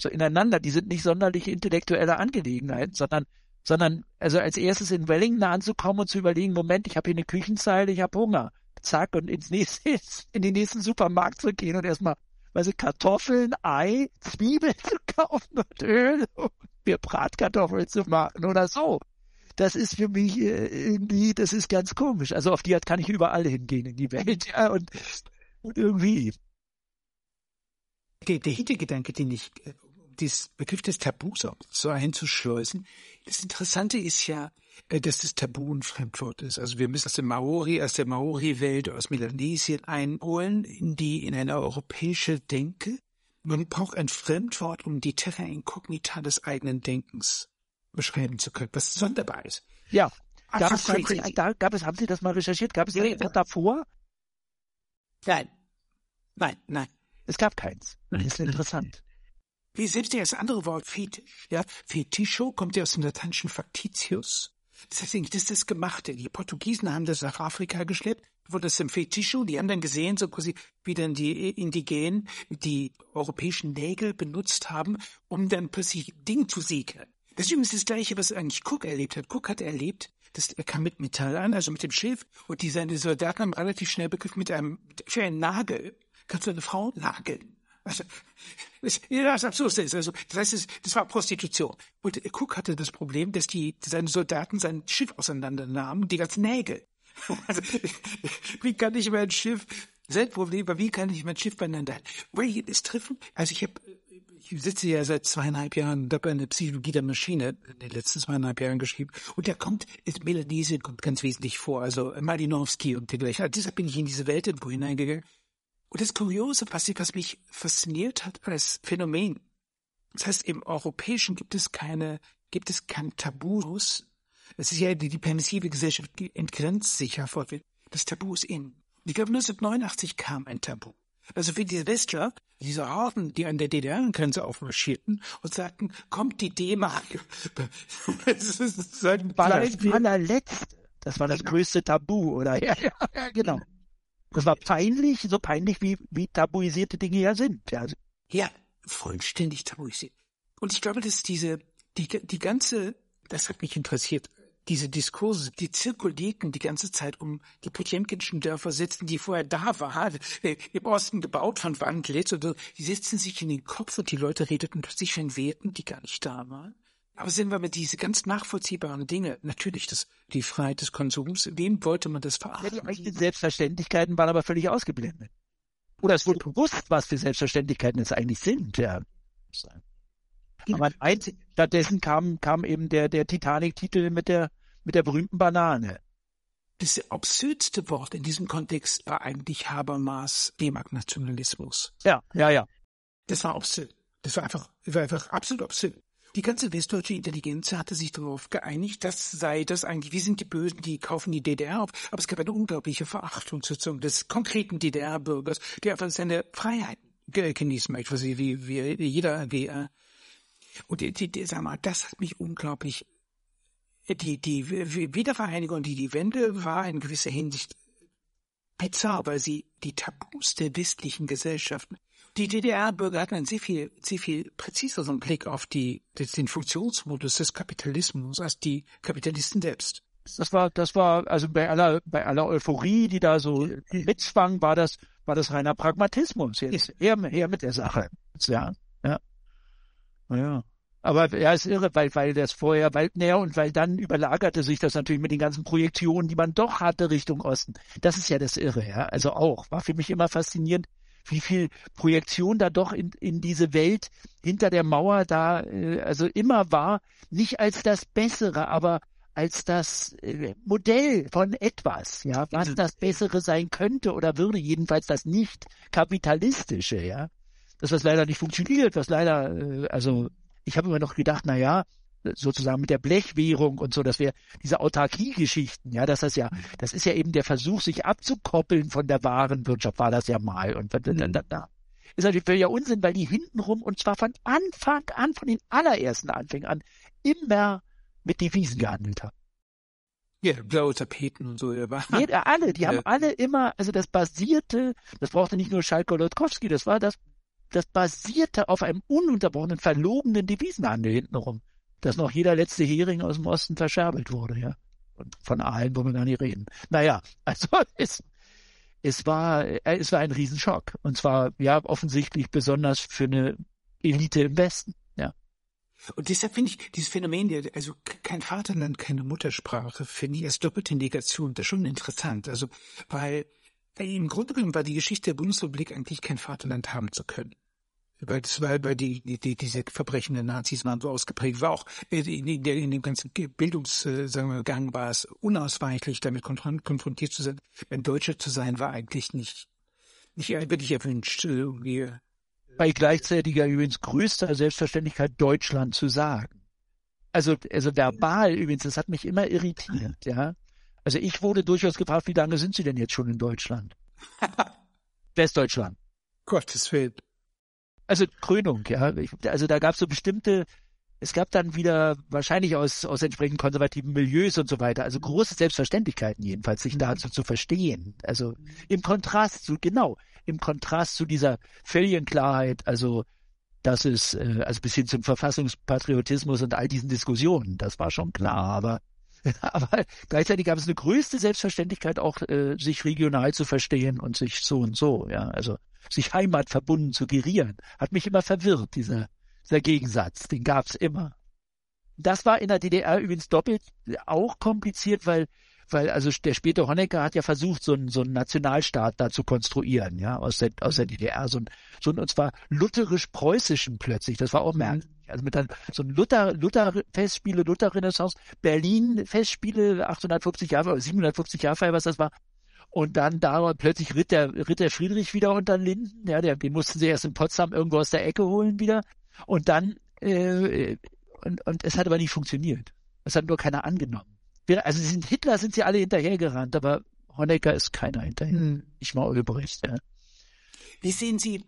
so ineinander, die sind nicht sonderlich intellektuelle Angelegenheiten, sondern sondern also als erstes in Wellington anzukommen und zu überlegen, Moment, ich habe hier eine Küchenzeile, ich habe Hunger zack, und ins nächste, in den nächsten Supermarkt zu gehen und erstmal, weiß ich, Kartoffeln, Ei, Zwiebeln zu kaufen und Öl und mir Bratkartoffeln zu machen oder so. Das ist für mich äh, irgendwie, das ist ganz komisch. Also auf die Art kann ich überall hingehen in die Welt, ja, und, und irgendwie. Der, der Hintergedanke, den ich, äh, dieses Begriff des Tabus so einzuschleusen, das Interessante ist ja, dass das Tabu ein Fremdwort ist. Also wir müssen aus der Maori, aus der Maori-Welt, aus Melanesien einholen in die, in eine europäische Denke. Man braucht ein Fremdwort, um die Terra Incognita des eigenen Denkens beschreiben zu können, was sonderbar ist. Ja. Gab es, da, gab es, haben Sie das mal recherchiert? Gab es ja, ja. davor? Nein. Nein, nein. Es gab keins. Das ist interessant. Wie selbst das andere Wort Fetisch, ja, Fetischo kommt ja aus dem lateinischen Factitius. Das ist das Gemachte. Die Portugiesen haben das nach Afrika geschleppt, wurde das im Fetischo, die haben dann gesehen, so quasi, wie dann die Indigenen die europäischen Nägel benutzt haben, um dann plötzlich Dinge zu siegeln. Das ist übrigens das Gleiche, was eigentlich Cook erlebt hat. Cook hat erlebt, dass er kam mit Metall an, also mit dem Schiff, und die seine Soldaten haben relativ schnell begriffen, mit einem, für einen Nagel kannst du eine Frau nageln. Also, das, das ist. Also, das heißt, das war Prostitution. Und Cook hatte das Problem, dass die, seine Soldaten sein Schiff auseinandernahmen, die ganzen Nägel. Also, wie kann ich mein Schiff, sein Problem war, wie kann ich mein Schiff beieinander halten? Will das treffen? Also, ich habe, ich sitze ja seit zweieinhalb Jahren und habe eine Psychologie der Maschine in den letzten zweieinhalb Jahren geschrieben. Und da kommt, Melanesien kommt ganz wesentlich vor, also Malinowski und dergleichen. Also deshalb bin ich in diese Welt irgendwo hineingegangen. Und das Kuriose, was, was mich fasziniert hat als Phänomen, das heißt, im Europäischen gibt es keine, gibt es kein Tabus. Es ist ja die, die permissive Gesellschaft entgrenzt sich ja vor. Das Tabu ist in. Ich glaube, 1989 kam ein Tabu. Also wie die Westler, diese Orden, die an der DDR-Grenze aufmarschierten und sagten, kommt die D-Mark. das ist war das allerletzte. Das war das genau. größte Tabu, oder? Ja, ja, ja genau. Das war peinlich, so peinlich wie, wie tabuisierte Dinge ja sind. Ja, ja vollständig tabuisiert. Und ich glaube, dass diese, die, die ganze, das hat mich interessiert, diese Diskurse, die zirkulierten die ganze Zeit um die Potemkinschen Dörfer sitzen, die vorher da waren, im Osten gebaut von Wandlitz oder die sitzen sich in den Kopf und die Leute redeten plötzlich von Werten, die gar nicht da waren. Aber sind wir mit diese ganz nachvollziehbaren Dinge, natürlich das, die Freiheit des Konsums, wem wollte man das verachten? Ja, die Selbstverständlichkeiten waren aber völlig ausgeblendet. Oder es wurde bewusst, was für Selbstverständlichkeiten es eigentlich sind, ja. Aber eins, stattdessen kam, kam eben der, der Titanic-Titel mit der, mit der berühmten Banane. Das absurdste Wort in diesem Kontext war eigentlich Habermas D-Mark-Nationalismus. Ja, ja, ja. Das war absurd. Das war einfach, war einfach absolut absurd. Die ganze westdeutsche Intelligenz hatte sich darauf geeinigt, das sei das eigentlich, wir sind die Bösen, die kaufen die DDR auf. Aber es gab eine unglaubliche Verachtung sozusagen des konkreten DDR-Bürgers, der einfach seine Freiheit genießen möchte, wie, wie jeder, äh, und die, die, sag mal, das hat mich unglaublich, die, die Wiedervereinigung die, die Wende war in gewisser Hinsicht bizarr, weil sie die Tabus der westlichen Gesellschaften die DDR-Bürger hatten einen sehr viel, sehr viel präziseren Blick auf die, den Funktionsmodus des Kapitalismus als die Kapitalisten selbst. Das war, das war, also bei aller, bei aller Euphorie, die da so mitzwang, war das, war das reiner Pragmatismus. Jetzt eher, eher mit der Sache. Ja, ja. Ja. Aber ja, ist irre, weil, weil das vorher, weil, naja, und weil dann überlagerte sich das natürlich mit den ganzen Projektionen, die man doch hatte Richtung Osten. Das ist ja das Irre, ja. Also auch, war für mich immer faszinierend, wie viel Projektion da doch in, in diese Welt hinter der Mauer da, äh, also immer war, nicht als das Bessere, aber als das äh, Modell von etwas, ja, was das Bessere sein könnte oder würde, jedenfalls das nicht kapitalistische, ja. Das, was leider nicht funktioniert, was leider, äh, also ich habe immer noch gedacht, na ja, sozusagen mit der Blechwährung und so, dass wir diese Autarkie-Geschichten, ja, dass das ja, das ist ja eben der Versuch, sich abzukoppeln von der wahren Wirtschaft, war das ja mal. Und da, da, da ist natürlich völliger Unsinn, weil die hintenrum, und zwar von Anfang an, von den allerersten Anfängen an, immer mit Devisen gehandelt haben. Ja, blaue Tapeten und so. Ja, alle, die ja. haben alle immer, also das basierte, das brauchte nicht nur Schalke Lotkowski, das war das, das basierte auf einem ununterbrochenen, verlogenen Devisenhandel hintenrum dass noch jeder letzte Hering aus dem Osten verscherbelt wurde, ja. Und von Aalen wollen wir gar nicht reden. Naja, also es, es war, äh, es war ein Riesenschock. Und zwar, ja, offensichtlich besonders für eine Elite im Westen, ja. Und deshalb finde ich dieses Phänomen, also kein Vaterland, keine Muttersprache, finde ich als doppelte Negation, das schon interessant. Also, weil im Grunde genommen war die Geschichte der Bundesrepublik eigentlich kein Vaterland haben zu können weil das war, weil die, die, diese Verbrechen der Nazis waren so ausgeprägt, war auch in, in, in dem ganzen Bildungs, äh, sagen wir, Gang war es unausweichlich, damit konfrontiert zu sein. Ein Deutscher zu sein, war eigentlich nicht, nicht wirklich erwünscht, irgendwie. Bei gleichzeitiger übrigens größter Selbstverständlichkeit Deutschland zu sagen. Also, also verbal übrigens, das hat mich immer irritiert, ja. Also ich wurde durchaus gefragt, wie lange sind Sie denn jetzt schon in Deutschland? Westdeutschland. Gottes Willen also Krönung, ja. Also da gab es so bestimmte, es gab dann wieder wahrscheinlich aus, aus entsprechend konservativen Milieus und so weiter, also große Selbstverständlichkeiten jedenfalls, sich dazu zu verstehen. Also im Kontrast zu, genau, im Kontrast zu dieser völligen Klarheit, also das ist, äh, also bis hin zum Verfassungspatriotismus und all diesen Diskussionen, das war schon klar, aber aber gleichzeitig gab es eine größte Selbstverständlichkeit auch, äh, sich regional zu verstehen und sich so und so, ja, also sich heimatverbunden zu gerieren, hat mich immer verwirrt, dieser, dieser Gegensatz, den gab's immer. Das war in der DDR übrigens doppelt auch kompliziert, weil weil also der späte Honecker hat ja versucht, so einen, so einen Nationalstaat da zu konstruieren, ja, aus der, aus der DDR, so ein, so ein, und zwar lutherisch-preußischen plötzlich, das war auch merkwürdig. Also mit dann so ein Luther, Luther-Festspiele, Luther-Renaissance, Berlin-Festspiele, 850 Jahre, 750 Jahre, was das war, und dann da plötzlich ritt der, ritt der Friedrich wieder unter den Linden. Ja, der, den mussten sie erst in Potsdam irgendwo aus der Ecke holen wieder. Und dann, äh, und, und es hat aber nicht funktioniert. Es hat nur keiner angenommen. Also sind, Hitler sind sie alle hinterhergerannt, aber Honecker ist keiner hinterher. Hm. Ich mal Ulbricht, ja. Wie sehen Sie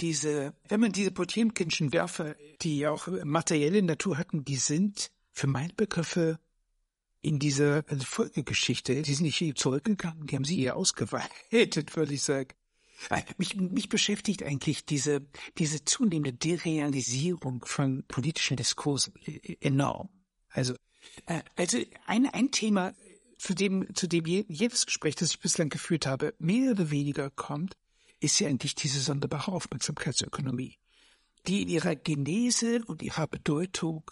diese, wenn man diese Potemkinschen Dörfer, die ja auch materielle Natur hatten, die sind für meine Begriffe in dieser Folgegeschichte, die sind nicht zurückgegangen, die haben sie eher ausgeweitet, würde ich sagen. Mich, mich beschäftigt eigentlich diese, diese zunehmende Derealisierung von politischen Diskursen enorm. Also, also ein, ein Thema, zu dem, zu dem jedes Gespräch, das ich bislang geführt habe, mehr oder weniger kommt, ist ja eigentlich diese sonderbare Aufmerksamkeitsökonomie, die in ihrer Genese und ihrer Bedeutung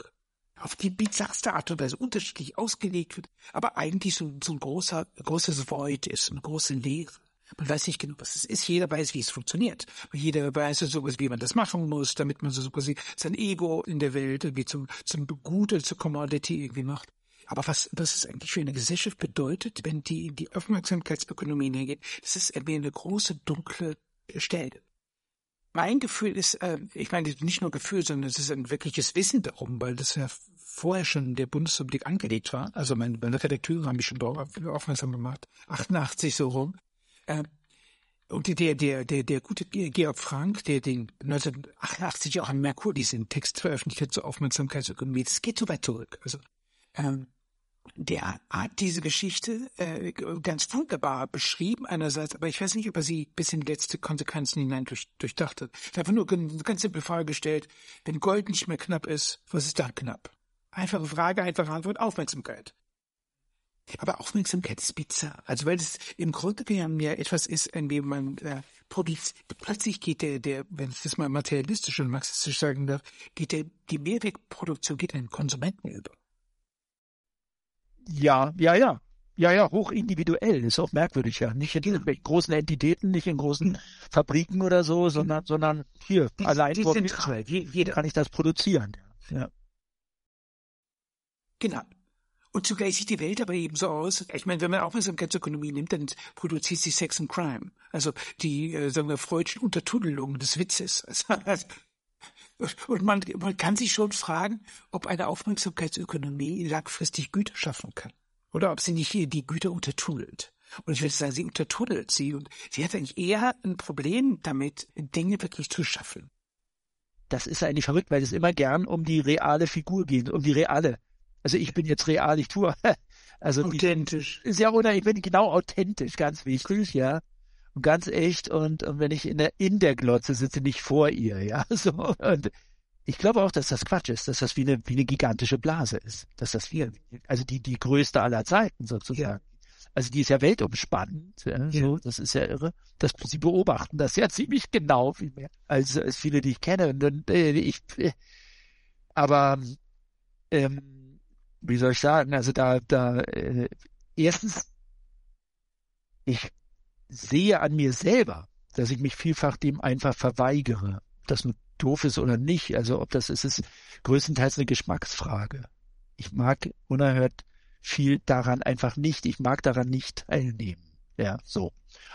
auf die bizarrste Art und Weise unterschiedlich ausgelegt wird, aber eigentlich so, so ein großer, großes Void ist, eine große Leere. Man weiß nicht genau, was es ist. Jeder weiß, wie es funktioniert. Jeder weiß so, wie man das machen muss, damit man so quasi sein Ego in der Welt irgendwie zum, zum Gut oder zur Commodity irgendwie macht. Aber was, was es eigentlich für eine Gesellschaft bedeutet, wenn die in die Aufmerksamkeitsökonomie hingeht, das ist irgendwie eine große, dunkle Stelle. Mein Gefühl ist, äh, ich meine nicht nur Gefühl, sondern es ist ein wirkliches Wissen darum, weil das ja vorher schon der Bundesrepublik angelegt war. Also meine, meine Redakteure haben mich schon darauf aufmerksam gemacht. 88 so rum. Äh, und der, der, der, der gute Georg Frank, der den 1988 auch an Merkur diesen Text veröffentlicht hat zur Aufmerksamkeitsökonomie, das geht so weit zurück. Also ähm, der hat diese Geschichte äh, ganz wunderbar beschrieben einerseits, aber ich weiß nicht, ob er sie bis in letzte Konsequenzen hinein durch, durchdacht hat. Er hat einfach nur eine ganz simple Frage gestellt, wenn Gold nicht mehr knapp ist, was ist da knapp? Einfache Frage, einfache Antwort, Aufmerksamkeit. Aber Aufmerksamkeit ist bizarr. Also weil es im Grunde genommen ja etwas ist, in dem man äh, plötzlich geht der, der, wenn ich das mal materialistisch und marxistisch sagen darf, geht der, die Mehrwegproduktion geht an den Konsumenten über. Ja, ja, ja. Ja, ja, hoch individuell, ist auch merkwürdig, ja. Nicht in großen Entitäten, nicht in großen Fabriken oder so, sondern, sondern hier, die, allein die zentral, jeder kann ich das produzieren. Ja. Genau. Und zugleich sieht die Welt aber eben so aus. Ich meine, wenn man Aufmerksamkeitsökonomie nimmt, dann produziert sie Sex and Crime. Also die, äh, sagen wir, freudschen Untertunnelungen des Witzes. Also, und man, man kann sich schon fragen, ob eine Aufmerksamkeitsökonomie langfristig Güter schaffen kann. Oder ob sie nicht hier die Güter untertunnelt. Und ich würde sagen, sie untertunnelt sie und sie hat eigentlich eher ein Problem damit, Dinge wirklich zu schaffen. Das ist eigentlich verrückt, weil es immer gern um die reale Figur geht, um die reale also ich bin jetzt real, ich tue. Also authentisch. Ist ja oder ich bin genau authentisch, ganz wichtig, ja. Und ganz echt und, und wenn ich in der in der Glotze sitze, nicht vor ihr, ja. So und ich glaube auch, dass das Quatsch ist, dass das wie eine wie eine gigantische Blase ist, dass das wie also die die größte aller Zeiten sozusagen. Ja. Also die ist ja weltumspannend, ja, ja. so, das ist ja irre. Das, sie beobachten das ja ziemlich genau, viel mehr als, als viele, die ich kenne. Und, und äh, ich, äh, aber ähm, wie soll ich sagen, also da, da, äh, erstens, ich sehe an mir selber, dass ich mich vielfach dem einfach verweigere. Ob das nun doof ist oder nicht, also ob das ist, ist größtenteils eine Geschmacksfrage. Ich mag unerhört viel daran einfach nicht. Ich mag daran nicht teilnehmen. Ja, so.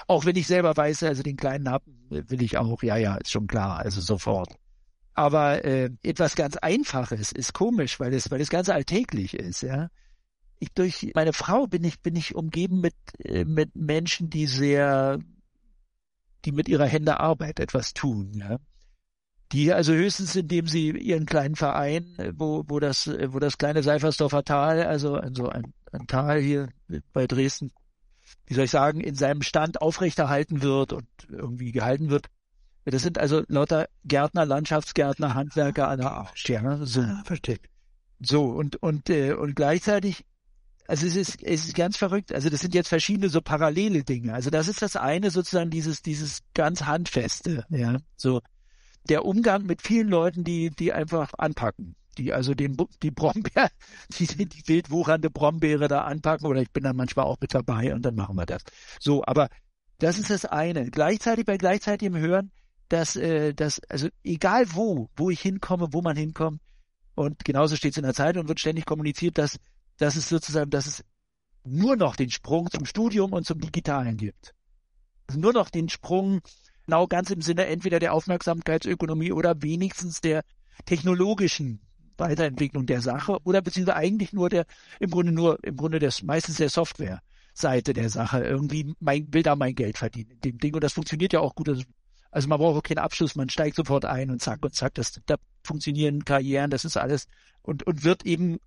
Auch wenn ich selber weiß, also den kleinen Happen will ich auch, ja, ja, ist schon klar, also sofort. Aber äh, etwas ganz Einfaches ist komisch, weil es, weil es ganz alltäglich ist, ja. Ich durch meine Frau bin ich bin ich umgeben mit äh, mit Menschen, die sehr, die mit ihrer Hände Arbeit etwas tun, ja. Die also höchstens, indem sie ihren kleinen Verein, wo wo das wo das kleine Seifersdorfer Tal, also also ein, ein Tal hier bei Dresden, wie soll ich sagen, in seinem Stand aufrechterhalten wird und irgendwie gehalten wird, das sind also lauter Gärtner, Landschaftsgärtner, Handwerker aller Art. Ja, so. Ah, verstehe. So, und, und, äh, und gleichzeitig, also es ist, es ist ganz verrückt. Also das sind jetzt verschiedene so parallele Dinge. Also das ist das eine sozusagen dieses, dieses ganz handfeste, ja, so. Der Umgang mit vielen Leuten, die, die einfach anpacken die also den, die Brombeer, die, die wild wuchernde Brombeere da anpacken oder ich bin dann manchmal auch mit dabei und dann machen wir das. So, aber das ist das eine. Gleichzeitig bei gleichzeitigem Hören dass, äh, dass, also egal wo, wo ich hinkomme, wo man hinkommt, und genauso steht es in der Zeitung und wird ständig kommuniziert, dass, dass es sozusagen, dass es nur noch den Sprung zum Studium und zum Digitalen gibt. Also nur noch den Sprung, genau ganz im Sinne entweder der Aufmerksamkeitsökonomie oder wenigstens der technologischen Weiterentwicklung der Sache oder beziehungsweise eigentlich nur der, im Grunde nur, im Grunde des, meistens der Software. Seite der Sache. Irgendwie mein, will da mein Geld verdienen in dem Ding. Und das funktioniert ja auch gut. Das also man braucht auch keinen Abschluss, man steigt sofort ein und zack und zack, das, da funktionieren Karrieren, das ist alles und, und wird eben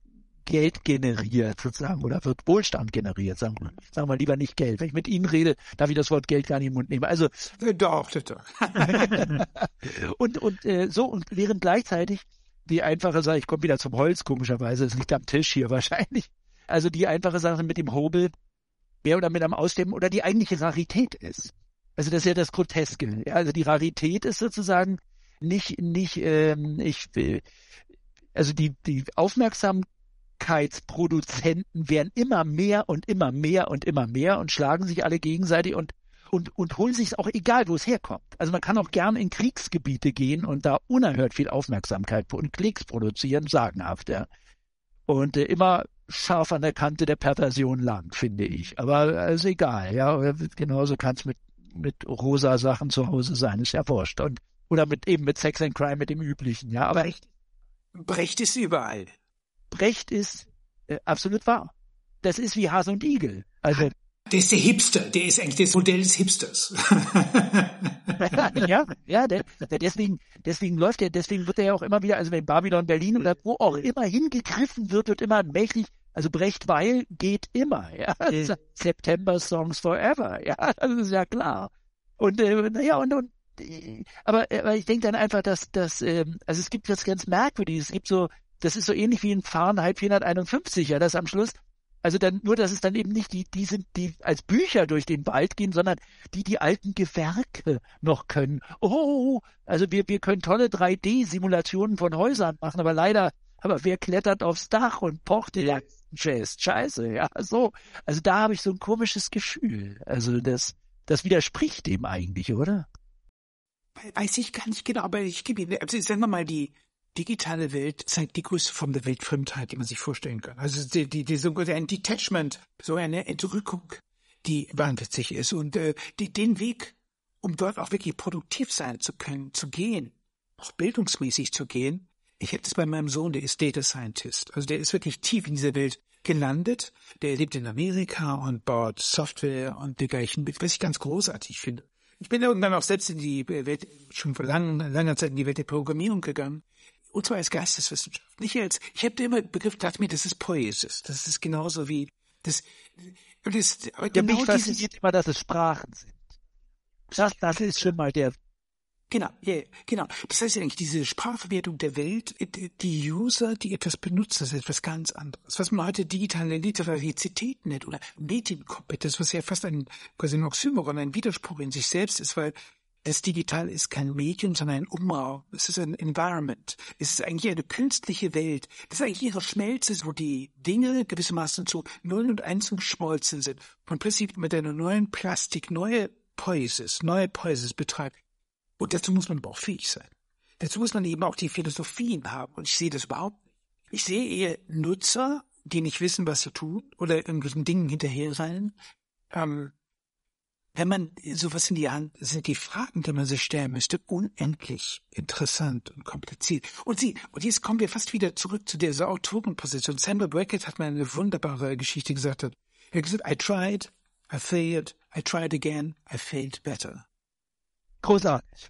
Geld generiert sozusagen oder wird Wohlstand generiert, sagen wir, sagen wir lieber nicht Geld. Wenn ich mit Ihnen rede, darf ich das Wort Geld gar nicht in den Mund nehmen. Also doch, doch. und und äh, so und während gleichzeitig die einfache Sache, ich komme wieder zum Holz, komischerweise, es liegt am Tisch hier wahrscheinlich. Also die einfache Sache mit dem Hobel, mehr oder mit am Ausdämmen oder die eigentliche Rarität ist. Also das ist ja das Groteske. Also die Rarität ist sozusagen nicht, nicht, ähm, ich, also die, die Aufmerksamkeitsproduzenten werden immer mehr und immer mehr und immer mehr und schlagen sich alle gegenseitig und und, und holen sich auch egal, wo es herkommt. Also man kann auch gern in Kriegsgebiete gehen und da unerhört viel Aufmerksamkeit und Klicks produzieren, sagenhaft, ja. Und äh, immer scharf an der Kante der Perversion lang, finde ich. Aber ist egal, ja. Genauso kann es mit mit rosa Sachen zu Hause sein, ist ja wurscht. Und, oder mit eben mit Sex and Crime, mit dem üblichen, ja. Aber Brecht, Brecht ist überall. Brecht ist äh, absolut wahr. Das ist wie Hase und Igel. Also der ist der Hipster, der ist eigentlich das Modell des Hipsters. ja, ja, der, der deswegen, deswegen läuft er, deswegen wird er ja auch immer wieder, also wenn Babylon Berlin oder wo auch immer hingegriffen wird, wird immer mächtig also Brecht Weil geht immer, ja. Mhm. September Songs Forever, ja, das ist ja klar. Und äh, naja, und, und äh, aber, aber ich denke dann einfach, dass, dass ähm, also es gibt was ganz Merkwürdiges. Es gibt so, das ist so ähnlich wie in Fahrenheit 451, ja, das am Schluss. Also dann nur, dass es dann eben nicht die, die sind, die als Bücher durch den Wald gehen, sondern die die alten Gewerke noch können. Oh, also wir, wir können tolle 3D-Simulationen von Häusern machen, aber leider, aber wer klettert aufs Dach und pocht? Ja, Jazz. Scheiße, ja, so. Also da habe ich so ein komisches Gefühl. Also das, das widerspricht dem eigentlich, oder? Weiß ich gar nicht genau, aber ich gebe Ihnen, also sagen wir mal, die digitale Welt zeigt die größte Form der Weltfremdheit, die man sich vorstellen kann. Also die, die, die so ein Detachment, so eine Entrückung, die wahnwitzig ist und äh, die, den Weg, um dort auch wirklich produktiv sein zu können, zu gehen, auch bildungsmäßig zu gehen. Ich habe das bei meinem Sohn, der ist Data Scientist. Also der ist wirklich tief in dieser Welt gelandet. Der lebt in Amerika und baut Software und dergleichen, was ich ganz großartig finde. Ich bin irgendwann auch selbst in die Welt, schon vor langer, langer Zeit in die Welt der Programmierung gegangen. Und zwar als Geisteswissenschaft. Nicht als, ich habe immer Begriff, dachte mir, das ist Poesis. Das ist genauso wie, das, das, aber ja, genau mich fasziniert immer, dass es Sprachen sind. Das, das ist schon mal der Genau, yeah, genau. Das heißt eigentlich, diese Sprachverwertung der Welt, die User, die etwas benutzen, ist etwas ganz anderes. Was man heute digitale Literarizität nennt oder Medienkompetenz, was ja fast ein, quasi ein Oxymoron, ein Widerspruch in sich selbst ist, weil das Digital ist kein Medium, sondern ein Umraum. Es ist ein Environment. Es ist eigentlich eine künstliche Welt. Das ist eigentlich ihre Schmelze, wo die Dinge gewissermaßen zu Null und Eins geschmolzen sind. Und plötzlich mit einer neuen Plastik neue Poesis, neue Poesis betreibt. Und dazu muss man aber auch fähig sein. Dazu muss man eben auch die Philosophien haben. Und ich sehe das überhaupt nicht. Ich sehe eher Nutzer, die nicht wissen, was sie tun oder irgendwelchen Dingen hinterher sein. Ähm, wenn man sowas in die Hand, sind die Fragen, die man sich stellen müsste, unendlich interessant und kompliziert. Und sie, und jetzt kommen wir fast wieder zurück zu dieser Autorenposition. Sandra Brackett hat mal eine wunderbare Geschichte gesagt. Er hat gesagt, I tried, I failed, I tried again, I failed better. Großartig.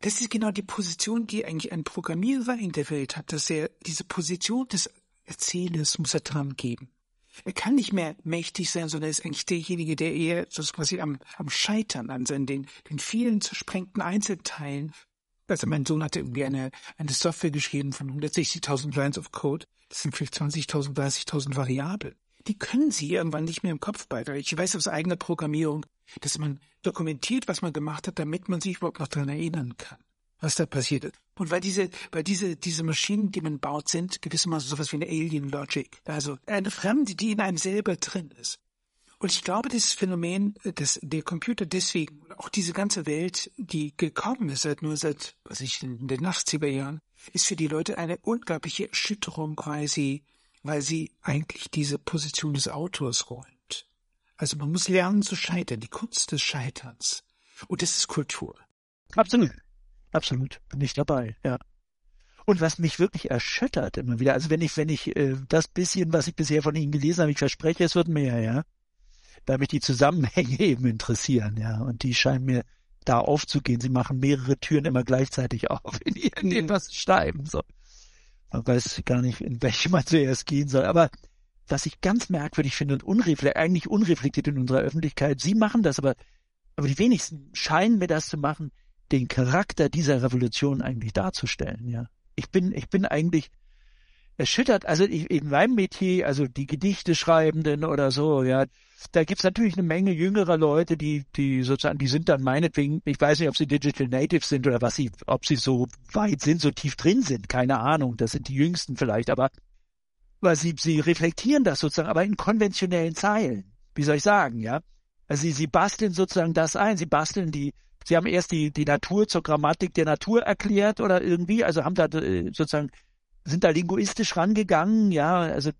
Das ist genau die Position, die eigentlich ein Programmierer in der Welt hat, dass er diese Position des Erzählers muss er dran geben. Er kann nicht mehr mächtig sein, sondern er ist eigentlich derjenige, der eher so quasi am, am Scheitern an seinen, den, den vielen zersprengten Einzelteilen. Also mein Sohn hatte irgendwie eine, eine Software geschrieben von 160.000 Lines of Code. Das sind vielleicht 20.000, 30.000 Variablen. Die können sie irgendwann nicht mehr im Kopf behalten. Ich weiß aus eigener Programmierung, dass man dokumentiert, was man gemacht hat, damit man sich überhaupt noch daran erinnern kann, was da passiert ist. Und weil diese, weil diese, diese Maschinen, die man baut, sind gewissermaßen sowas wie eine Alien Logic. Also eine Fremde, die in einem selber drin ist. Und ich glaube, dieses Phänomen, dass der Computer deswegen, auch diese ganze Welt, die gekommen ist, seit nur seit, was ich, in den 80er Jahren, ist für die Leute eine unglaubliche Erschütterung, sie, weil sie eigentlich diese Position des Autors räumen. Also man muss lernen zu scheitern, die Kunst des Scheiterns. Und das ist Kultur. Absolut. Absolut. Bin ich dabei, ja. Und was mich wirklich erschüttert immer wieder, also wenn ich, wenn ich äh, das bisschen, was ich bisher von Ihnen gelesen habe, ich verspreche, es wird mehr, ja, da mich die Zusammenhänge eben interessieren, ja, und die scheinen mir da aufzugehen. Sie machen mehrere Türen immer gleichzeitig auf in ihren etwas schreiben, so. Man weiß gar nicht, in welche man zuerst gehen soll, aber was ich ganz merkwürdig finde und unreflektiert, eigentlich unreflektiert in unserer Öffentlichkeit. Sie machen das, aber, aber die wenigsten scheinen mir das zu machen, den Charakter dieser Revolution eigentlich darzustellen, ja. Ich bin, ich bin eigentlich erschüttert, also ich, in meinem Metier, also die Gedichte schreibenden oder so, ja, da gibt's natürlich eine Menge jüngerer Leute, die, die sozusagen, die sind dann meinetwegen, ich weiß nicht, ob sie Digital Natives sind oder was sie, ob sie so weit sind, so tief drin sind, keine Ahnung, das sind die Jüngsten vielleicht, aber weil sie, sie reflektieren das sozusagen, aber in konventionellen Zeilen. Wie soll ich sagen, ja? Also sie, sie basteln sozusagen das ein, sie basteln die, sie haben erst die, die Natur zur Grammatik der Natur erklärt oder irgendwie, also haben da äh, sozusagen, sind da linguistisch rangegangen, ja, also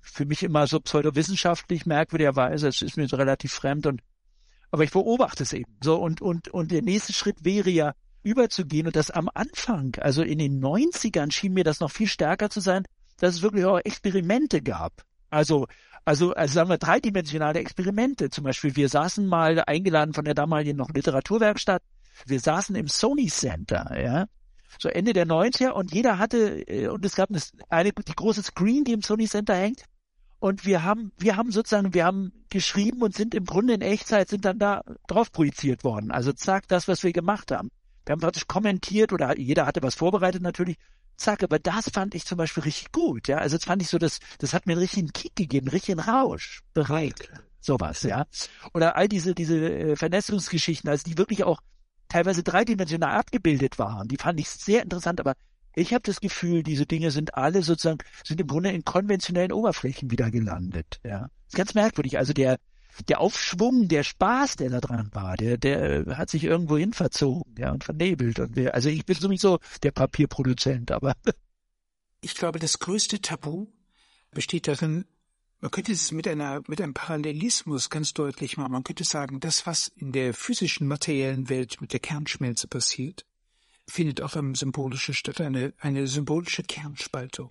für mich immer so pseudowissenschaftlich merkwürdigerweise, es ist mir so relativ fremd und, aber ich beobachte es eben so und, und, und der nächste Schritt wäre ja, überzugehen und das am Anfang, also in den 90ern schien mir das noch viel stärker zu sein, dass es wirklich auch Experimente gab. Also, also, also sagen wir dreidimensionale Experimente. Zum Beispiel, wir saßen mal eingeladen von der damaligen noch Literaturwerkstatt. Wir saßen im Sony Center, ja. So Ende der 90er und jeder hatte, äh, und es gab eine, eine, die große Screen, die im Sony Center hängt. Und wir haben, wir haben sozusagen, wir haben geschrieben und sind im Grunde in Echtzeit sind dann da drauf projiziert worden. Also zack, das, was wir gemacht haben. Wir haben praktisch kommentiert oder jeder hatte was vorbereitet natürlich zack, aber das fand ich zum Beispiel richtig gut, ja. Also das fand ich so, das, das hat mir einen richtigen Kick gegeben, einen richtigen Rausch. Bereit. Sowas, ja. Oder all diese, diese äh, Vernetzungsgeschichten, also die wirklich auch teilweise dreidimensional abgebildet waren, die fand ich sehr interessant, aber ich habe das Gefühl, diese Dinge sind alle sozusagen, sind im Grunde in konventionellen Oberflächen wieder gelandet. Ja, ist ganz merkwürdig. Also der der Aufschwung, der Spaß, der da dran war, der, der hat sich irgendwo hin verzogen, ja, und vernebelt. Und wir, also ich bin sowieso der Papierproduzent, aber. Ich glaube, das größte Tabu besteht darin, man könnte es mit einer, mit einem Parallelismus ganz deutlich machen. Man könnte sagen, das, was in der physischen, materiellen Welt mit der Kernschmelze passiert, findet auch am symbolischen statt, eine, eine symbolische Kernspaltung.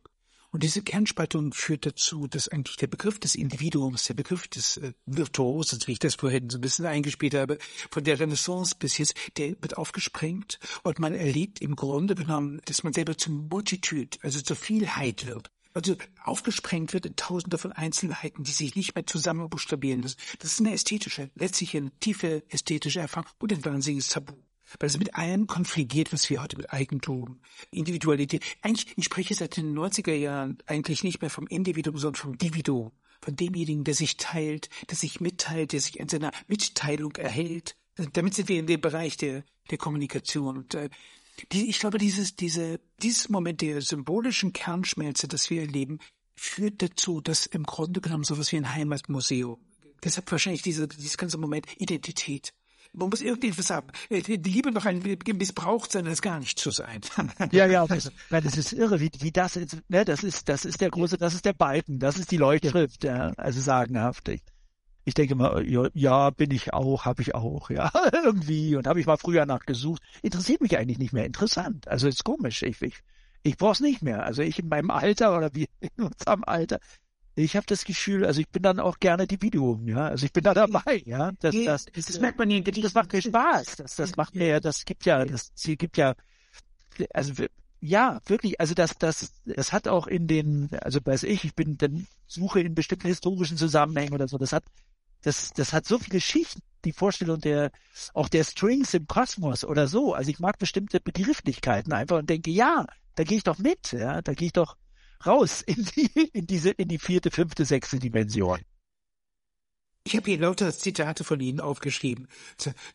Und diese Kernspaltung führt dazu, dass eigentlich der Begriff des Individuums, der Begriff des äh, Virtuosen, wie ich das vorhin so ein bisschen eingespielt habe, von der Renaissance bis jetzt, der wird aufgesprengt und man erlebt im Grunde genommen, dass man selber zum Multitude, also zur Vielheit wird. Also aufgesprengt wird in tausende von Einzelheiten, die sich nicht mehr zusammen buchstabieren. Das, das ist eine ästhetische, letztlich eine tiefe ästhetische Erfahrung und ein wahnsinniges Tabu weil es mit allem konfligiert, was wir heute mit Eigentum, Individualität, eigentlich, ich spreche seit den 90er Jahren eigentlich nicht mehr vom Individuum, sondern vom Dividuum, von demjenigen, der sich teilt, der sich mitteilt, der sich in seiner Mitteilung erhält. Damit sind wir in dem Bereich der, der Kommunikation. Und, äh, die, ich glaube, dieses, diese, dieses Moment der symbolischen Kernschmelze, das wir erleben, führt dazu, dass im Grunde genommen sowas wie ein Heimatmuseum, deshalb wahrscheinlich diese, dieses ganze Moment Identität, man muss irgendetwas haben. Äh, die Liebe noch ein missbraucht sein, als gar nicht zu sein. ja, ja, das, das ist irre, wie, wie das ist, ne, das ist, das ist der große, das ist der Balken, das ist die Leuchtschrift, ja, also sagenhaft. Ich, denke mal, ja, ja bin ich auch, habe ich auch, ja, irgendwie, und habe ich mal früher nachgesucht. Interessiert mich eigentlich nicht mehr, interessant. Also ist komisch, ich, ich, ich brauch's nicht mehr. Also ich in meinem Alter oder wie in unserem Alter, ich habe das Gefühl, also ich bin dann auch gerne die Video, ja, also ich bin da dabei, ja, das, das, das, das merkt man nicht, das macht mir Spaß, das, das macht mir ja, das gibt ja, das gibt ja, also ja, wirklich, also das, das, das hat auch in den, also weiß ich, ich bin dann suche in bestimmten historischen Zusammenhängen oder so, das hat, das, das hat so viele Schichten, die Vorstellung der, auch der Strings im Kosmos oder so, also ich mag bestimmte Begrifflichkeiten einfach und denke, ja, da gehe ich doch mit, ja, da gehe ich doch, raus in die, in diese, in die vierte, fünfte, sechste Dimension. Ich habe hier lauter Zitate von Ihnen aufgeschrieben.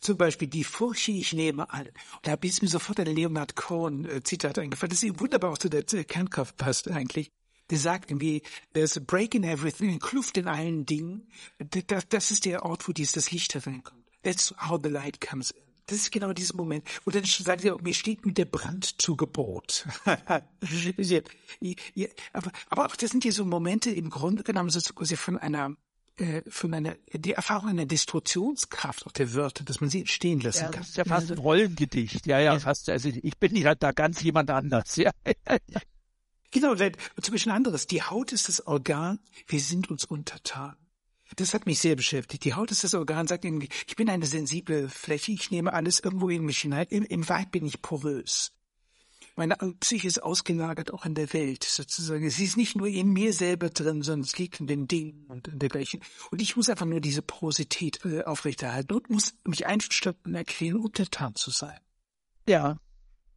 zum Beispiel die Furcht, ich nehme an. Da ist mir sofort ein Leonard Cohen-Zitat äh, eingefallen, das wunderbar auch zu der Kernkraft passt eigentlich. Der sagt irgendwie, there's a break in everything, eine Kluft in allen Dingen. Das, das ist der Ort, wo dies das Licht hereinkommt. That's how the light comes in. Das ist genau dieser Moment. Und dann sagt er, mir steht mir der Brand zu Gebot. aber, aber auch das sind ja so Momente im Grunde genommen so quasi von einer äh, von einer die Erfahrung einer Destruktionskraft auch der Wörter, dass man sie stehen lassen ja, kann. Das ist ja fast ein Rollengedicht. Ja, ja, fast. Also ich bin nicht da ganz jemand anders. Ja. Genau, und zum Beispiel ein anderes. Die Haut ist das Organ. Wir sind uns untertan. Das hat mich sehr beschäftigt. Die Haut ist das Organ, sagt irgendwie, ich bin eine sensible Fläche, ich nehme alles irgendwo in mich hinein. Im, im Wald bin ich porös. Meine Psyche ist ausgelagert auch in der Welt, sozusagen. Sie ist nicht nur in mir selber drin, sondern es liegt in den Dingen und in dergleichen. Und ich muss einfach nur diese Porosität äh, aufrechterhalten und muss mich einverstanden erklären, untertan zu sein. Ja,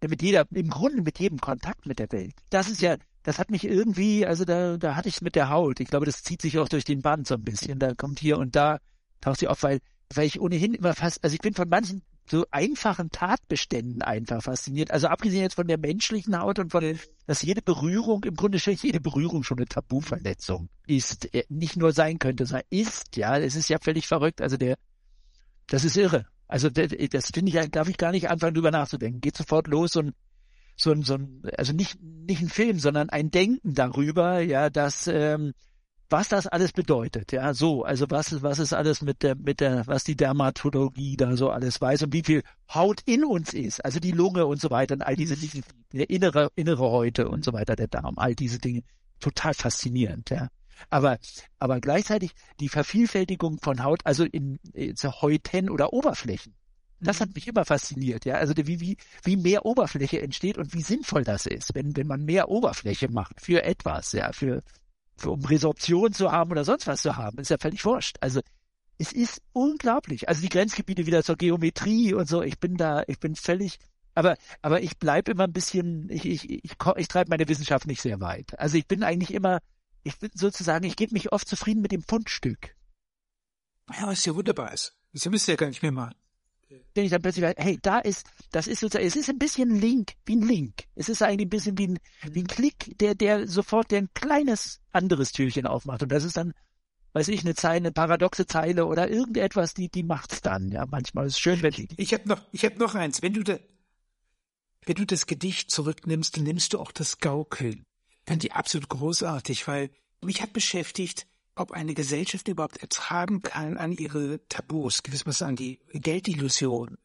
mit jeder, im Grunde mit jedem Kontakt mit der Welt. Das ist ja das hat mich irgendwie, also da, da hatte ich es mit der Haut. Ich glaube, das zieht sich auch durch den Band so ein bisschen. Da kommt hier und da, taucht sie auf, weil, weil ich ohnehin immer fast, also ich bin von manchen so einfachen Tatbeständen einfach fasziniert. Also abgesehen jetzt von der menschlichen Haut und von, dass jede Berührung, im Grunde schon jede Berührung schon eine Tabuverletzung ist, äh, nicht nur sein könnte, sondern ist, ja, es ist ja völlig verrückt. Also der, das ist irre. Also das, das finde ich, darf ich gar nicht anfangen drüber nachzudenken. Geht sofort los und so ein, so ein, also nicht, nicht ein Film, sondern ein Denken darüber, ja, dass, ähm, was das alles bedeutet, ja, so, also was, was ist alles mit der, mit der, was die Dermatologie da so alles weiß und wie viel Haut in uns ist, also die Lunge und so weiter und all diese Dinge, der innere, innere Häute und so weiter, der Darm, all diese Dinge, total faszinierend, ja. Aber, aber gleichzeitig die Vervielfältigung von Haut, also in, in Häuten oder Oberflächen, das hat mich immer fasziniert, ja. Also wie, wie, wie mehr Oberfläche entsteht und wie sinnvoll das ist, wenn, wenn man mehr Oberfläche macht für etwas, ja, für, für um Resorption zu haben oder sonst was zu haben, ist ja völlig wurscht. Also es ist unglaublich. Also die Grenzgebiete wieder zur Geometrie und so, ich bin da, ich bin völlig, aber, aber ich bleibe immer ein bisschen, ich, ich, ich, ich, ich treibe meine Wissenschaft nicht sehr weit. Also ich bin eigentlich immer, ich bin sozusagen, ich gebe mich oft zufrieden mit dem Fundstück. Ja, was ja wunderbar ist. Das müsst ihr ja gar nicht mehr machen. wenn ich dann plötzlich weiß, hey, da ist, das ist sozusagen, es ist ein bisschen Link, wie ein Link. Es ist eigentlich ein bisschen wie ein, wie ein Klick, der, der sofort der ein kleines anderes Türchen aufmacht. Und das ist dann, weiß ich, eine Zeile, eine paradoxe Zeile oder irgendetwas, die, die macht's dann. Ja, manchmal ist es schön, wenn die. Ich habe noch, ich habe noch eins. Wenn du da, wenn du das Gedicht zurücknimmst, dann nimmst du auch das Gaukeln. Fand die absolut großartig, weil mich hat beschäftigt, ob eine Gesellschaft überhaupt ertragen kann, an ihre Tabus, gewissermaßen an die Geldillusion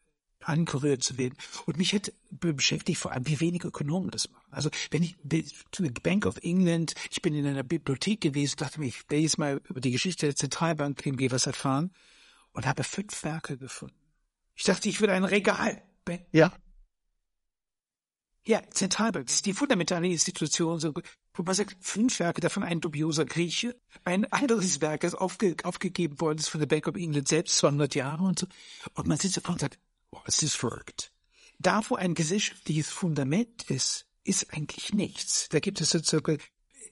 angerührt zu werden. Und mich hat beschäftigt vor allem, wie wenig Ökonomen das machen. Also wenn ich Bank of England, ich bin in einer Bibliothek gewesen, dachte mir, ich will jetzt mal über die Geschichte der Zentralbank irgendwie was erfahren und habe fünf Werke gefunden. Ich dachte, ich würde ein Regal. Ja. Ja, Zentralbank, ist die fundamentale Institution, so, wo man sagt, fünf Werke, davon ein dubioser Grieche, ein anderes Werk, das aufge, aufgegeben worden ist von der Bank of England selbst, 200 Jahre und so. Und man sitzt davon und sagt, boah, es ist verrückt. Da, wo ein gesellschaftliches Fundament ist, ist eigentlich nichts. Da gibt es sozusagen,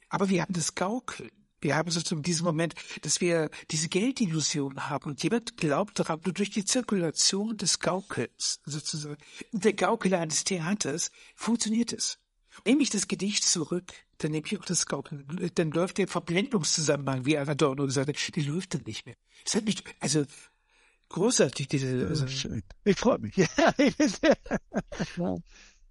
aber wir haben das Gaukeln. Wir haben sozusagen diesen Moment, dass wir diese Geldillusion haben und jemand glaubt daran, nur durch die Zirkulation des Gaukels, sozusagen, der Gaukel eines Theaters, funktioniert es. Nehme ich das Gedicht zurück, dann nehme ich auch das Gaukeln, dann läuft der Verblendungszusammenhang, wie Adorno sagte, die läuft dann nicht mehr. Es hat mich, also, großartig, diese, also, Schön. Ich freue mich.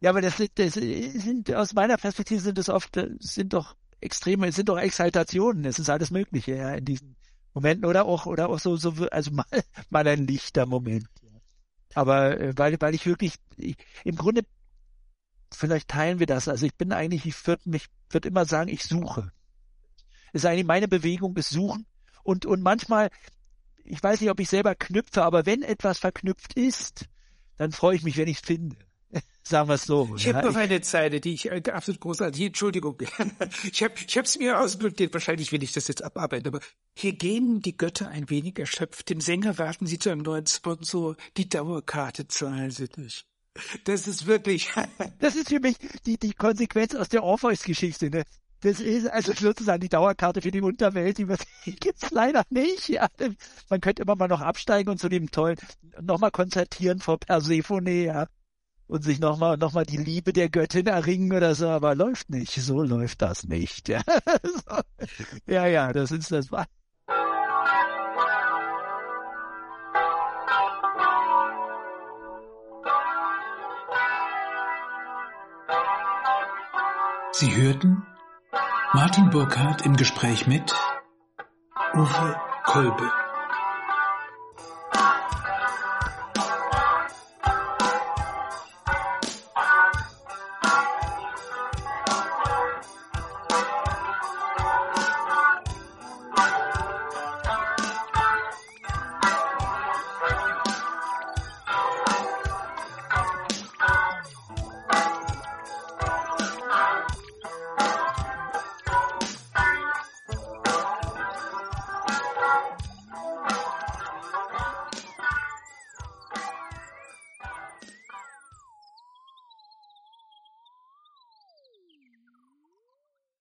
ja, aber das, das sind, aus meiner Perspektive sind das oft, sind doch extreme, es sind doch Exaltationen, es ist alles Mögliche, ja, in diesen Momenten oder auch, oder auch so, so, also mal, mal ein lichter Moment. Aber, äh, weil, weil ich wirklich, ich, im Grunde, vielleicht teilen wir das, also ich bin eigentlich, ich würde mich, würde immer sagen, ich suche. Es ist eigentlich meine Bewegung, ist suchen und, und manchmal, ich weiß nicht, ob ich selber knüpfe, aber wenn etwas verknüpft ist, dann freue ich mich, wenn ich es finde. Sagen wir es so. Ich habe noch eine Zeile, die ich äh, absolut großartig. Entschuldigung, ich habe ich hab's mir ausnotiert. Wahrscheinlich will ich das jetzt abarbeiten, aber hier gehen die Götter ein wenig erschöpft. Dem Sänger warten sie zu einem neuen Sponsor. Die Dauerkarte zahlen sie nicht. Das ist wirklich. das ist für mich die die Konsequenz aus der Orpheus-Geschichte. Ne? Das ist also sozusagen die Dauerkarte für die Unterwelt, die gibt's leider nicht. Ja, man könnte immer mal noch absteigen und zu dem tollen nochmal konzertieren vor Persephone, ja und sich nochmal noch mal die Liebe der Göttin erringen oder so, aber läuft nicht. So läuft das nicht. Ja, ja, ja, das ist das. Sie hörten Martin Burkhardt im Gespräch mit Uwe Kolbe.